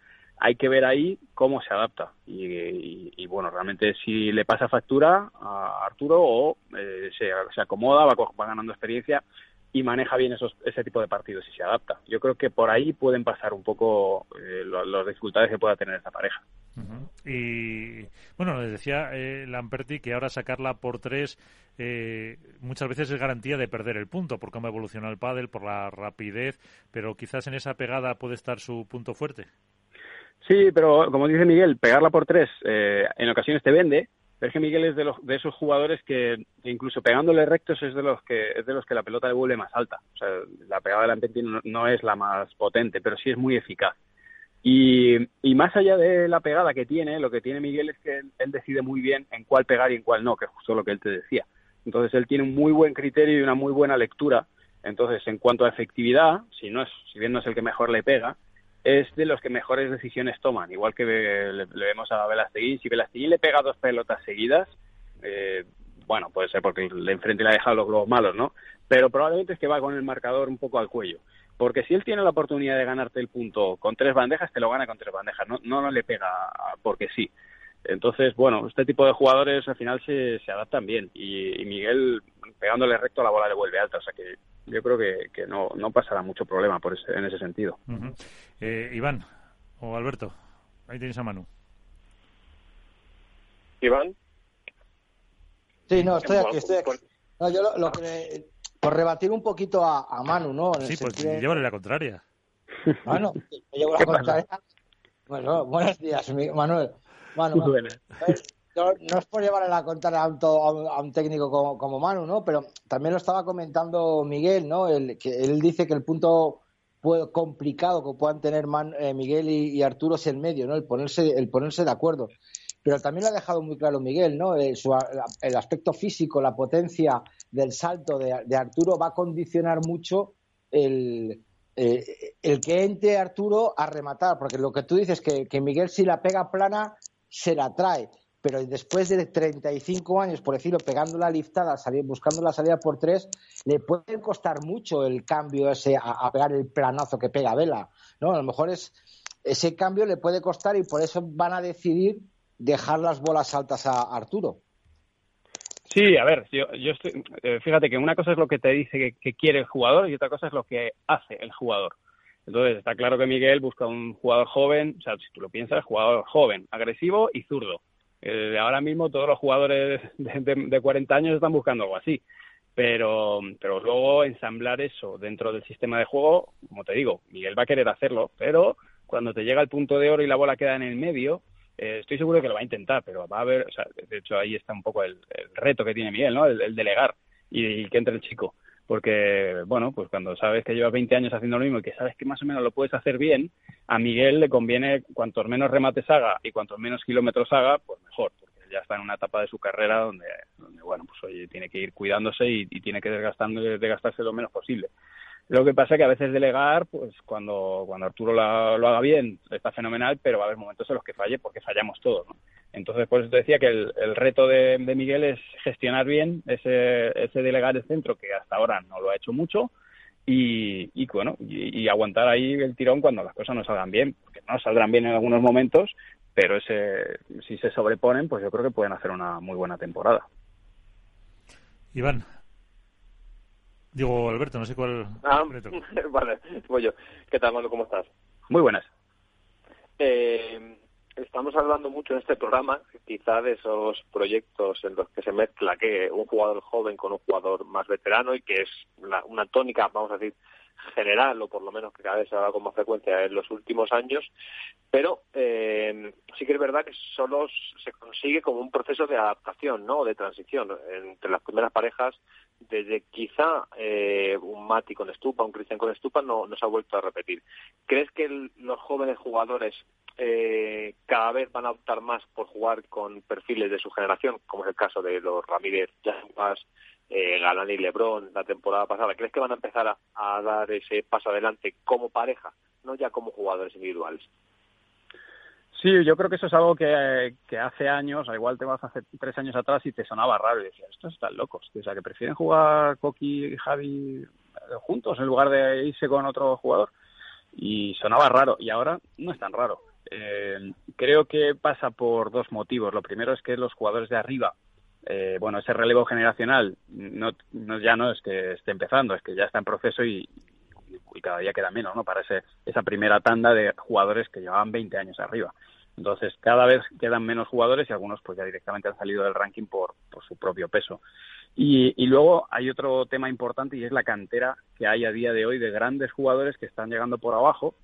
hay que ver ahí cómo se adapta. Y, bueno, realmente si le pasa factura a Arturo o eh, se, acomoda, va, va, ganando experiencia y maneja bien esos, ese tipo de partidos y se adapta. Yo creo que por ahí pueden pasar un poco eh, las dificultades que pueda tener esta pareja. Y bueno, les decía eh, Lamperti que ahora sacarla por tres eh, muchas veces es garantía de perder el punto por cómo evoluciona el pádel, por la rapidez, pero quizás en esa pegada puede estar su punto fuerte. Sí, pero como dice Miguel, pegarla por tres eh, en ocasiones te vende, pero es que Miguel es de, los, de esos jugadores que incluso pegándole rectos es de los que es de los que la pelota le vuelve más alta. O sea, la pegada de Lamperti no, no es la más potente, pero sí es muy eficaz. Y, y, más allá de la pegada que tiene, lo que tiene Miguel es que él, decide muy bien en cuál pegar y en cuál no, que es justo lo que él te decía. Entonces él tiene un muy buen criterio y una muy buena lectura. Entonces, en cuanto a efectividad, si no es, si bien no es el que mejor le pega, es de los que mejores decisiones toman. Igual que le, vemos a Velasteguín, si Velasteguín le pega dos pelotas seguidas, eh, bueno, puede ser porque le enfrente le ha dejado los globos malos, ¿no? Pero probablemente es que va con el marcador un poco al cuello. Porque si él tiene la oportunidad de ganarte el punto con tres bandejas, te lo gana con tres bandejas, no, no, le pega porque sí. Entonces, bueno, este tipo de jugadores al final se, se adaptan bien y, Miguel pegándole recto a la bola le vuelve alta, o sea que yo creo que, que no, no pasará mucho problema por ese, en ese sentido. eh, Iván o Alberto, ahí tienes a Manu. Iván. Sí, no, estoy aquí, estoy aquí. No, yo lo, lo que por rebatir un poquito a, a Manu, ¿no? sí, pues llévale la contraria. Bueno, *laughs* me llevo la contraria. Bueno, buenos días, Manuel. Manuel. No es por llevarle la contraria a un, a un técnico como, como, Manu, ¿no? Pero también lo estaba comentando Miguel, ¿no? El, que él dice que el punto complicado que puedan tener eh, Miguel y, Arturo es el medio, ¿no? El ponerse, el ponerse de acuerdo pero también lo ha dejado muy claro Miguel, ¿no? El, aspecto físico, la potencia del salto de, Arturo va a condicionar mucho el, eh, el que entre Arturo a rematar, porque lo que tú dices que, que Miguel si la pega plana se la trae, pero después de 35 años, por decirlo, pegando la liftada, buscando la salida por tres, le puede costar mucho el cambio ese a, pegar el planazo que pega Vela, ¿no? A lo mejor es ese cambio le puede costar y por eso van a decidir dejar las bolas altas a Arturo. Sí, a ver, yo, yo estoy, eh, fíjate que una cosa es lo que te dice que, quiere el jugador y otra cosa es lo que hace el jugador. Entonces, está claro que Miguel busca un jugador joven, o sea, si tú lo piensas, jugador joven, agresivo y zurdo. Eh, ahora mismo todos los jugadores de, de, 40 años están buscando algo así. Pero, pero luego ensamblar eso dentro del sistema de juego, como te digo, Miguel va a querer hacerlo, pero cuando te llega el punto de oro y la bola queda en el medio, eh, estoy seguro que lo va a intentar, pero va a haber, o sea, de hecho ahí está un poco el, reto que tiene Miguel, ¿no? El, delegar y, que entre el chico. Porque, bueno, pues cuando sabes que llevas 20 años haciendo lo mismo y que sabes que más o menos lo puedes hacer bien, a Miguel le conviene cuantos menos remates haga y cuantos menos kilómetros haga, pues mejor, porque ya está en una etapa de su carrera donde, donde bueno, pues oye, tiene que ir cuidándose y, y tiene que desgastando, desgastarse lo menos posible. Lo que pasa es que a veces delegar, pues cuando, cuando Arturo lo haga bien, está fenomenal, pero va a haber momentos en los que falle porque fallamos todos. ¿no? Entonces, por eso te decía que el, reto de, Miguel es gestionar bien ese, ese delegar el centro, que hasta ahora no lo ha hecho mucho, y, y bueno, y, aguantar ahí el tirón cuando las cosas no salgan bien, porque no saldrán bien en algunos momentos, pero ese, si se sobreponen, pues yo creo que pueden hacer una muy buena temporada. Iván, Digo, Alberto, no sé cuál. Ah, *laughs* vale, voy yo. ¿Qué tal, Manu? ¿Cómo estás? Muy buenas. Eh, estamos hablando mucho en este programa, quizá de esos proyectos en los que se mezcla que un jugador joven con un jugador más veterano y que es una, una tónica, vamos a decir, general, o por lo menos que cada vez se da con más frecuencia en los últimos años, pero eh, sí que es verdad que solo se consigue como un proceso de adaptación, ¿no? de transición entre las primeras parejas, desde quizá eh, un Mati con Estupa, un Cristian con Estupa, no, no se ha vuelto a repetir. ¿Crees que los jóvenes jugadores eh, cada vez van a optar más por jugar con perfiles de su generación, como es el caso de los Ramírez, Jampas, eh, Galán y Lebron la temporada pasada, ¿crees que van a empezar a, dar ese paso adelante como pareja, no ya como jugadores individuales? Sí, yo creo que eso es algo que, hace años, igual te vas hace tres años atrás y te sonaba raro y decías, estos están locos, o sea, que prefieren jugar Coqui y Javi juntos en lugar de irse con otro jugador y sonaba raro y ahora no es tan raro Eh, creo que pasa por dos motivos. Lo primero es que los jugadores de arriba, eh, bueno, ese relevo generacional no, ya no es que esté empezando, es que ya está en proceso y, cada día queda menos, ¿no? Para ese, esa primera tanda de jugadores que llevaban 20 años arriba. Entonces, cada vez quedan menos jugadores y algunos pues ya directamente han salido del ranking por, por su propio peso. Y, y, luego hay otro tema importante y es la cantera que hay a día de hoy de grandes jugadores que están llegando por abajo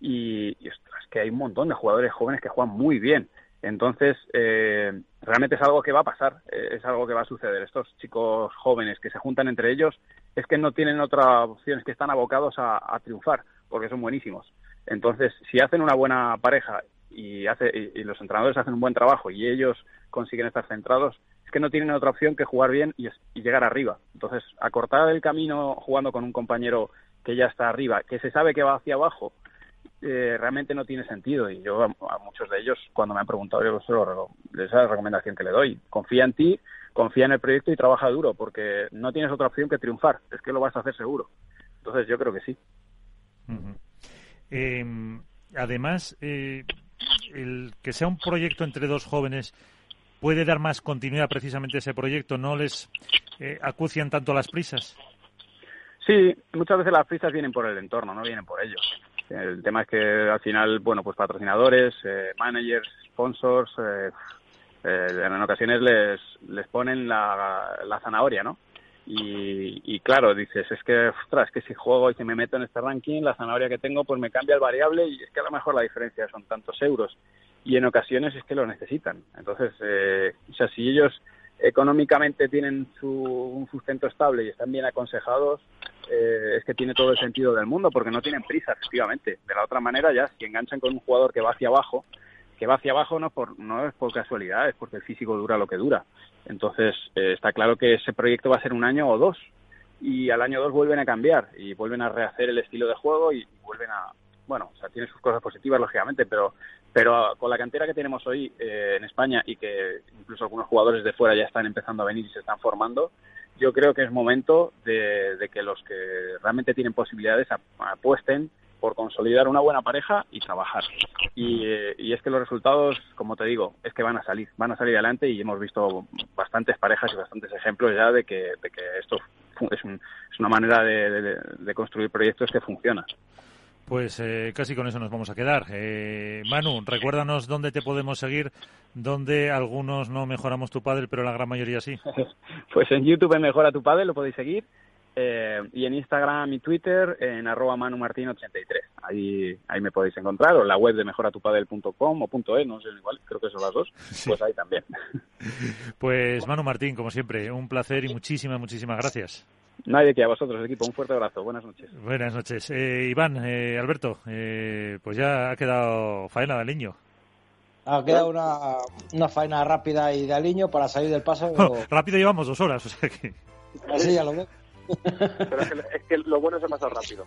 y, y es que hay un montón de jugadores jóvenes que juegan muy bien. Entonces, eh, realmente es algo que va a pasar, eh, es algo que va a suceder. Estos chicos jóvenes que se juntan entre ellos es que no tienen otra opción, es que están abocados a, triunfar, porque son buenísimos. Entonces, si hacen una buena pareja y, hace, y, los entrenadores hacen un buen trabajo y ellos consiguen estar centrados, es que no tienen otra opción que jugar bien y, y llegar arriba. Entonces, acortar el camino jugando con un compañero que ya está arriba, que se sabe que va hacia abajo, eh, realmente no tiene sentido. Y yo a, muchos de ellos, cuando me han preguntado, yo solo, esa es la recomendación que le doy. Confía en ti, confía en el proyecto y trabaja duro, porque no tienes otra opción que triunfar. Es que lo vas a hacer seguro. Entonces yo creo que sí. eh, además, eh, el que sea un proyecto entre dos jóvenes puede dar más continuidad precisamente a ese proyecto, no les eh, acucian tanto las prisas. Sí, muchas veces las prisas vienen por el entorno, no vienen por ellos. El tema es que al final, bueno, pues patrocinadores, eh, managers, sponsors, eh, eh, en ocasiones les, les ponen la, la zanahoria, ¿no? Y, y, claro, dices, es que, ostras, que si juego y si me meto en este ranking, la zanahoria que tengo, pues me cambia el variable y es que a lo mejor la diferencia son tantos euros. Y en ocasiones es que lo necesitan. Entonces, eh, o sea, si ellos económicamente tienen su, un sustento estable y están bien aconsejados, eh, es que tiene todo el sentido del mundo porque no tienen prisa, efectivamente. De la otra manera, ya si enganchan con un jugador que va hacia abajo, que va hacia abajo no, por, no es por casualidad, es porque el físico dura lo que dura. Entonces, eh, está claro que ese proyecto va a ser un año o dos y al año dos vuelven a cambiar y vuelven a rehacer el estilo de juego y vuelven a, bueno, o sea, tiene sus cosas positivas, lógicamente, pero, pero con la cantera que tenemos hoy eh, en España y que incluso algunos jugadores de fuera ya están empezando a venir y se están formando, yo creo que es momento de, que los que realmente tienen posibilidades apuesten por consolidar una buena pareja y trabajar. Y, eh, y, es que los resultados, como te digo, es que van a salir, van a salir adelante y hemos visto bastantes parejas y bastantes ejemplos ya de que, de que esto es, un, es una manera de construir proyectos que funciona. Pues eh, casi con eso nos vamos a quedar. Eh, Manu, recuérdanos dónde te podemos seguir, donde algunos no mejoramos tu pádel, pero la gran mayoría sí. *laughs* pues en YouTube en Mejora tu pádel lo podéis seguir eh, y en Instagram y Twitter en arroba manumartin83. Ahí, ahí me podéis encontrar, o en la web de mejoratupadel.com o punto .es, no sé, igual, creo que son las dos, *laughs* sí. pues ahí también. Pues Manu Martín, como siempre, un placer y muchísimas, muchísimas gracias. Nadie que a vosotros, equipo. Un fuerte abrazo. Buenas noches. Buenas noches. Eh, Iván, eh, Alberto, eh, pues ya ha quedado faena de aliño. Ha quedado una, una faena rápida y de aliño para salir del paso. Bueno, *laughs* rápido llevamos dos horas, o sea que... Así ya lo veo. Pero es que, es que, lo bueno pasa rápido.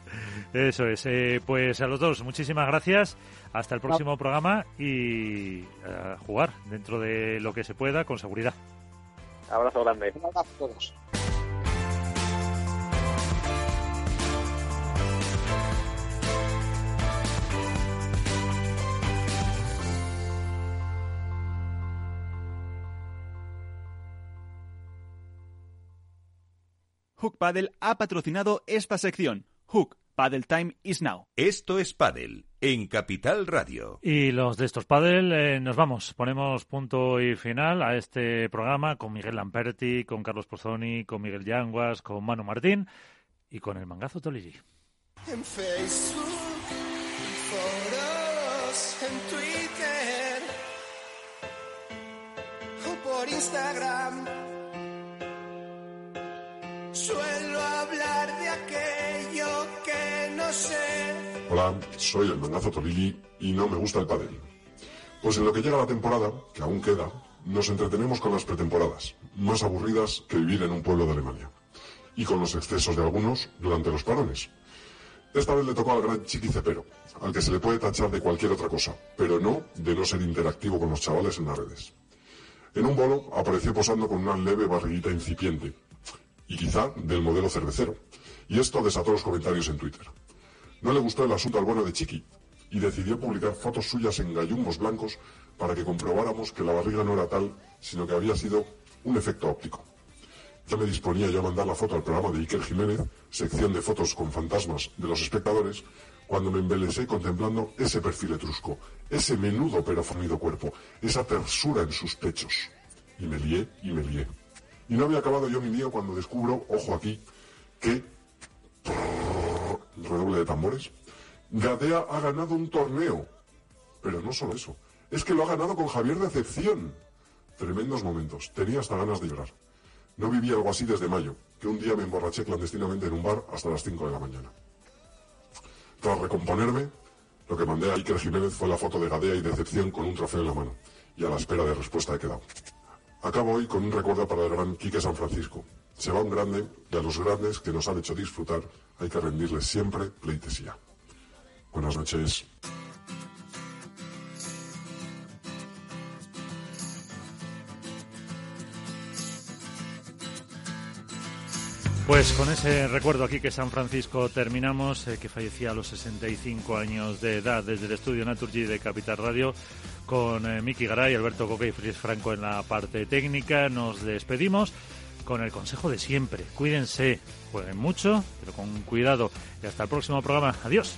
Eso es. Eh, pues a los dos, muchísimas gracias. Hasta el próximo no. programa y a jugar dentro de lo que se pueda con seguridad. Abrazo grande. Un abrazo a todos. Hook Paddle ha patrocinado esta sección. Hook Paddle Time is now. Esto es Paddle en Capital Radio. Y los de estos Paddle eh, nos vamos. Ponemos punto y final a este programa con Miguel Lamperti, con Carlos Pozzoni, con Miguel Yanguas, con Manu Martín y con el mangazo Toligi. En Facebook, foros, en Twitter o por Instagram Suelo hablar de aquello que no sé. Hola, soy el mangazo Tolili y no me gusta el pádel. Pues en lo que llega la temporada, que aún queda, nos entretenemos con las pretemporadas, más aburridas que vivir en un pueblo de Alemania. Y con los excesos de algunos durante los parones. Esta vez le tocó al gran Chiqui Cepero, al que se le puede tachar de cualquier otra cosa, pero no de no ser interactivo con los chavales en las redes. En un bolo apareció posando con una leve barriguita incipiente, y quizá del modelo cervecero. Y esto desató los comentarios en Twitter. No le gustó el asunto al bueno de Chiqui, y decidió publicar fotos suyas en gallumbos blancos para que comprobáramos que la barriga no era tal, sino que había sido un efecto óptico. Ya me disponía yo a mandar la foto al programa de Iker Jiménez, sección de fotos con fantasmas de los espectadores, cuando me embelesé contemplando ese perfil etrusco, ese menudo pero fornido cuerpo, esa tersura en sus pechos. Y me lié y me lié. Y no había acabado yo mi lío cuando descubro, ojo aquí, que... redoble de tambores. Gadea ha ganado un torneo. Pero no solo eso, es que lo ha ganado con Javier Decepción. Tremendos momentos, tenía hasta ganas de llorar. No viví algo así desde mayo, que un día me emborraché clandestinamente en un bar hasta las 5 de la mañana. Tras recomponerme, lo que mandé a Iker Jiménez fue la foto de Gadea y Decepción con un trofeo en la mano, y a la espera de respuesta he quedado. Acabo hoy con un recuerdo para el gran Quique San Francisco. Se va un grande y a los grandes que nos han hecho disfrutar hay que rendirles siempre pleitesía. Buenas noches. Pues con ese recuerdo aquí que San Francisco terminamos, eh, que fallecía a los 65 años de edad desde el estudio Naturgy de Capital Radio, con eh, Miki Garay, Alberto Coque y Fris Franco en la parte técnica. Nos despedimos con el consejo de siempre. Cuídense, jueguen mucho, pero con cuidado. Y hasta el próximo programa. Adiós.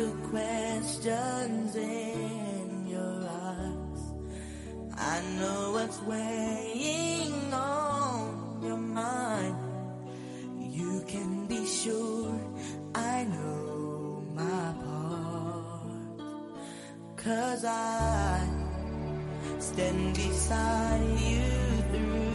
the questions in your eyes. I know what's weighing on your mind. You can be sure I know my part. Cause I stand beside you through